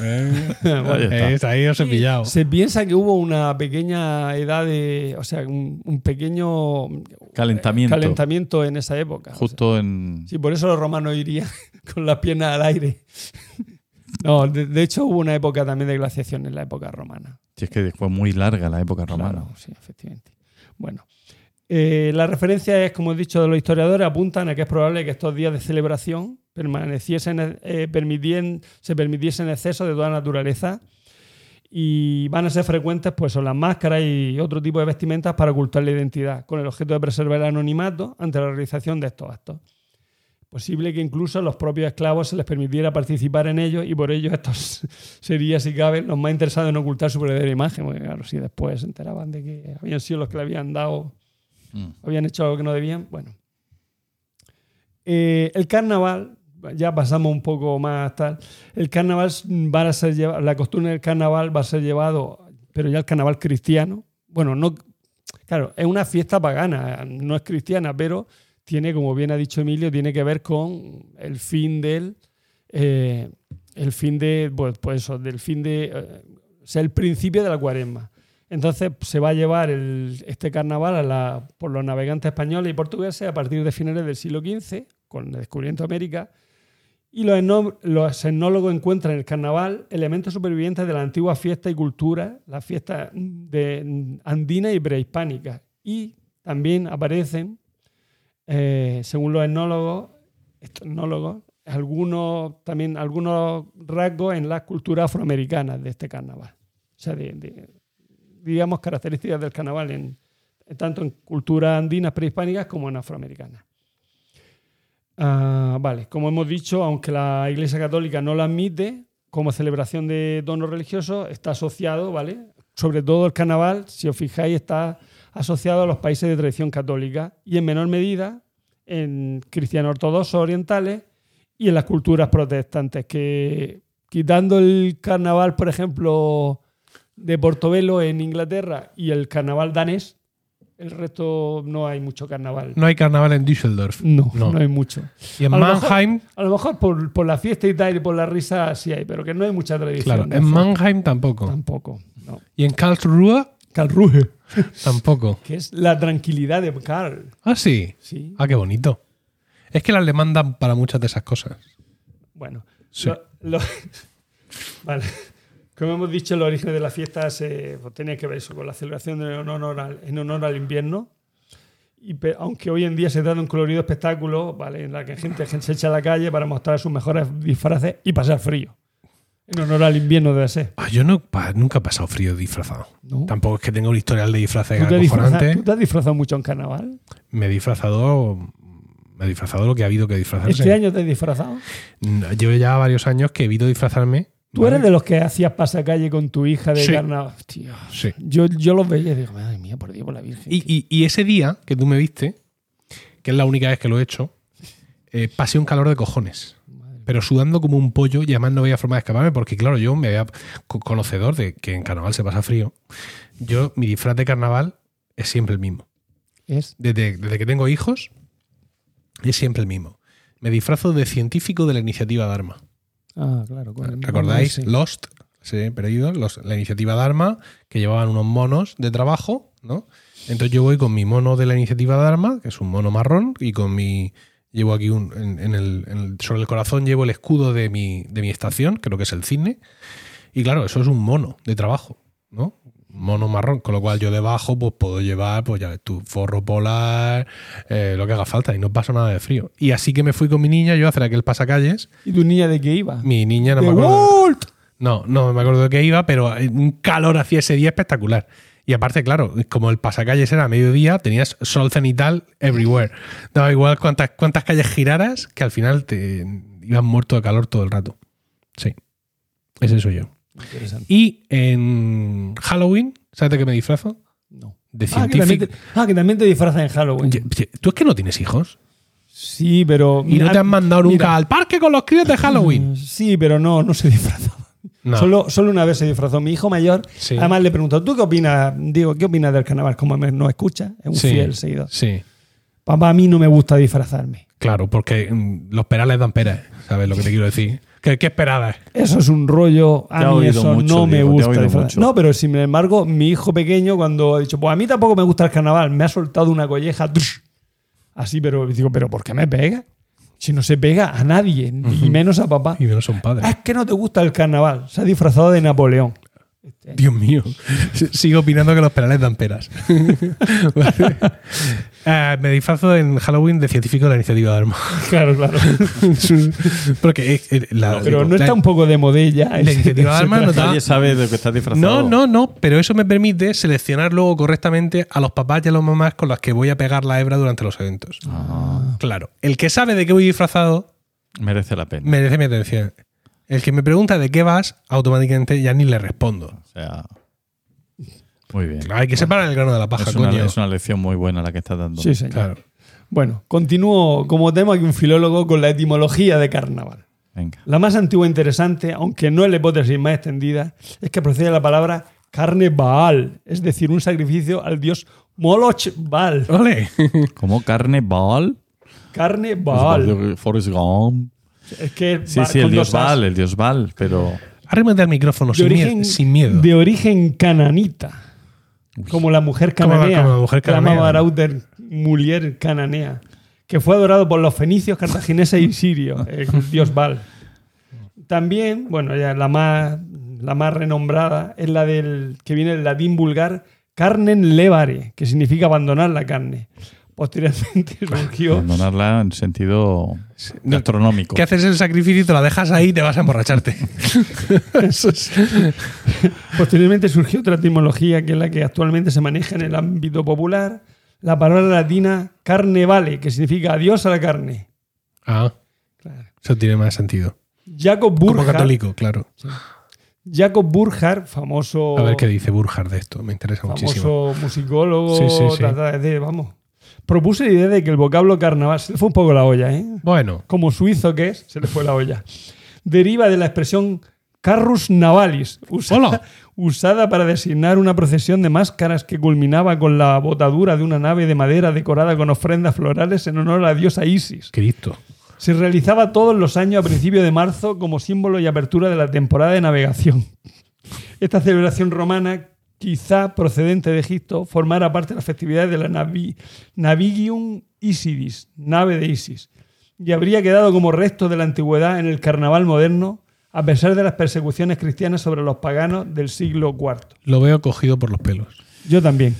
Eh, Ahí está. es, ahí os he pillado. Se piensa que hubo una pequeña edad de. O sea, un, un pequeño Calentamiento. calentamiento en esa época. O sea, Justo en. Sí, por eso los romanos irían con las piernas al aire. No, de, de hecho hubo una época también de glaciación en la época romana. Si es que fue muy larga la época romana. Claro, sí, efectivamente. Bueno, eh, la referencia es, como he dicho, de los historiadores apuntan a que es probable que estos días de celebración permaneciesen, eh, permitien- se permitiesen excesos de toda naturaleza y van a ser frecuentes pues son las máscaras y otro tipo de vestimentas para ocultar la identidad, con el objeto de preservar el anonimato ante la realización de estos actos. Posible que incluso a los propios esclavos se les permitiera participar en ellos y por ello estos serían, si cabe, los más interesados en ocultar su verdadera imagen, porque claro, si después se enteraban de que habían sido los que le habían dado, Mm. habían hecho algo que no debían, bueno. Eh, el carnaval, ya pasamos un poco más tal, el carnaval va a ser lleva- la costumbre del carnaval va a ser llevado, pero ya el carnaval cristiano, bueno, no, claro, es una fiesta pagana, no es cristiana, pero tiene, como bien ha dicho Emilio, tiene que ver con el fin del, eh, el fin de, pues, pues eso, del fin de, eh, o sea, el principio de la cuaresma. Entonces se va a llevar este carnaval a la- por los navegantes españoles y portugueses a partir de finales del siglo XV, con el descubrimiento de América. Y los, etnólogos encuentran en el carnaval elementos supervivientes de la antigua fiesta y cultura, la fiesta andina y prehispánica. Y también aparecen, eh, según los etnólogos, algunos, también algunos rasgos en las culturas afroamericanas de este carnaval. O sea, de, digamos, características del carnaval en, tanto en culturas andinas prehispánicas como en afroamericanas. Ah, vale, como hemos dicho, aunque la Iglesia Católica no lo admite como celebración de donos religiosos, está asociado, ¿vale? Sobre todo el carnaval, si os fijáis, está asociado a los países de tradición católica y en menor medida en cristianos ortodoxos orientales y en las culturas protestantes, que quitando el carnaval, por ejemplo, de Portobelo en Inglaterra y el carnaval danés, el resto no hay mucho carnaval. No hay carnaval en Düsseldorf. No, no, No. hay mucho. Y en A lo mejor- Mannheim, A lo mejor por, por la fiesta y tal y por la risa sí hay, pero que no hay mucha tradición. claro, en. Mannheim tampoco. Tampoco. No. Y en Karlsruhe Karlsruhe, tampoco. que es la tranquilidad de Karl. Ah, sí. Sí. Ah, qué bonito. Es que las demandan para muchas de esas cosas. Bueno, Sí. lo- lo- vale. Como hemos dicho, el origen de la fiesta se, pues, tenía que ver eso, con la celebración de- en honor al, en honor al invierno. Y aunque hoy en día se trata de un colorido espectáculo, ¿vale? en la que gente, gente se echa a la calle para mostrar sus mejores disfraces y pasar frío. En honor al invierno debe ser. Ah, yo no, pa- nunca he pasado frío disfrazado. ¿no? Tampoco es que tenga un historial de disfraces ¿Tú te, acojonante. ¿Tú te has disfrazado mucho en carnaval? Me he disfrazado. Me he disfrazado lo que ha habido que disfrazarse. ¿Este año te has disfrazado? No, Llevo ya varios años que evito disfrazarme. ¿Tú ¿vale? eres de los que hacías pasacalle con tu hija de Sí. carnaval? Tío, Sí. yo, yo los veía y digo, madre mía, por Dios, por la Virgen. Y, y- y ese día que tú me viste, que es la única vez que lo he hecho, eh, pasé un calor de cojones. Pero sudando como un pollo y además no había forma de escaparme porque, claro, yo me había co- conocedor de que en carnaval se pasa frío. Yo, mi disfraz de carnaval es siempre el mismo. Es. Desde, desde que tengo hijos, es siempre el mismo. Me disfrazo de científico de la iniciativa Dharma. Ah, claro. con el- ¿Recordáis? sí. Lost, sí, perdido, los- la iniciativa Dharma, que llevaban unos monos de trabajo, ¿no? Entonces yo voy con mi mono de la iniciativa Dharma, que es un mono marrón, y con mi. Llevo aquí un, en, en el, en el- sobre el corazón llevo el escudo de mi, de mi estación, creo que es el cine. Y claro, eso es un mono de trabajo, ¿no? Mono marrón, con lo cual yo debajo pues puedo llevar, pues ya ves tú, forro polar, eh, lo que haga falta, y no pasa nada de frío. Y así que me fui con mi niña, yo a hacer aquel pasacalles. ¿Y tu niña de qué iba? Mi niña no ¡De me acuerdo. No, no me acuerdo de qué iba, pero un calor hacía ese día espectacular. Y aparte, claro, como el pasacalles era a mediodía, tenías sol cenital everywhere. Daba igual cuántas, cuántas calles giraras, que al final te ibas muerto de calor todo el rato. Sí. Ese soy yo. Interesante. Y en Halloween, ¿sabes de qué me disfrazo? No. De Ah que, también científico. te, ah, que también te disfrazas en Halloween. ¿Tú es que no tienes hijos? Sí, pero. ¿Y no te han mandado nunca mira, al parque con los críos de Halloween? Sí, pero no, no se disfrazó. No. Solo, solo una vez se disfrazó mi hijo mayor. Sí. Además le preguntó, ¿tú qué opinas? Digo, ¿qué opinas del carnaval? Como me, no escucha, es un Sí, fiel seguidor. Sí. Papá, a mí no me gusta disfrazarme. Claro, porque mm, los perales dan peras, ¿sabes lo que te quiero decir? ¿Qué, qué esperabas? Eso es un rollo. A mí eso mucho, no me Diego, gusta. No, pero sin embargo, mi hijo pequeño, cuando ha dicho, pues a mí tampoco me gusta el carnaval, me ha soltado una colleja. trush, Así, pero digo, ¿pero por qué me pega? Si no se pega a nadie, y menos a papá. Y no son padres. Es que no te gusta el carnaval. Se ha disfrazado de Napoleón. Dios mío. Sigo opinando que los perales dan peras. Eh, me disfrazo en Halloween de científico de la iniciativa de arma. Claro, claro. Porque Pero no la- está un poco de modella. la iniciativa de armas no da- Nadie sabe de lo que estás disfrazado. No, no, no, pero eso me permite seleccionar luego correctamente a los papás y a las mamás con las que voy a pegar la hebra durante los eventos. Ah, Claro, el que sabe de qué voy disfrazado merece la pena. merece mi atención. El que me pregunta de qué vas, automáticamente ya ni le respondo. O sea. Muy bien. Hay que separar el grano de la paja, Es una, coño. es una lección muy buena la que estás dando. Sí, señor. Claro. Bueno, continúo como tema aquí un filólogo con la etimología de carnaval. Venga. La más antigua e interesante, aunque no es la hipótesis más extendida, es que procede de la palabra carne Baal, es decir, un sacrificio al dios Moloch Baal. ¿Cómo carne Baal? Carne Baal. Forrest Gump. Es que Sí, va sí, el dios. Baal, el dios Baal, pero. Arrímate al micrófono de sin, origen, miedo, sin miedo. de origen cananita. Como la mujer cananea. como la mujer cananea. cananea. Que fue adorado por los fenicios, cartagineses y sirios, el dios Baal. También, bueno, ya la más, la más renombrada es la del que viene del latín vulgar carnen levare, que significa abandonar la carne. Posteriormente surgió Abandonarla en sentido gastronómico. Que haces el sacrificio y te la dejas ahí y te vas a emborracharte. Eso es- Posteriormente surgió otra etimología que es la que actualmente se maneja en el ámbito popular, la palabra latina carne vale, que significa adiós a la carne. Ah, Claro. eso tiene más sentido. Jacob Como Burckhardt, católico, claro. Jacob Burckhardt, famoso, A ver qué dice Burjar de esto, me interesa muchísimo. famoso musicólogo, Sí, sí, de- vamos, propuso la idea de que el vocablo carnaval, se le fue un poco la olla, ¿eh? Bueno, como suizo que es, se le fue la olla. Deriva de la expresión carrus navalis, usa- Hola. usada para designar una procesión de máscaras que culminaba con la botadura de una nave de madera decorada con ofrendas florales en honor a la diosa Isis. Cristo. Se realizaba todos los años a principios de marzo como símbolo y apertura de la temporada de navegación. Esta celebración romana, quizá procedente de Egipto, formara parte de las festividades de la Navi- Navigium Isidis, nave de Isis, y habría quedado como resto de la antigüedad en el carnaval moderno, a pesar de las persecuciones cristianas sobre los paganos del siglo IV. Lo veo cogido por los pelos. Yo también,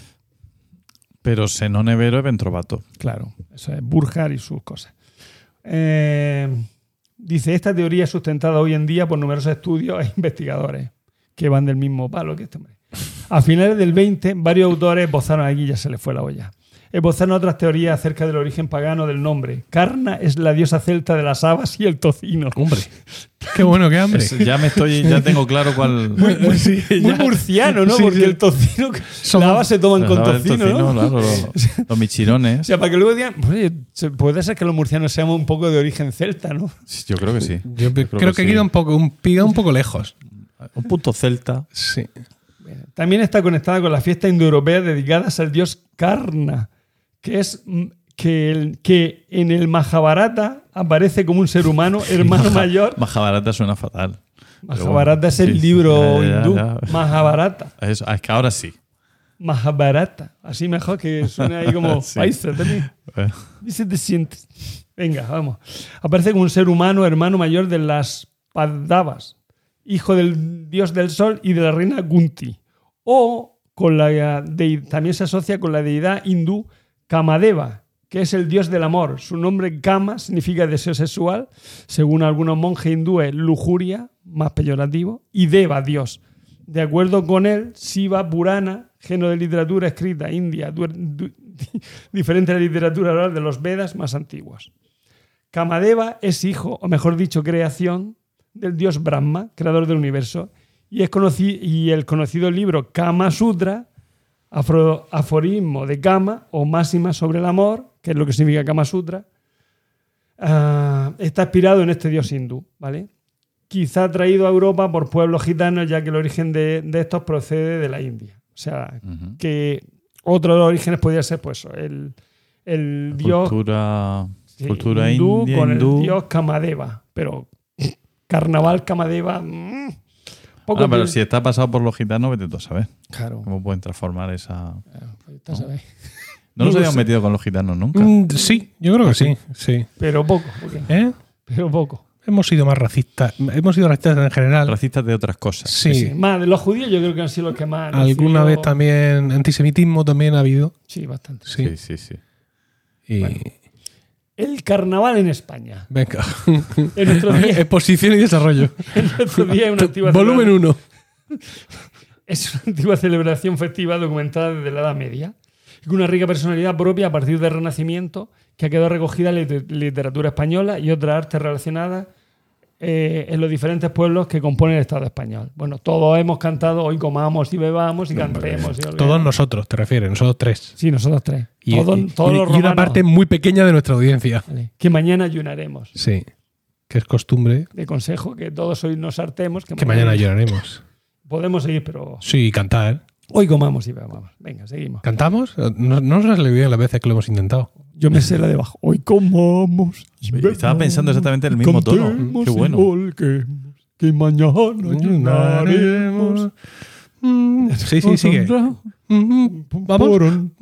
Pero se no nevero e ventrovato. claro. Eso es Burjar y sus cosas. Eh, dice, esta teoría es sustentada hoy en día por numerosos estudios e investigadores que van del mismo palo que este hombre. A finales del 20, varios autores esbozaron aquí, ya se les fue la olla. Esbozaron otras teorías acerca del origen pagano del nombre. Carna es la diosa celta de las habas y el tocino. Hombre, qué bueno, qué hambre. Es- ya me estoy, ya tengo claro cuál. Muy, muy murciano, ¿no? Sí, Porque sí. el tocino, Somos- la haba se toman con tocino, tocino, ¿no? claro, los, los O michirones. sea, para que luego digan, oye, puede ser que los murcianos seamos un poco de origen celta, ¿no? Yo creo que sí. Yo creo, que, sí. queda un poco, un, un poco lejos. Un punto celta. Sí. También está conectada con la fiesta indoeuropea dedicadas al dios Karna, que es mm, que, el- que en el Mahabharata aparece como un ser humano, hermano mayor. Mahabharata suena fatal. Mahabharata bueno, es el sí, libro ya, ya, hindú. ya. Mahabharata. Es, es que ahora sí. Mahabharata. Así mejor que suena ahí como Sí. paisa también. Eh, Dice te sientes. Venga, vamos. Aparece como un ser humano, hermano mayor de las Pandavas, hijo del dios del sol y de la reina Gunti. O con la de- también se asocia con la deidad hindú Kamadeva, que es el dios del amor. Su nombre Kama significa deseo sexual, según algunos monjes hindúes, lujuria, más peyorativo, y Deva, dios. De acuerdo con él, Shiva Purana, género de literatura escrita india, diferente a la literatura oral de los Vedas más antiguos. Kamadeva es hijo, o mejor dicho, creación del dios Brahma, creador del universo, y, es conoci- y el conocido libro Kama Sutra, afro- aforismo de Kama o máxima sobre el amor, que es lo que significa Kama Sutra, ah, está inspirado en este dios hindú, ¿vale? Quizá traído a Europa por pueblos gitanos, ya que el origen de, de estos procede de la India. O sea, que otro de los orígenes podría ser, pues, el, el dios Cultura, Sí, cultura hindú india, con hindú. el dios Kamadeva. Pero carnaval Kamadeva. mm, poco Ah, pero si está pasado por los gitanos, vete tú a saber Claro. cómo pueden transformar esa. Vete a saber. No No nos habíamos metido con los gitanos nunca. Mm, sí, yo creo que sí. sí. Pero poco. porque- ¿Eh? Pero poco. Hemos sido más racistas. Hemos sido racistas en general. Racistas de otras cosas. Sí. Sí, Más de los judíos yo creo que han sido los que más. han Alguna vez también antisemitismo también ha habido. Sí, bastante. Sí. Sí, sí, sí. Y Bueno. El carnaval en España. venga. En nuestro día, Exposición y desarrollo. en nuestro día una antigua Volumen celebración- 1. Es una antigua celebración festiva documentada desde la Edad Media con una rica personalidad propia a partir del Renacimiento que ha quedado recogida en la liter- literatura española y otras artes relacionadas eh, en los diferentes pueblos que componen el Estado español. Bueno, todos hemos cantado Hoy comamos y bebamos y cantemos. y Todos olvidemos". nosotros, te refieres, nosotros tres. Sí, nosotros tres. Y, todos, y- todos y- los y una parte muy pequeña de nuestra audiencia. Vale. Que mañana ayunaremos. Sí. Que es costumbre De consejo que todos hoy nos hartemos. Que, que mañana lloraremos. Podemos seguir, pero Sí, cantar. hoy comamos y bebamos. Venga, seguimos. ¿Cantamos? No, no nos ha salido bien las veces que lo hemos intentado. Yo me sé la de abajo. Hoy comamos. y estaba pensando exactamente en el mismo tono. Qué bueno. volquemos, que mañana ayunaremos. Mm, Sí, sí, sigue. Vamos. Por un-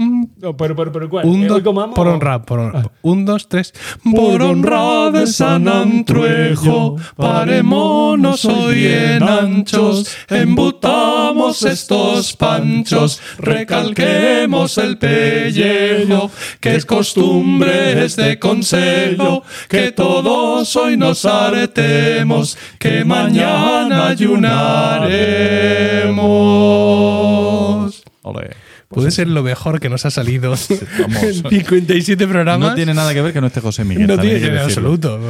No, pero, pero, pero ¿cuál? Un, Eh, comamos. por honra, por honra. Ah. Un, dos, tres. Por honra de San Antruejo, parémonos hoy en anchos, embutamos estos panchos, recalquemos el pellejo, que es costumbre este consejo, que todos hoy nos hartemos, que mañana ayunaremos. Puede ser lo mejor que nos ha salido Vamos. en 57 programas. No tiene nada que ver que no esté José Miguel. No tiene en absoluto.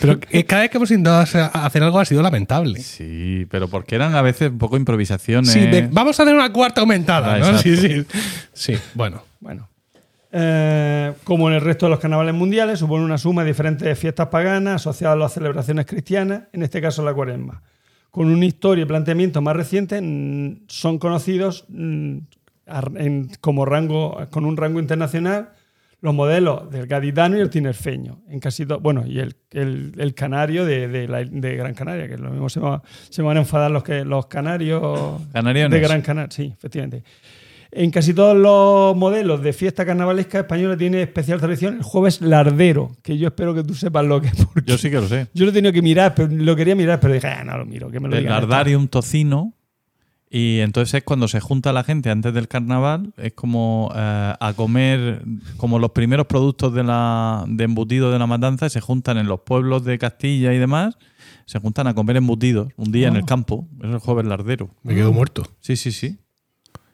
Pero eh, cada vez que hemos intentado hacer- hacer algo ha sido lamentable. Sí, pero porque eran a veces un poco improvisaciones. Sí, de- vamos a hacer una cuarta aumentada, Ah, ¿no? Sí, sí. Sí, bueno. Bueno. Eh, como en el resto de los carnavales mundiales, supone una suma de diferentes fiestas paganas asociadas a las celebraciones cristianas, en este caso la cuaresma. Con una historia y planteamiento más recientes, mm, son conocidos mm, en- como rango, con un rango internacional los modelos del gaditano y el tinerfeño. En casi to- bueno, y el, el- el canario de, de la- de Gran Canaria, que lo mismo se, va- se van a enfadar los, que, los canarios de Gran Canaria. Sí, efectivamente. En casi todos los modelos de fiesta carnavalesca española tiene especial tradición el jueves lardero, que yo espero que tú sepas lo que es. porque Yo sí que lo sé. Yo lo he tenido que mirar, pero lo quería mirar, pero dije, ah, no lo miro, que me lo El digan estos". lardarium tocino. Y entonces es cuando se junta la gente antes del carnaval, es como eh, a comer, como los primeros productos de, la, de embutido de la matanza, se juntan en los pueblos de Castilla y demás, se juntan a comer embutidos un día en Ah. el campo. Es el jueves lardero. Me quedo muerto. Sí, sí, sí.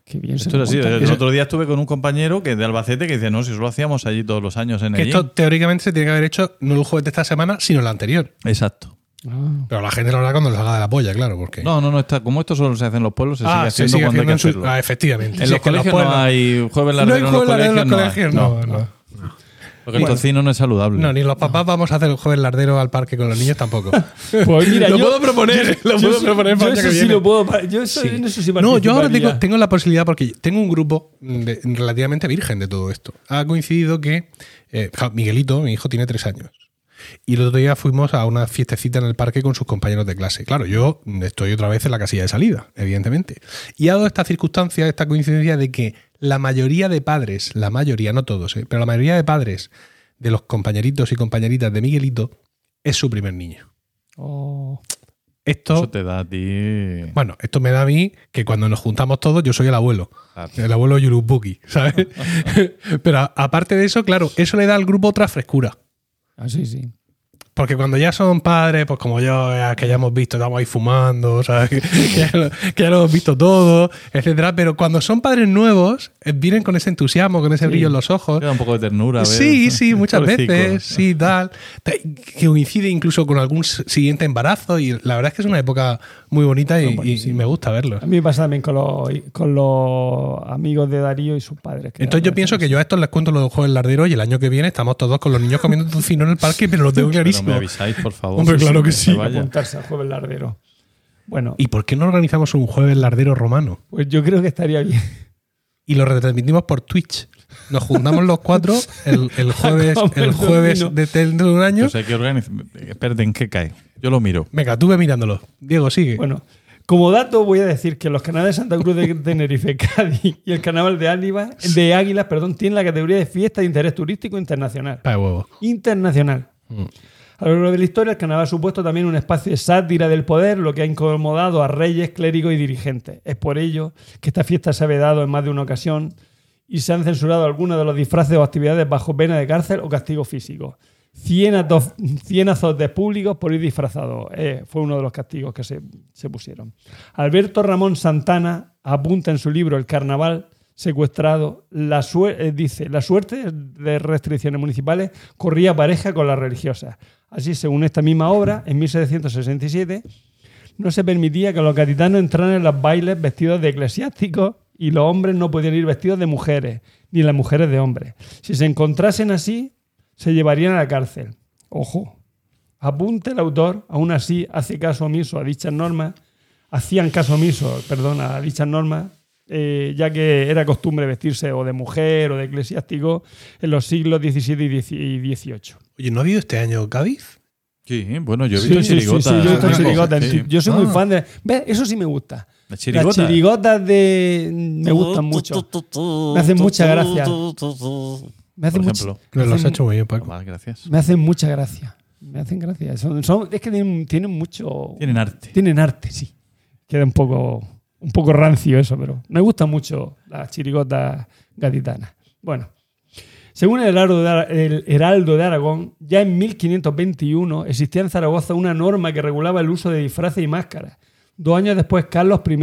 Qué bien se Esto lo es así. montan. El otro día estuve con un compañero que de Albacete que dice, no, si eso lo hacíamos allí todos los años en Que el esto teóricamente se tiene que haber hecho no el jueves de esta semana, sino el anterior. Exacto. Ah. Pero la gente lo hará cuando lo haga de la polla, claro, porque. No, no, no está. Como esto solo se hace en los pueblos, se sigue ah, haciendo se sigue cuando hay que haciendo en su- hacerlo. Ah, efectivamente. En Sí, los colegios pueblos- no hay jueves No hay lardero en los jueves lardero en los colegios. colegios, no, no. Porque el tocino no es saludable. No, ni los papás vamos a hacer el jueves lardero al parque con los niños tampoco. Pues mira, Lo yo, puedo proponer, lo yo puedo proponer para yo eso que sí viene. lo puedo. Yo eso- Sí. en eso sí No, yo ahora tengo, tengo la posibilidad porque tengo un grupo de- relativamente virgen de todo esto. Ha coincidido que eh, Miguelito, mi hijo, tiene tres años. Y el otro día fuimos a una fiestecita en el parque con sus compañeros de clase. Claro, yo estoy otra vez en la casilla de salida, evidentemente. Y ha dado esta circunstancia, esta coincidencia de que la mayoría de padres, la mayoría, no todos, eh, pero la mayoría de padres de los compañeritos y compañeritas de Miguelito es su primer niño. Oh, Esto, Eso te da a ti. bueno, esto me da a mí que cuando nos juntamos todos, yo soy el abuelo. Claro. El abuelo Yurubuki, ¿sabes? Pero aparte de eso, claro, eso le da al grupo otra frescura. Ah, sí, sí. Porque cuando ya son padres, pues como yo, eh, que ya hemos visto, estamos ahí fumando, ¿sabes? Que, que ya, lo, que ya lo hemos visto todo, etcétera. Pero cuando son padres nuevos, eh, vienen con ese entusiasmo, con ese Sí. brillo en los ojos. Te da un poco de ternura. ¿ves? Sí, sí, muchas veces, sí, tal. Ta- Que coincide incluso con algún siguiente embarazo y la verdad es que es una época muy bonita y, y- y me gusta verlo. A mí me pasa también con los, con los amigos de Darío y sus padres. que Entonces yo pienso que yo a estos les cuento los juegos larderos y el año que viene estamos todos con los niños comiendo tocino en el parque, pero lo tengo Pero me clarísimo. avisáis, por favor. Hombre, claro que sí. apuntarse al jueves lardero. Bueno, ¿Y por qué no organizamos un jueves lardero romano? pues yo creo que estaría bien. Y lo retransmitimos por Twitch. Nos juntamos los cuatro el, el jueves, el jueves de, dentro de un año. Pues hay que organizar. Espérate, ¿en qué cae? Yo lo miro. Venga, tú ve mirándolo. Diego, sigue. Bueno, como dato voy a decir que los canales de Santa Cruz de Tenerife, Cádiz y el carnaval de Águilas, de Águilas perdón, tienen la categoría de fiesta de interés turístico internacional. Pa' de huevo. Internacional. Mm. A lo largo de la historia, el carnaval ha supuesto también un espacio de sátira del poder, lo que ha incomodado a reyes, clérigos y dirigentes. Es por ello que esta fiesta se ha vedado en más de una ocasión y se han censurado algunos de los disfraces o actividades bajo pena de cárcel o castigo físico. Cienazos, cienazos de públicos por ir disfrazados. Eh, fue uno de los castigos que se, pusieron. Alberto Ramón Santana apunta en su libro El Carnaval secuestrado, la eh, dice, la suerte de restricciones municipales corría pareja con las religiosas. Así, según esta misma obra, en 1767, no se permitía que los gaditanos entraran en los bailes vestidos de eclesiásticos y los hombres no podían ir vestidos de mujeres, ni las mujeres de hombres. Si se encontrasen así, se llevarían a la cárcel. Ojo, apunte el autor, aún así hace caso omiso a dichas normas, hacían caso omiso, perdón, a dichas normas, eh, ya que era costumbre vestirse o de mujer o de eclesiástico en los siglos XVII y XVIII. Oye, ¿no ha habido este año Cádiz? Sí, bueno, yo he Sí, visto sí, sí, sí, yo he visto chirigotas. Sí. Yo soy muy Ah. fan de. ¿Ves? Eso sí me gusta. Las Las chirigotas. de. Me gustan mucho. Me hacen mucha gracia. Me hacen Por ejemplo. Me lo has hecho muy bien, Paco. Gracias. me hacen mucha gracia. Me hacen gracia. Son, son- es que tienen, tienen mucho. Tienen arte. Tienen arte, sí. Queda un poco, un poco rancio eso, pero me gustan mucho las chirigotas gaditanas. Bueno, según el Heraldo, de, el Heraldo de Aragón, ya en 1521 existía en Zaragoza una norma que regulaba el uso de disfraces y máscaras. Dos años después, Carlos I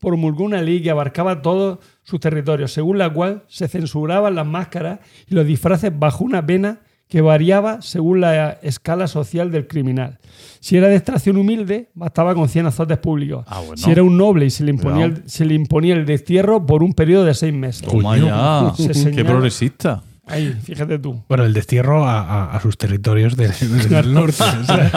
promulgó una ley que abarcaba todos sus territorios, según la cual se censuraban las máscaras y los disfraces bajo una pena que variaba según la escala social del criminal. Si era de extracción humilde, bastaba con 100 azotes públicos. Ah, bueno. Si era un noble y se le, imponía el, se le imponía el destierro por un periodo de seis meses. Toma Coño. ya. Se Qué progresista. Ahí, fíjate tú. Bueno, el destierro a, a- a sus territorios del, del norte. o sea.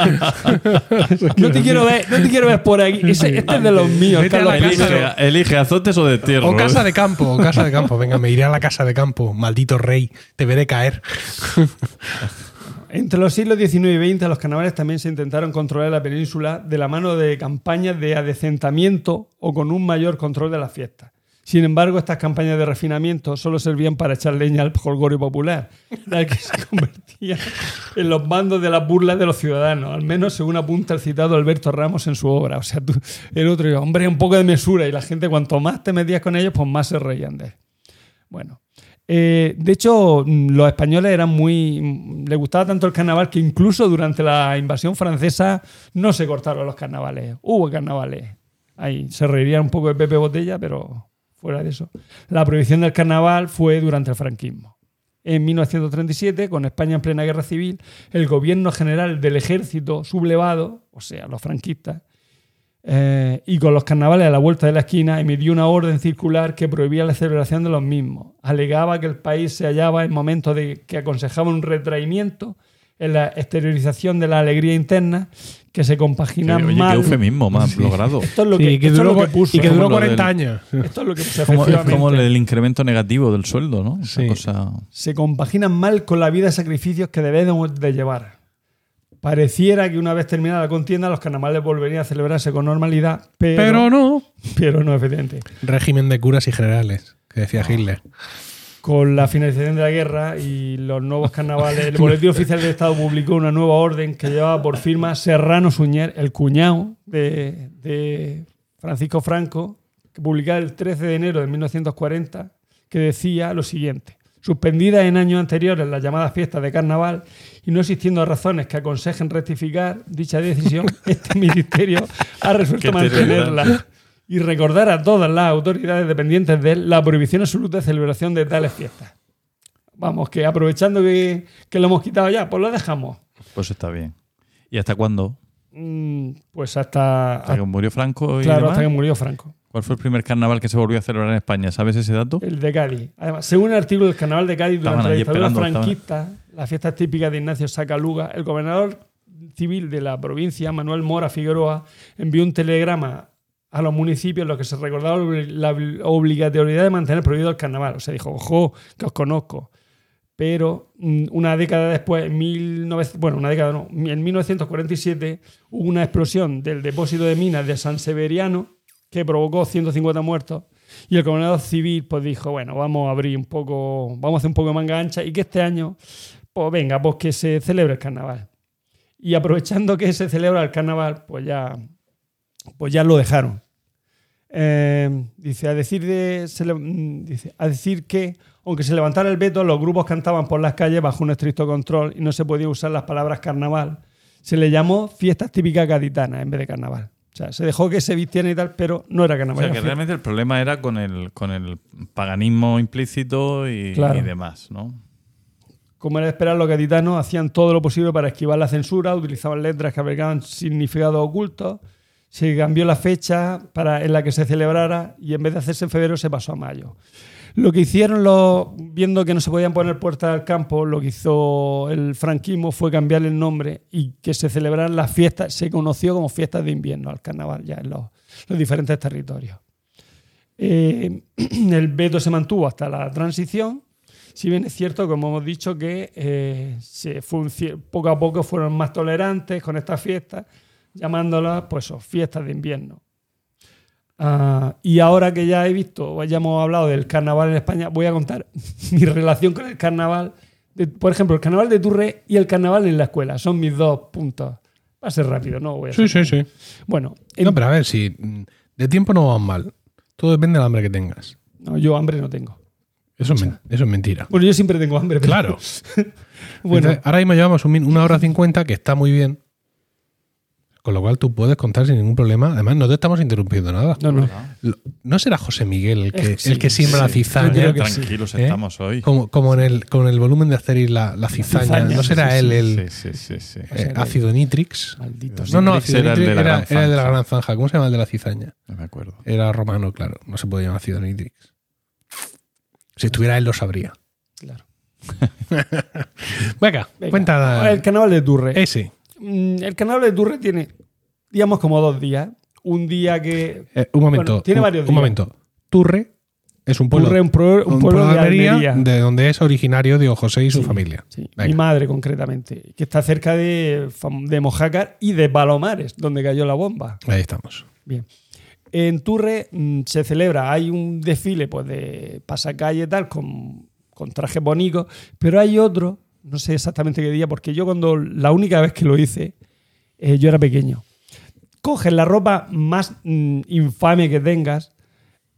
No te quiero ver, no te quiero ver por aquí. Ese- este es de los míos, Vete a Carlos la I. casa. Elige, elige azotes o destierro. O casa de campo, o casa de campo. Venga, me iré a la casa de campo. Maldito rey, te veré caer. Entre los siglos XIX y XX, los carnavales también se intentaron controlar la península de la mano de campañas de adecentamiento o con un mayor control de las fiestas. Sin embargo, estas campañas de refinamiento solo servían para echar leña al jolgorio popular, la que se convertía en los bandos de las burlas de los ciudadanos, al menos según apunta el citado Alberto Ramos en su obra. O sea, el otro, hombre, un poco de mesura, y la gente, cuanto más te metías con ellos, pues más se reían de. Bueno, eh, de hecho, mm, los españoles eran muy. mm, Les gustaba tanto el carnaval que incluso durante la invasión francesa no se cortaron los carnavales. Hubo carnavales. Ahí se reirían un poco de Pepe Botella, pero fuera de eso. La prohibición del carnaval fue durante el franquismo. En 1937, con España en plena guerra civil, el gobierno general del ejército sublevado, o sea, los franquistas, eh, y con los carnavales a la vuelta de la esquina, emitió una orden circular que prohibía la celebración de los mismos. Alegaba que el país se hallaba en momentos de que aconsejaba un retraimiento en la exteriorización de la alegría interna que se compagina Oye, qué mal. eufemismo más logrado. Esto es lo Sí, que, es lo puso. y que duró Como lo 40 del- años. Esto es lo que puso, Como- es como el incremento negativo del sueldo, ¿no? Esa Sí. cosa- se compaginan mal con la vida de sacrificios que debemos de llevar. Pareciera que una vez terminada la contienda los carnavales volverían a celebrarse con normalidad, pero, Pero no. pero no, efectivamente. Régimen de curas y generales, que decía Hitler. Con la finalización de la guerra y los nuevos carnavales, el Boletín Oficial del Estado publicó una nueva orden que llevaba por firma Serrano Suñer, el cuñado de, de Francisco Franco, que publicaba el 13 de enero de 1940, que decía lo siguiente. Suspendidas en años anteriores las llamadas fiestas de carnaval y no existiendo razones que aconsejen rectificar dicha decisión, este ministerio ha resuelto mantenerla. Y recordar a todas las autoridades dependientes de él la prohibición absoluta de celebración de tales fiestas. Vamos, que aprovechando que, que lo hemos quitado ya, pues lo dejamos. Pues está bien. ¿Y hasta cuándo? Mm, Pues hasta, ¿Hasta que murió Franco y claro, demás? hasta que murió Franco. ¿Cuál fue el primer carnaval que se volvió a celebrar en España? ¿Sabes ese dato? El de Cádiz. Además, según el artículo del Carnaval de Cádiz, Estaban durante la allí dictadura esperando, franquista, las fiestas típicas de Ignacio Sacaluga, el gobernador civil de la provincia, Manuel Mora Figueroa, envió un telegrama a los municipios los que se recordaba la obligatoriedad de mantener prohibido el carnaval. O sea, dijo, ojo, que os conozco. Pero mm, una década después, en 1900 bueno, una década no, en 1947 hubo una explosión del depósito de minas de San Severiano que provocó 150 muertos y el gobernador civil pues dijo, bueno, vamos a abrir un poco, vamos a hacer un poco de manga ancha y que este año, pues venga, pues que se celebre el carnaval. Y aprovechando que se celebra el carnaval, pues ya, pues ya lo dejaron. Eh, dice, a decir, de, se le- mm, dice, a decir que, aunque se levantara el veto, los grupos cantaban por las calles bajo un estricto control y no se podía usar las palabras carnaval. Se le llamó fiestas típicas gaditanas en vez de carnaval. O sea, se dejó que se vistieran y tal, pero no era O carnaval. sea, era que realmente el problema era con el, con el paganismo implícito y, Claro. y demás, ¿no? Como era de esperar, los gaditanos hacían todo lo posible para esquivar la censura, utilizaban letras que albergaban significados ocultos, se cambió la fecha para, en la que se celebrara y en vez de hacerse en febrero se pasó a mayo. Lo que hicieron viendo que no se podían poner puertas al campo, lo que hizo el franquismo fue cambiarle el nombre y que se celebraran las fiestas, se conoció como fiestas de invierno al carnaval ya en los, diferentes territorios. Eh, el veto se mantuvo hasta la transición, si bien es cierto, como hemos dicho, que eh, poco a poco fueron más tolerantes con estas fiestas, llamándolas pues, fiestas de invierno. Ah, y ahora que ya he visto, ya hemos hablado del carnaval en España, voy a contar mi relación con el carnaval. de- por ejemplo, el carnaval de Turre y el carnaval en la escuela. Son mis dos puntos. Va a ser rápido, ¿no? Voy a Sí, sí, sí. Bueno, en- No, pero a ver, si de tiempo no vamos mal. Todo depende del hambre que tengas. no, yo hambre no tengo. Eso, es, eso es mentira. Bueno, yo siempre tengo hambre. pero- Claro. bueno, Entonces, ahora mismo llevamos un una hora cincuenta, que está muy bien. Con lo cual tú puedes contar sin ningún problema. Además, no te estamos interrumpiendo nada. no, no. Lo- ¿No será José Miguel el que, Eh, sí, el que siembra sí. la Yo cizaña? creo que sí. Tranquilos ¿Eh? estamos hoy. Como, como en el, con el volumen de Asterix la, la cizaña. cizaña, ¿No será sí, él el Sí, sí, sí, sí. eh, ácido nitrix? Maldito. No, no, ácido era el nitrix de la era, era el de la gran zanja. ¿Cómo se llama el de la cizaña? No me acuerdo. Era romano, claro. No se puede llamar ácido nitrix. Si estuviera él, lo sabría. Claro. Venga, Venga, cuenta El carnaval de Turre. ese. Mm, El carnaval de Turre tiene, digamos, como dos días. Un día que. Eh, un momento. Bueno, tiene un, varios un días. momento. Turre es un pueblo, Turre, un, pro- un pueblo de Almería. de donde es originario Diego José y su Sí, familia. sí. Mi madre, concretamente. Que está cerca de, de Mojácar y de Palomares, donde cayó la bomba. Ahí estamos. Bien. En Turre mm, se celebra, hay un desfile pues, de pasacalle y tal, con, con trajes bonitos, pero hay otro, no sé exactamente qué día, porque yo cuando la única vez que lo hice, eh, yo era pequeño. Coges la ropa más mm, infame que tengas,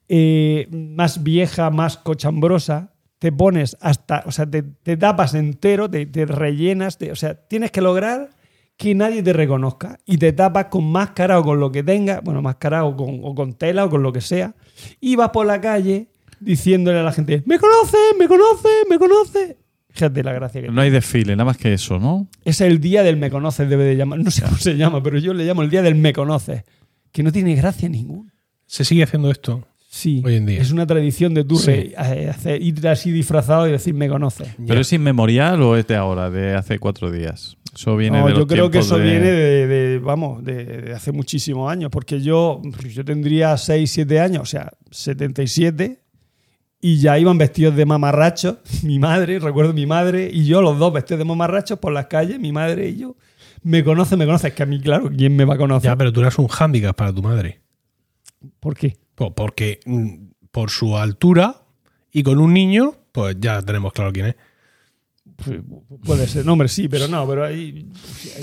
eh, más vieja, más cochambrosa, te pones hasta, o sea, te, te tapas entero, te, te rellenas, te- o sea, tienes que lograr que nadie te reconozca y te tapas con máscara o con lo que tengas, bueno, máscara o con, o con tela o con lo que sea, y vas por la calle diciéndole a la gente, me conoce, me conoce, me conoce. Fíjate la gracia que No hay desfile, nada más que eso, ¿no? Es el día del me conoces, debe de llamar. No sé cómo se llama, pero yo le llamo el día del me conoces, que no tiene gracia ninguna. Se sigue haciendo esto. Sí, Hoy en día. es una tradición de Turre Sí. eh, hacer- ir así disfrazado y decir me conoces. ¿Pero es inmemorial o es de ahora, de hace cuatro días? Eso viene No, de los yo creo que eso de- viene de, de, vamos, de, de hace muchísimos años, porque yo, yo tendría 6, 7 años, o sea, 77, y ya iban vestidos de mamarrachos, mi madre, recuerdo mi madre y yo, los dos vestidos de mamarrachos por las calles, mi madre y yo. Me conoce, me conoce, es que a mí, claro, ¿quién me va a conocer? Ya, pero tú eras un hándicap para tu madre. ¿Por qué? Po- Porque mm, por su altura y con un niño, pues ya tenemos claro quién es. Pues, Puede ser, no, hombre, sí, pero no, pero ahí,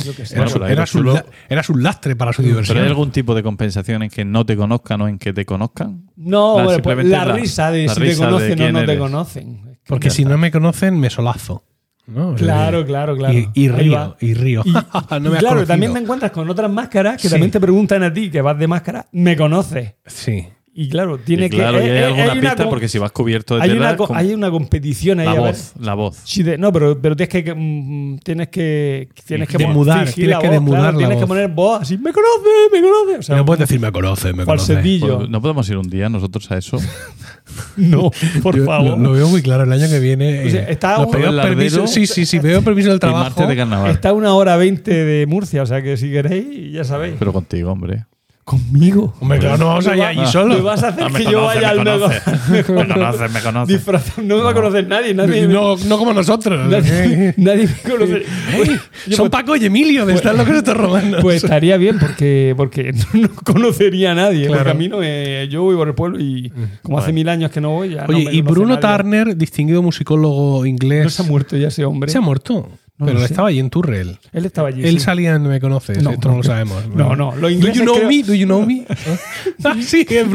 yo qué sé. Bueno, Eras, pero eras lo un, chulo- la- eras un lastre para su diversión. ¿Pero hay algún tipo de compensación en que no te conozcan o en que te conozcan? No, La- bueno, pues simplemente la, la- risa de la si risa te conocen o no te conocen. Porque si no me conocen, me solazo. ¿no? Claro, Eh, claro, claro. Y, río, y río. Y, No y me has claro, conocido. también me encuentras con otras máscaras que Sí. también te preguntan a ti que vas de máscara, ¿me conoces? Sí. Y claro, tiene Y claro, que. y eh, hay eh, alguna una pista co- porque si vas cubierto de hay, tela, una, hay una competición ahí. la a ver voz, la voz. si de- no, pero, pero tienes que, mm, tienes que tienes que Demudar, tienes que voz, demudar claro, la tienes que voz. poner voz así, me conoce, me conoce. O sea, no puedes decir me conoce, me conoce. falsetillo. Pues, ¿No podemos ir un día nosotros a eso? No, por Yo favor. Lo, lo veo muy claro. El año que viene. O sea, eh, está los un- el permiso- lardero- Sí, sí, sí. Veo permiso del trabajo. de carnaval. Está a una hora veinte de Murcia, o sea que si queréis, ya sabéis. Pero contigo, hombre. Conmigo. Hombre, claro, no vamos a ir allí Me solos. vas a hacer Ah, me que yo conoce, vaya me al conoce. nego- Me conoce, me conoce. disfrazado. No me va a conocer nadie. Nadie, No, no como nosotros. nadie, nadie me conoce. Pues, Son pues, Paco y Emilio de estar locos estos romanos. pues estaría bien porque, porque no, no conocería a nadie. Claro. Porque a mí no me, yo voy por el pueblo y como hace mil años que no voy ya. no Oye, me y conoce Bruno nadie. Turner, distinguido musicólogo inglés. No se ha muerto ya ese hombre. Se ha muerto. No pero lo sé. estaba allí en Turrell. Él estaba allí. Él sí. salía en Me Conoces. No. Esto no lo sabemos. No, no, los Do you know creo- me? Do you know me? ah, sí, es.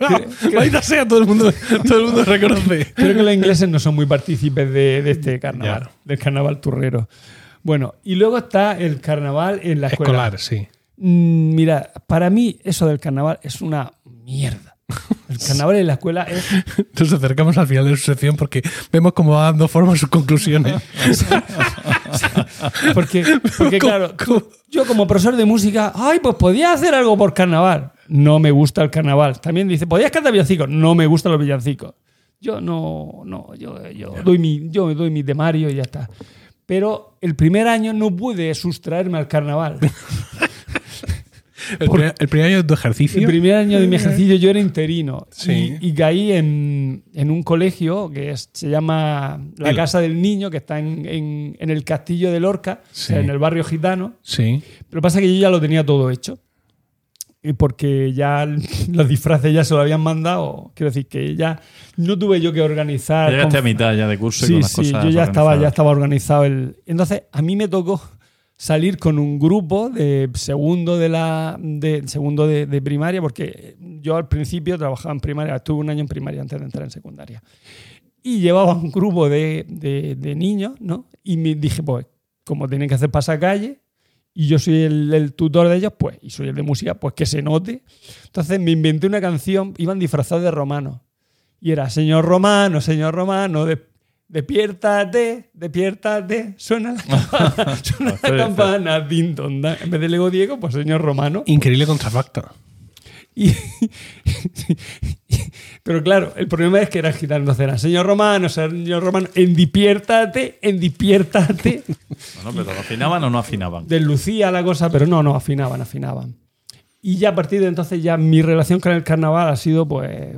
Ah, Maldita sea, todo el mundo, todo el mundo reconoce. Creo que los ingleses no son muy partícipes de, de este carnaval, del carnaval turrero. Bueno, y luego está el carnaval en la escuela. Escolar, sí. Mm, Mira, para mí eso del carnaval es una mierda. El carnaval en la escuela es... Nos acercamos al final de su sección porque vemos cómo va dando forma a sus conclusiones. Porque, porque ¿Cómo- claro, yo como profesor de música, ay, pues podía hacer algo por carnaval. No me gusta el carnaval. También dice, podías cantar villancicos. No me gustan los villancicos. Yo no, no, yo, yo doy mi, yo doy mi temario y ya está. Pero el primer año no pude sustraerme al carnaval. El, primer, el primer año de tu ejercicio. El primer año de mi ejercicio yo era interino Sí. y, y caí en, en un colegio que es- se llama La El- Casa del Niño, que está en, en- en el Castillo de Lorca, o sea, Sí. en el barrio gitano. Sí. Pero pasa que yo ya lo tenía todo hecho. Y porque ya los disfraces ya se lo habían mandado. Quiero decir que ya no tuve yo que organizar. Llegaste a mitad ya de curso y Sí, con las sí, cosas yo ya estaba, ya estaba organizado. El... Entonces, a mí me tocó salir con un grupo de segundo de la de segundo de, de primaria, porque yo al principio trabajaba en primaria, estuve un año en primaria antes de entrar en secundaria. Y llevaba un grupo de, de- de niños, ¿no? Y me dije, pues, como tienen que hacer pasacalle, y yo soy el, el tutor de ellos, pues, y soy el de música, pues que se note. Entonces me inventé una canción, iban disfrazados de romanos. Y era, señor romano, señor romano, de- despiértate, despiértate, suena la campana, suena la campana, din, don, dan. En vez de Lego Diego, pues señor romano. Increíble contrafacto. Y- pero claro, el problema es que era era, señor romano, señor romano, en despiértate, en despiértate. Bueno, pero ¿afinaban o no afinaban? deslucía la cosa, pero no, no, afinaban, afinaban. Y ya a partir de entonces ya mi relación con el carnaval ha sido pues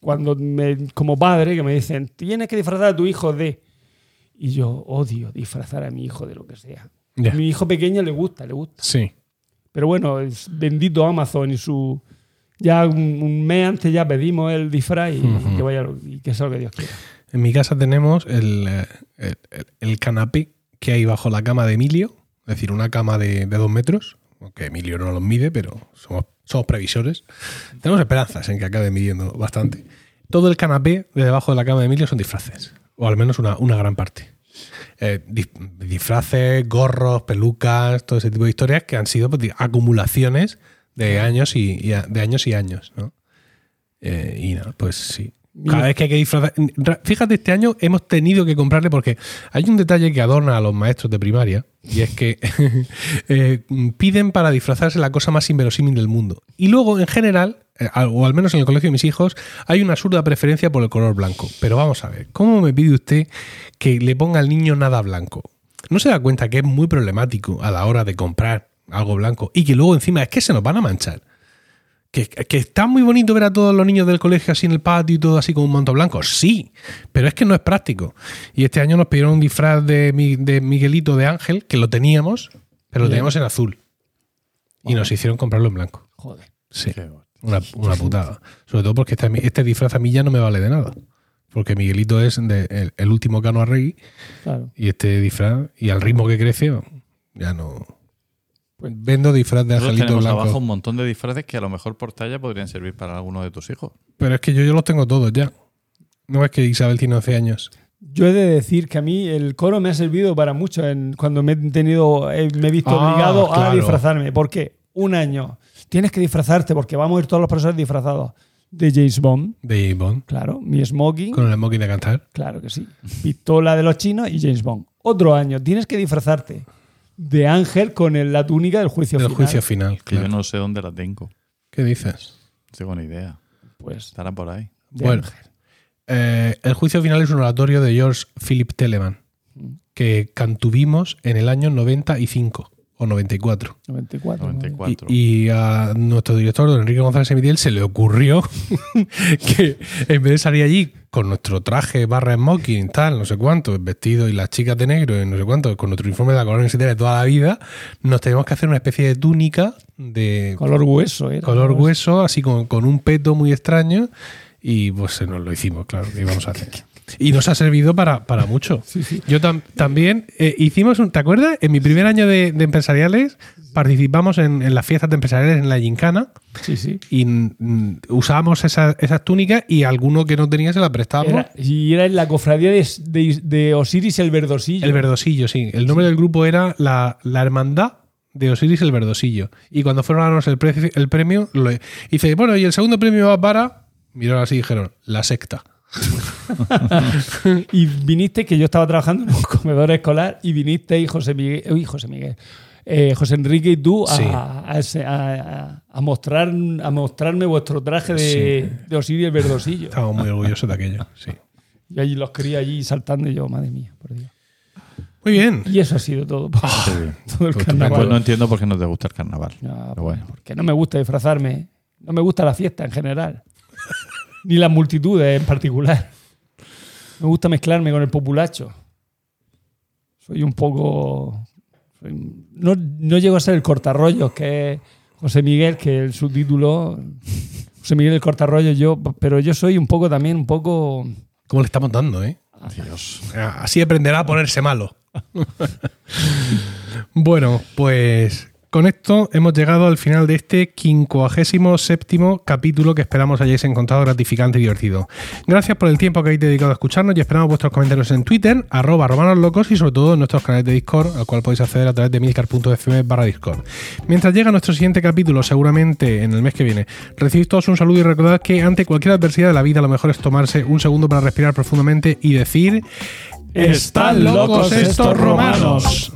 cuando me, como padre que me dicen, tienes que disfrazar a tu hijo de... Y yo odio disfrazar a mi hijo de lo que sea. A mi hijo pequeño le gusta, le gusta. Sí. Pero bueno, es bendito Amazon y su... Ya un, un mes antes ya pedimos el disfraz y, que vaya y que sea lo que Dios quiera. En mi casa tenemos el, eh, el, el- el canapé que hay bajo la cama de Emilio, es decir, una cama de, de dos metros, aunque Emilio no los mide, pero somos, somos previsores. Tenemos esperanzas en que acabe midiendo bastante. Todo el canapé de debajo de la cama de Emilio son disfraces, o al menos una, una gran parte. Eh, dis- disfraces, gorros, pelucas, todo ese tipo de historias que han sido pues, acumulaciones de años y, y a- de años y años, ¿no? Eh, y nada, pues sí. Cada vez que hay que disfrazar. Ra- Fíjate, este año hemos tenido que comprarle porque hay un detalle que adorna a los maestros de primaria y es que eh, piden para disfrazarse la cosa más inverosímil del mundo. Y luego, en general, eh, o al menos en el colegio de mis hijos, hay una absurda preferencia por el color blanco. Pero vamos a ver, ¿cómo me pide usted que le ponga al niño nada blanco? ¿No se da cuenta que es muy problemático a la hora de comprar algo blanco y que luego encima es que se nos van a manchar? Que, que está muy bonito ver a todos los niños del colegio así en el patio y todo así con un manto blanco. Sí, pero es que no es práctico. Y este año nos pidieron un disfraz de, de Miguelito de Ángel, que lo teníamos, pero lo teníamos en azul. Y nos hicieron comprarlo en blanco. Joder. Sí, una, una putada. Sobre todo porque este, este disfraz a mí ya no me vale de nada. Porque Miguelito es de- el, el último cano a rey Claro. y este disfraz, y al ritmo que crece, ya no. Pues- Vendo disfraz de Nosotros Angelito tenemos Blanco. abajo un montón de disfraces que a lo mejor por talla podrían servir para alguno de tus hijos. Pero es que yo, yo los tengo todos ya. No es que Isabel tiene 11 años. Yo he de decir que a mí el coro me ha servido para mucho en, cuando me he tenido, eh, me he visto Ah, obligado a disfrazarme. ¿Por qué? Un año. Tienes que disfrazarte porque vamos a ir todos los profesores disfrazados. De James Bond, De James Bond. claro. Mi smoking, Con el smoking de cantar. claro que sí. Pistola de los chinos y James Bond. Otro año. Tienes que disfrazarte de Ángel con el- la túnica del juicio Del final. juicio final. Que claro. yo no sé dónde la tengo. ¿Qué dices? No tengo ni idea. Pues Estará por ahí. de Bueno. Ángel. Eh, el juicio final es un oratorio de George Philip Telemann que cantuvimos en el año 95 o 94. 94. ¿no? 94. Y, y a nuestro director, don Enrique González Emitiel, se le ocurrió que en vez de salir allí con nuestro traje barra smoking, tal, no sé cuánto, vestido y las chicas de negro y no sé cuánto, con nuestro uniforme de la colonia universitaria de toda la vida, nos tenemos que hacer una especie de túnica de Color hueso, ¿eh? color hueso, así con, con un peto muy extraño, y pues se nos lo hicimos, claro, que íbamos a hacer. Y nos ha servido para, para mucho. Yo tam- también eh, hicimos un. ¿Te acuerdas? En mi primer año de, de empresariales participamos en, en las fiestas de empresariales en la Gincana Sí, sí. y mm, usábamos esas, esas túnicas y alguno que no tenía se la prestábamos. Era- y era en la cofradía de, de- de Osiris el Verdosillo. El verdosillo, sí. El nombre del grupo era la, la Hermandad de Osiris el Verdosillo. Y cuando fueron a darnos el, pre- el premio, lo, dice, bueno, y el segundo premio va para. Miraron así y dijeron, la secta. Y viniste, que yo estaba trabajando en un comedor escolar, y viniste y José Miguel, uy, José Miguel, eh, José Enrique y tú a, Sí. a a- a- mostrar, a mostrarme vuestro traje de, de Osiris el Verdosillo. Estábamos muy orgullosos de aquello, sí. Y allí los quería allí saltando y yo, madre mía, por Dios. Muy bien. Y eso ha sido todo. todo el Pues carnaval. Pues no entiendo por qué no te gusta el carnaval. No, Pero bueno. Porque no me gusta disfrazarme. No me gusta la fiesta en general. Ni las multitudes en particular. Me gusta mezclarme con el populacho. Soy un poco. soy- no, no llego a ser el cortarrollos, que es José Miguel, que el subtítulo. José Miguel el cortarrollos, yo. Pero yo soy un poco también, un poco. ¿Cómo le estamos dando, eh? Dios. Así aprenderá a ponerse malo. bueno, pues con esto hemos llegado al final de este 57 capítulo que esperamos hayáis encontrado gratificante y divertido. Gracias por el tiempo que habéis dedicado a escucharnos y esperamos vuestros comentarios en Twitter, arroba romanoslocos y sobre todo en nuestros canales de Discord, al cual podéis acceder a través de milcar.fm barra Discord. Mientras llega nuestro siguiente capítulo, seguramente en el mes que viene, recibid todos un saludo y recordad que ante cualquier adversidad de la vida lo mejor es tomarse un segundo para respirar profundamente y decir... ¡Están locos estos romanos!